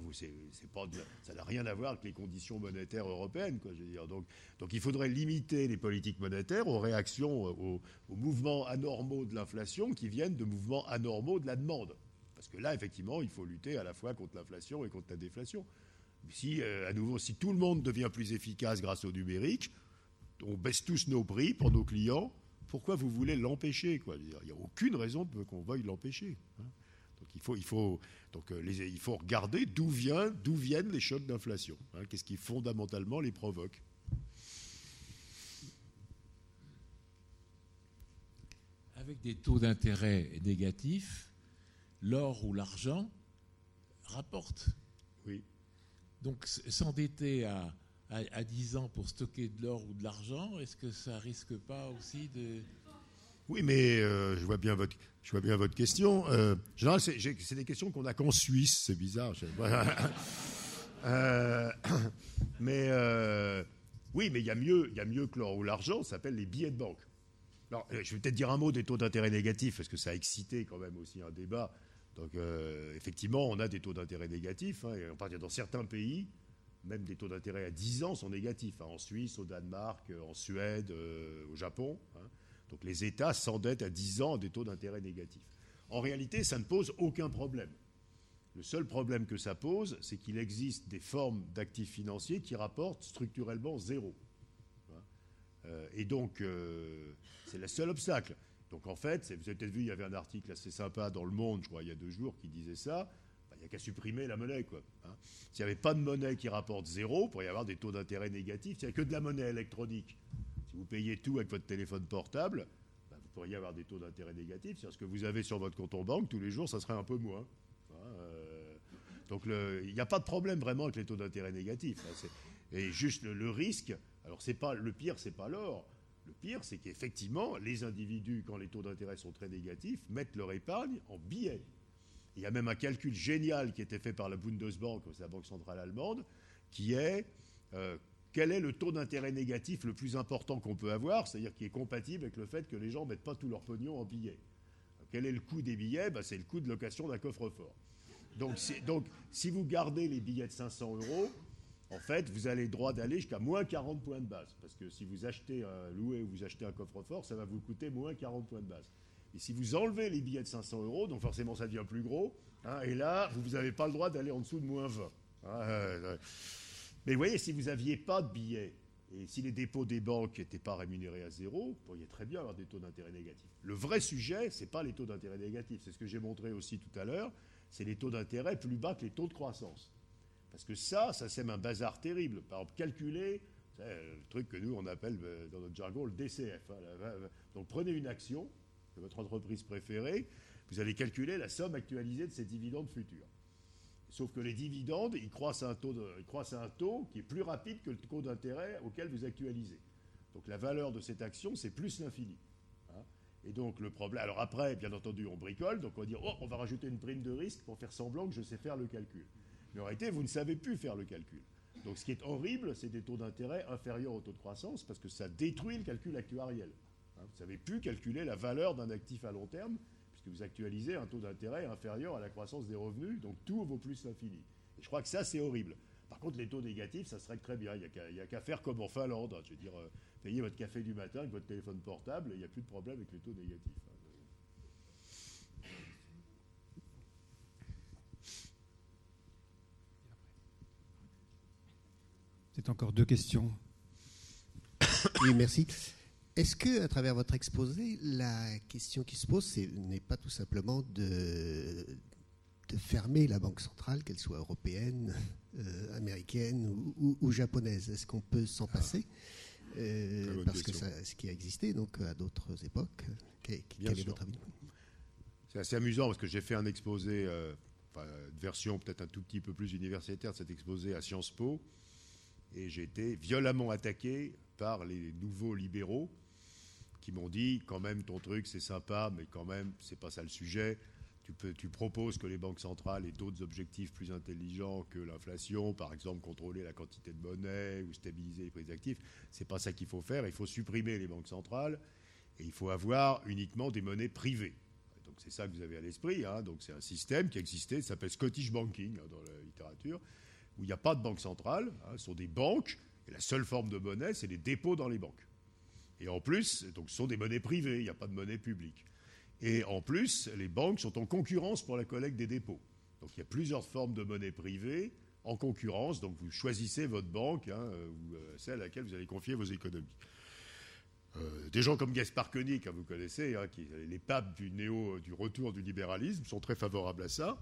pas ça n'a rien à voir avec les conditions monétaires européennes. Je. Donc, donc, il faudrait limiter les politiques monétaires aux réactions, aux, aux mouvements anormaux de l'inflation qui viennent de mouvements anormaux de la demande. Parce que là, effectivement, il faut lutter à la fois contre l'inflation et contre la déflation. Si, euh, à nouveau, si tout le monde devient plus efficace grâce au numérique, on baisse tous nos prix pour nos clients. Pourquoi vous voulez l'empêcher Il n'y a aucune raison qu'on veuille l'empêcher. Hein. Donc il faut, il faut, donc, euh, il faut regarder d'où vient, viennent les chocs d'inflation. Hein. Qu'est-ce qui fondamentalement les provoque? Avec des taux d'intérêt négatifs, l'or ou l'argent rapportent. Oui. Donc s'endetter à à, 10 ans pour stocker de l'or ou de l'argent, est-ce que ça risque pas aussi de... Oui, mais euh, je, vois bien votre, question. Euh, général, c'est des questions qu'on a qu'en Suisse, c'est bizarre. euh, mais euh, oui, mais il y a mieux, y a mieux que l'or ou l'argent. Ça s'appelle les billets de banque. Alors, je vais peut-être dire un mot des taux d'intérêt négatifs parce que ça a excité quand même aussi un débat. Donc, effectivement, on a des taux d'intérêt négatifs. Hein, et on dans certains pays, même des taux d'intérêt à 10 ans sont négatifs, hein, en Suisse, au Danemark, euh, en Suède, euh, au Japon. Hein. Donc les États s'endettent à 10 ans à des taux d'intérêt négatifs. En réalité, ça ne pose aucun problème. Le seul problème que ça pose, c'est qu'il existe des formes d'actifs financiers qui rapportent structurellement zéro. Hein. Euh, et donc, c'est le seul obstacle. Donc en fait, vous avez peut-être vu, il y avait un article assez sympa dans Le Monde, je crois, il y a deux jours, qui disait ça il n'y a qu'à supprimer la monnaie. Quoi. Hein. S'il n'y avait pas de monnaie qui rapporte zéro, il pourrait y avoir des taux d'intérêt négatifs. S'il n'y a que de la monnaie électronique, si vous payez tout avec votre téléphone portable, bah, vous pourriez avoir des taux d'intérêt négatifs. C'est ce que vous avez sur votre compte en banque tous les jours, ça serait un peu moins. Hein, euh. donc il n'y a pas de problème vraiment avec les taux d'intérêt négatifs. Hein. et juste le, risque, alors c'est pas le pire, c'est pas l'or. Le pire, c'est qu'effectivement, les individus, quand les taux d'intérêt sont très négatifs, mettent leur épargne en billets. Il y a même un calcul génial qui été fait par la Bundesbank, c'est la Banque centrale allemande, qui est euh, quel est le taux d'intérêt négatif le plus important qu'on peut avoir, c'est-à-dire qui est compatible avec le fait que les gens ne mettent pas tout leur pognon en billets. Quel est le coût des billets? Ben, C'est le coût de location d'un coffre-fort. Donc, si vous gardez les billets de 500 euros, en fait, vous avez le droit d'aller jusqu'à moins 40 points de base. Parce que si vous achetez un loué ou vous achetez un coffre-fort, ça va vous coûter moins 40 points de base. Et si vous enlevez les billets de 500 euros, donc forcément ça devient plus gros, hein, et là, vous n'avez pas le droit d'aller en dessous de moins 20. Hein, mais vous voyez, si vous n'aviez pas de billets, et si les dépôts des banques n'étaient pas rémunérés à zéro, vous pourriez très bien avoir des taux d'intérêt négatifs. Le vrai sujet, ce n'est pas les taux d'intérêt négatifs, c'est ce que j'ai montré aussi tout à l'heure, c'est les taux d'intérêt plus bas que les taux de croissance. Parce que ça, ça sème un bazar terrible. Par exemple, calculer, le truc que nous, on appelle euh, dans notre jargon le DCF. Hein, donc prenez une action, votre entreprise préférée, vous allez calculer la somme actualisée de ces dividendes futurs. Sauf que les dividendes, ils croissent à un taux, à un taux qui est plus rapide que le taux d'intérêt auquel vous actualisez. Donc la valeur de cette action, c'est plus l'infini. Hein. Et donc le problème. Alors après, bien entendu, on bricole, donc on va dire oh, on va rajouter une prime de risque pour faire semblant que je sais faire le calcul. Mais en réalité, vous ne savez plus faire le calcul. Donc ce qui est horrible, c'est des taux d'intérêt inférieurs au taux de croissance parce que ça détruit le calcul actuariel. Hein, vous ne savez plus calculer la valeur d'un actif à long terme puisque vous actualisez un taux d'intérêt inférieur à la croissance des revenus, donc tout vaut plus l'infini. Et je crois que ça, c'est horrible. Par contre, les taux négatifs, ça serait très bien. Il n'y a qu'à faire comme en Finlande. Hein. Je veux dire, euh, payez votre café du matin avec votre téléphone portable, il n'y a plus de problème avec les taux négatifs. Hein. C'est encore deux questions. Oui, merci. Est-ce que, à travers votre exposé, la question qui se pose n'est pas tout simplement de, de fermer la banque centrale, qu'elle soit européenne, euh, américaine ou, japonaise? Est-ce qu'on peut s'en ah. passer? Euh, Parce que c'est ce qui a existé donc à d'autres époques. Quel, est votre avis? C'est assez amusant parce que j'ai fait un exposé, euh, une version peut-être un tout petit peu plus universitaire de cet exposé à Sciences Po, et j'ai été violemment attaqué par les nouveaux libéraux qui m'ont dit quand même ton truc c'est sympa, mais quand même c'est pas ça le sujet. Tu, proposes que les banques centrales aient d'autres objectifs plus intelligents que l'inflation, par exemple contrôler la quantité de monnaie ou stabiliser les prix d'actifs. C'est pas ça qu'il faut faire. Il faut supprimer les banques centrales et il faut avoir uniquement des monnaies privées. Donc c'est ça que vous avez à l'esprit. Hein. Donc c'est un système qui existait, ça s'appelle Scottish Banking hein, dans la littérature, où il n'y a pas de banque centrale. Hein. ce sont des banques et la seule forme de monnaie, c'est les dépôts dans les banques. Et en plus, donc ce sont des monnaies privées. Il n'y a pas de monnaie publique. Et en plus, les banques sont en concurrence pour la collecte des dépôts. Donc il y a plusieurs formes de monnaie privée en concurrence. Donc vous choisissez votre banque, hein, ou euh, celle à laquelle vous allez confier vos économies. Euh, des gens comme Gaspard Koenig, hein, vous connaissez, hein, les papes du néo, du retour du libéralisme, sont très favorables à ça,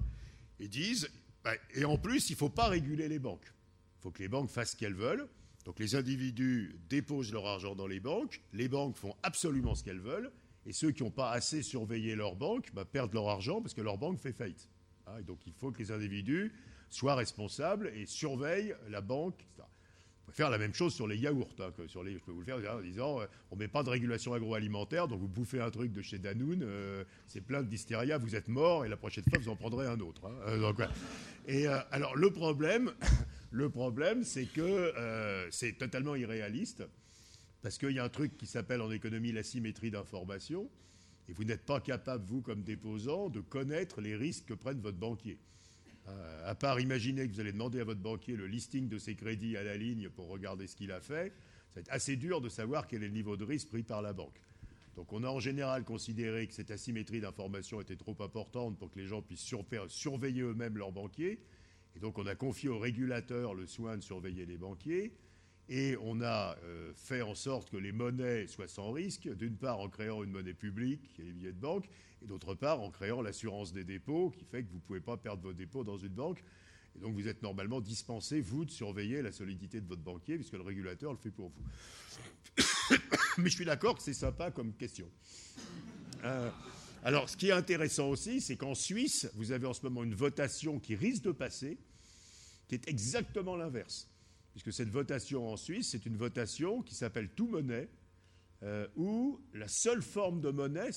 et disent, bah, et en plus, il ne faut pas réguler les banques. Il faut que les banques fassent ce qu'elles veulent. Donc les individus déposent leur argent dans les banques, les banques font absolument ce qu'elles veulent, et ceux qui n'ont pas assez surveillé leur banque bah, perdent leur argent parce que leur banque fait faillite. Hein, donc il faut que les individus soient responsables et surveillent la banque. On peut faire la même chose sur les yaourts. Hein, sur les, je peux vous le faire en disant euh, on ne met pas de régulation agroalimentaire, donc vous bouffez un truc de chez Danone, euh, c'est plein de d'hystéria, vous êtes mort, et la prochaine fois, vous en prendrez un autre. Hein. Euh, et alors, le problème, le problème c'est que c'est totalement irréaliste. Parce qu'il y a un truc qui s'appelle en économie la symétrie d'information, et vous n'êtes pas capable, vous, comme déposant, de connaître les risques que prenne votre banquier. Euh, à part imaginer que vous allez demander à votre banquier le listing de ses crédits à la ligne pour regarder ce qu'il a fait, être assez dur de savoir quel est le niveau de risque pris par la banque. Donc on a en général considéré que cette asymétrie d'information était trop importante pour que les gens puissent surveiller eux-mêmes leurs banquiers. Et donc on a confié au régulateur le soin de surveiller les banquiers. Et on a euh, fait en sorte que les monnaies soient sans risque, d'une part en créant une monnaie publique, qui est les billets de banque, et d'autre part en créant l'assurance des dépôts, qui fait que vous ne pouvez pas perdre vos dépôts dans une banque. Et donc vous êtes normalement dispensé, vous, de surveiller la solidité de votre banquier, puisque le régulateur le fait pour vous. Mais je suis d'accord que c'est sympa comme question. Euh, alors, ce qui est intéressant aussi, c'est qu'en Suisse, vous avez en ce moment une votation qui risque de passer, qui est exactement l'inverse puisque cette votation en Suisse, c'est une votation qui s'appelle tout monnaie, euh, où la seule forme de monnaie,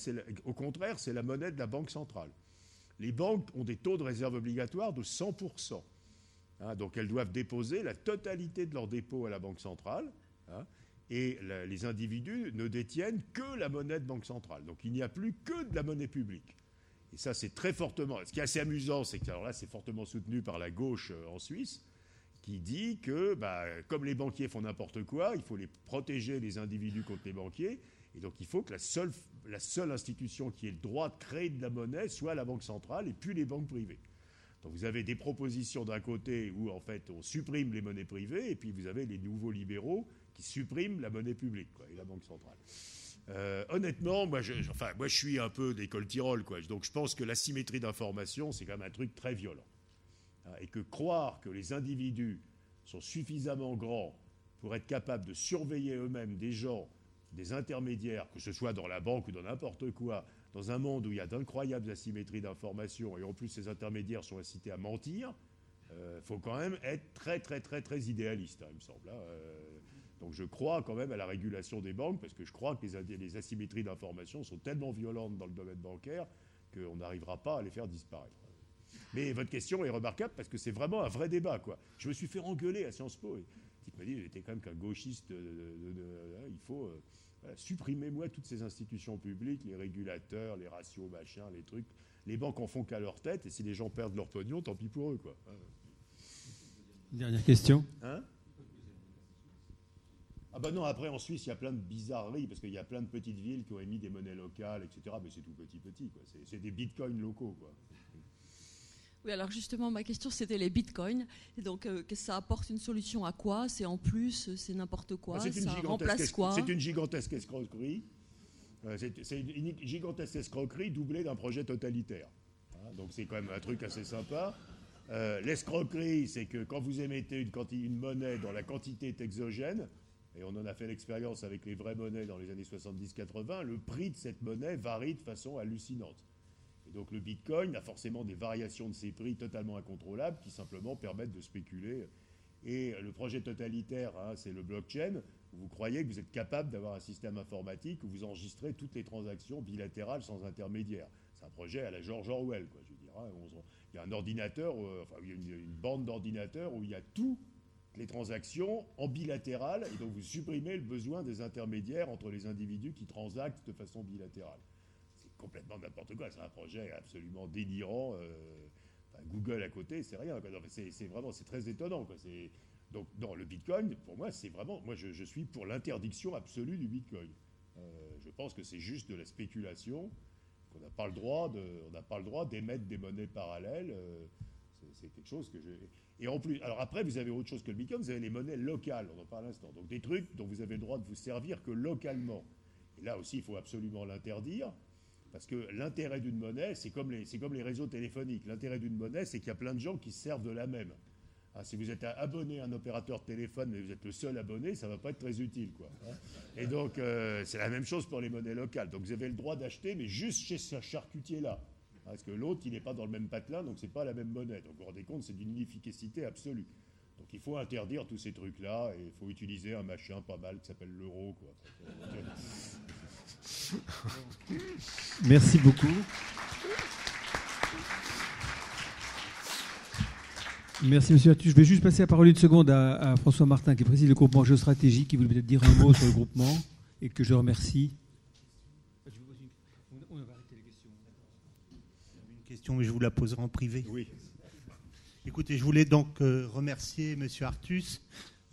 au contraire, c'est la monnaie de la Banque centrale. Les banques ont des taux de réserve obligatoires de 100%. Hein, donc elles doivent déposer la totalité de leurs dépôts à la Banque centrale. Hein, et les individus ne détiennent que la monnaie de Banque centrale. Donc il n'y a plus que de la monnaie publique. Et ça, c'est très fortement. Ce qui est assez amusant, c'est que alors là, c'est fortement soutenu par la gauche euh, en Suisse qui dit que, bah, comme les banquiers font n'importe quoi, il faut les protéger les individus contre les banquiers. Et donc il faut que la seule, la seule institution qui ait le droit de créer de la monnaie soit la Banque centrale et puis les banques privées. Donc vous avez des propositions d'un côté où en fait on supprime les monnaies privées et puis vous avez les nouveaux libéraux qui suppriment la monnaie publique et la Banque centrale. Euh, honnêtement, moi je, enfin, moi je suis un peu d'école Tyrol, quoi. donc je pense que la symétrie d'information c'est quand même un truc très violent. Hein, et que croire que les individus sont suffisamment grands pour être capables de surveiller eux-mêmes des gens, des intermédiaires, que ce soit dans la banque ou dans n'importe quoi, dans un monde où il y a d'incroyables asymétries d'information et en plus ces intermédiaires sont incités à mentir, il euh, faut quand même être très très très très idéaliste, hein, il me semble. Hein, euh, Donc je crois quand même à la régulation des banques, parce que je crois que les, les asymétries d'information sont tellement violentes dans le domaine bancaire qu'on n'arrivera pas à les faire disparaître. Mais votre question est remarquable parce que c'est vraiment un vrai débat. Quoi. Je me suis fait engueuler à Sciences Po. Il m'a dit, j'étais quand même qu'un gauchiste. Hein, il faut euh, supprimer, moi, toutes ces institutions publiques, les régulateurs, les ratios, machin, les trucs. Les banques en font qu'à leur tête, et si les gens perdent leur pognon, tant pis pour eux. Quoi. Dernière question. Hein? Ah ben non, après en Suisse, il y a plein de bizarreries, parce qu'il y a plein de petites villes qui ont émis des monnaies locales, etc. Mais c'est tout petit petit, quoi. C'est des bitcoins locaux, quoi. Oui, alors justement, ma question c'était les bitcoins. Et donc, euh, que ça apporte une solution à quoi? C'est en plus, c'est n'importe quoi bah, Ça remplace quoi? C'est une gigantesque escroquerie. Euh, c'est une gigantesque escroquerie doublée d'un projet totalitaire. Hein, donc c'est quand même un truc assez sympa. Euh, l'escroquerie, c'est que quand vous émettez une, une monnaie dont la quantité est exogène, et on en a fait l'expérience avec les vraies monnaies dans les années 70-80, le prix de cette monnaie varie de façon hallucinante. Et donc le Bitcoin a forcément des variations de ses prix totalement incontrôlables qui simplement permettent de spéculer. Et le projet totalitaire, hein, c'est le blockchain, vous croyez que vous êtes capable d'avoir un système informatique où vous enregistrez toutes les transactions bilatérales sans intermédiaire. C'est un projet à la George Orwell, quoi, je. Hein. il y a un ordinateur, euh, enfin, il y a une, une bande d'ordinateurs où il y a tout les transactions en bilatéral, et donc vous supprimez le besoin des intermédiaires entre les individus qui transactent de façon bilatérale. C'est complètement n'importe quoi, c'est un projet absolument délirant. Euh, Google à côté, c'est rien. C'est vraiment, c'est très étonnant. Donc, dans le Bitcoin, pour moi, c'est vraiment, moi, je, suis pour l'interdiction absolue du Bitcoin. Euh, je pense que c'est juste de la spéculation, qu'on n'a pas le droit de, on n'a pas le droit d'émettre des monnaies parallèles. Euh, c'est quelque chose que je. Et en plus, alors après, vous avez autre chose que le Bitcoin, vous avez les monnaies locales, on en parle à l'instant. Donc des trucs dont vous avez le droit de vous servir que localement. Et là aussi, il faut absolument l'interdire, parce que l'intérêt d'une monnaie, c'est comme, les, comme les réseaux téléphoniques. L'intérêt d'une monnaie, c'est qu'il y a plein de gens qui se servent de la même. Ah, si vous êtes abonné à un opérateur de téléphone, mais vous êtes le seul abonné, ça ne va pas être très utile. Quoi. Et donc, euh, c'est la même chose pour les monnaies locales. Donc, vous avez le droit d'acheter, mais juste chez ce charcutier-là. Parce que l'autre, il n'est pas dans le même patelin, donc ce n'est pas la même monnaie. Donc vous vous rendez compte, c'est d'une inefficacité absolue. Donc il faut interdire tous ces trucs-là et il faut utiliser un machin pas mal qui s'appelle l'euro. Merci beaucoup. Merci, monsieur Attu. Je vais juste passer la parole une seconde à, François Martin, qui préside le groupement Géostratégie, qui voulait peut-être dire un mot sur le groupement et que je remercie. Mais je vous la poserai en privé. Oui. Écoutez, je voulais donc euh, remercier M. Artus,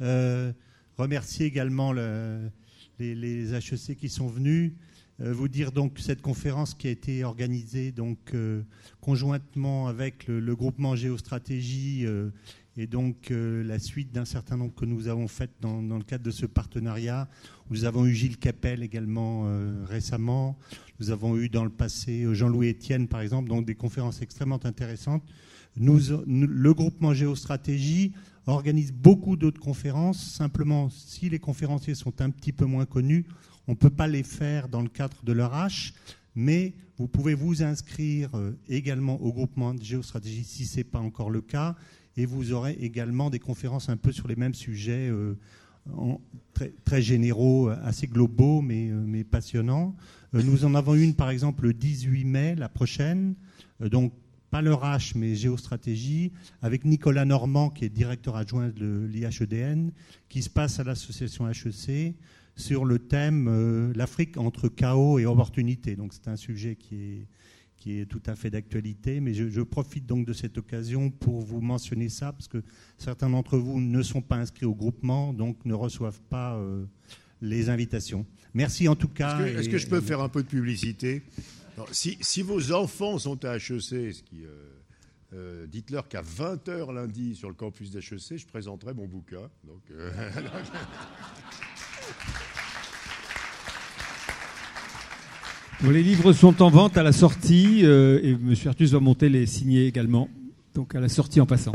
euh, remercier également le, les, HEC qui sont venus, euh, vous dire donc cette conférence qui a été organisée donc conjointement avec le, groupement Géostratégie et donc la suite d'un certain nombre que nous avons fait dans, le cadre de ce partenariat. Nous avons eu Gilles Capel également récemment. Nous avons eu dans le passé euh, Jean-Louis Etienne, par exemple, donc des conférences extrêmement intéressantes. Nous, le groupement Géostratégie organise beaucoup d'autres conférences. Simplement, si les conférenciers sont un petit peu moins connus, on ne peut pas les faire dans le cadre de leur H, mais vous pouvez vous inscrire euh, également au groupement Géostratégie si ce n'est pas encore le cas, et vous aurez également des conférences un peu sur les mêmes sujets. Euh, très, généraux, assez globaux, mais, mais passionnants. Euh, nous en avons une, par exemple, le 18 mai, la prochaine, euh, donc pas le RH, mais géostratégie, avec Nicolas Normand, qui est directeur adjoint de l'IHEDN, qui se passe à l'association HEC sur le thème euh, l'Afrique entre chaos et opportunité. Donc c'est un sujet qui est, qui est tout à fait d'actualité, mais je, profite donc de cette occasion pour vous mentionner ça, parce que certains d'entre vous ne sont pas inscrits au groupement, donc ne reçoivent pas les invitations. Merci en tout cas. Est-ce que, je peux faire un peu de publicité? Si, vos enfants sont à HEC, ce qui, euh, euh, dites-leur qu'à 20h lundi sur le campus d'HEC, je présenterai mon bouquin. Donc, euh, les livres sont en vente à la sortie et M. Artus va monter les signer également. Donc à la sortie en passant.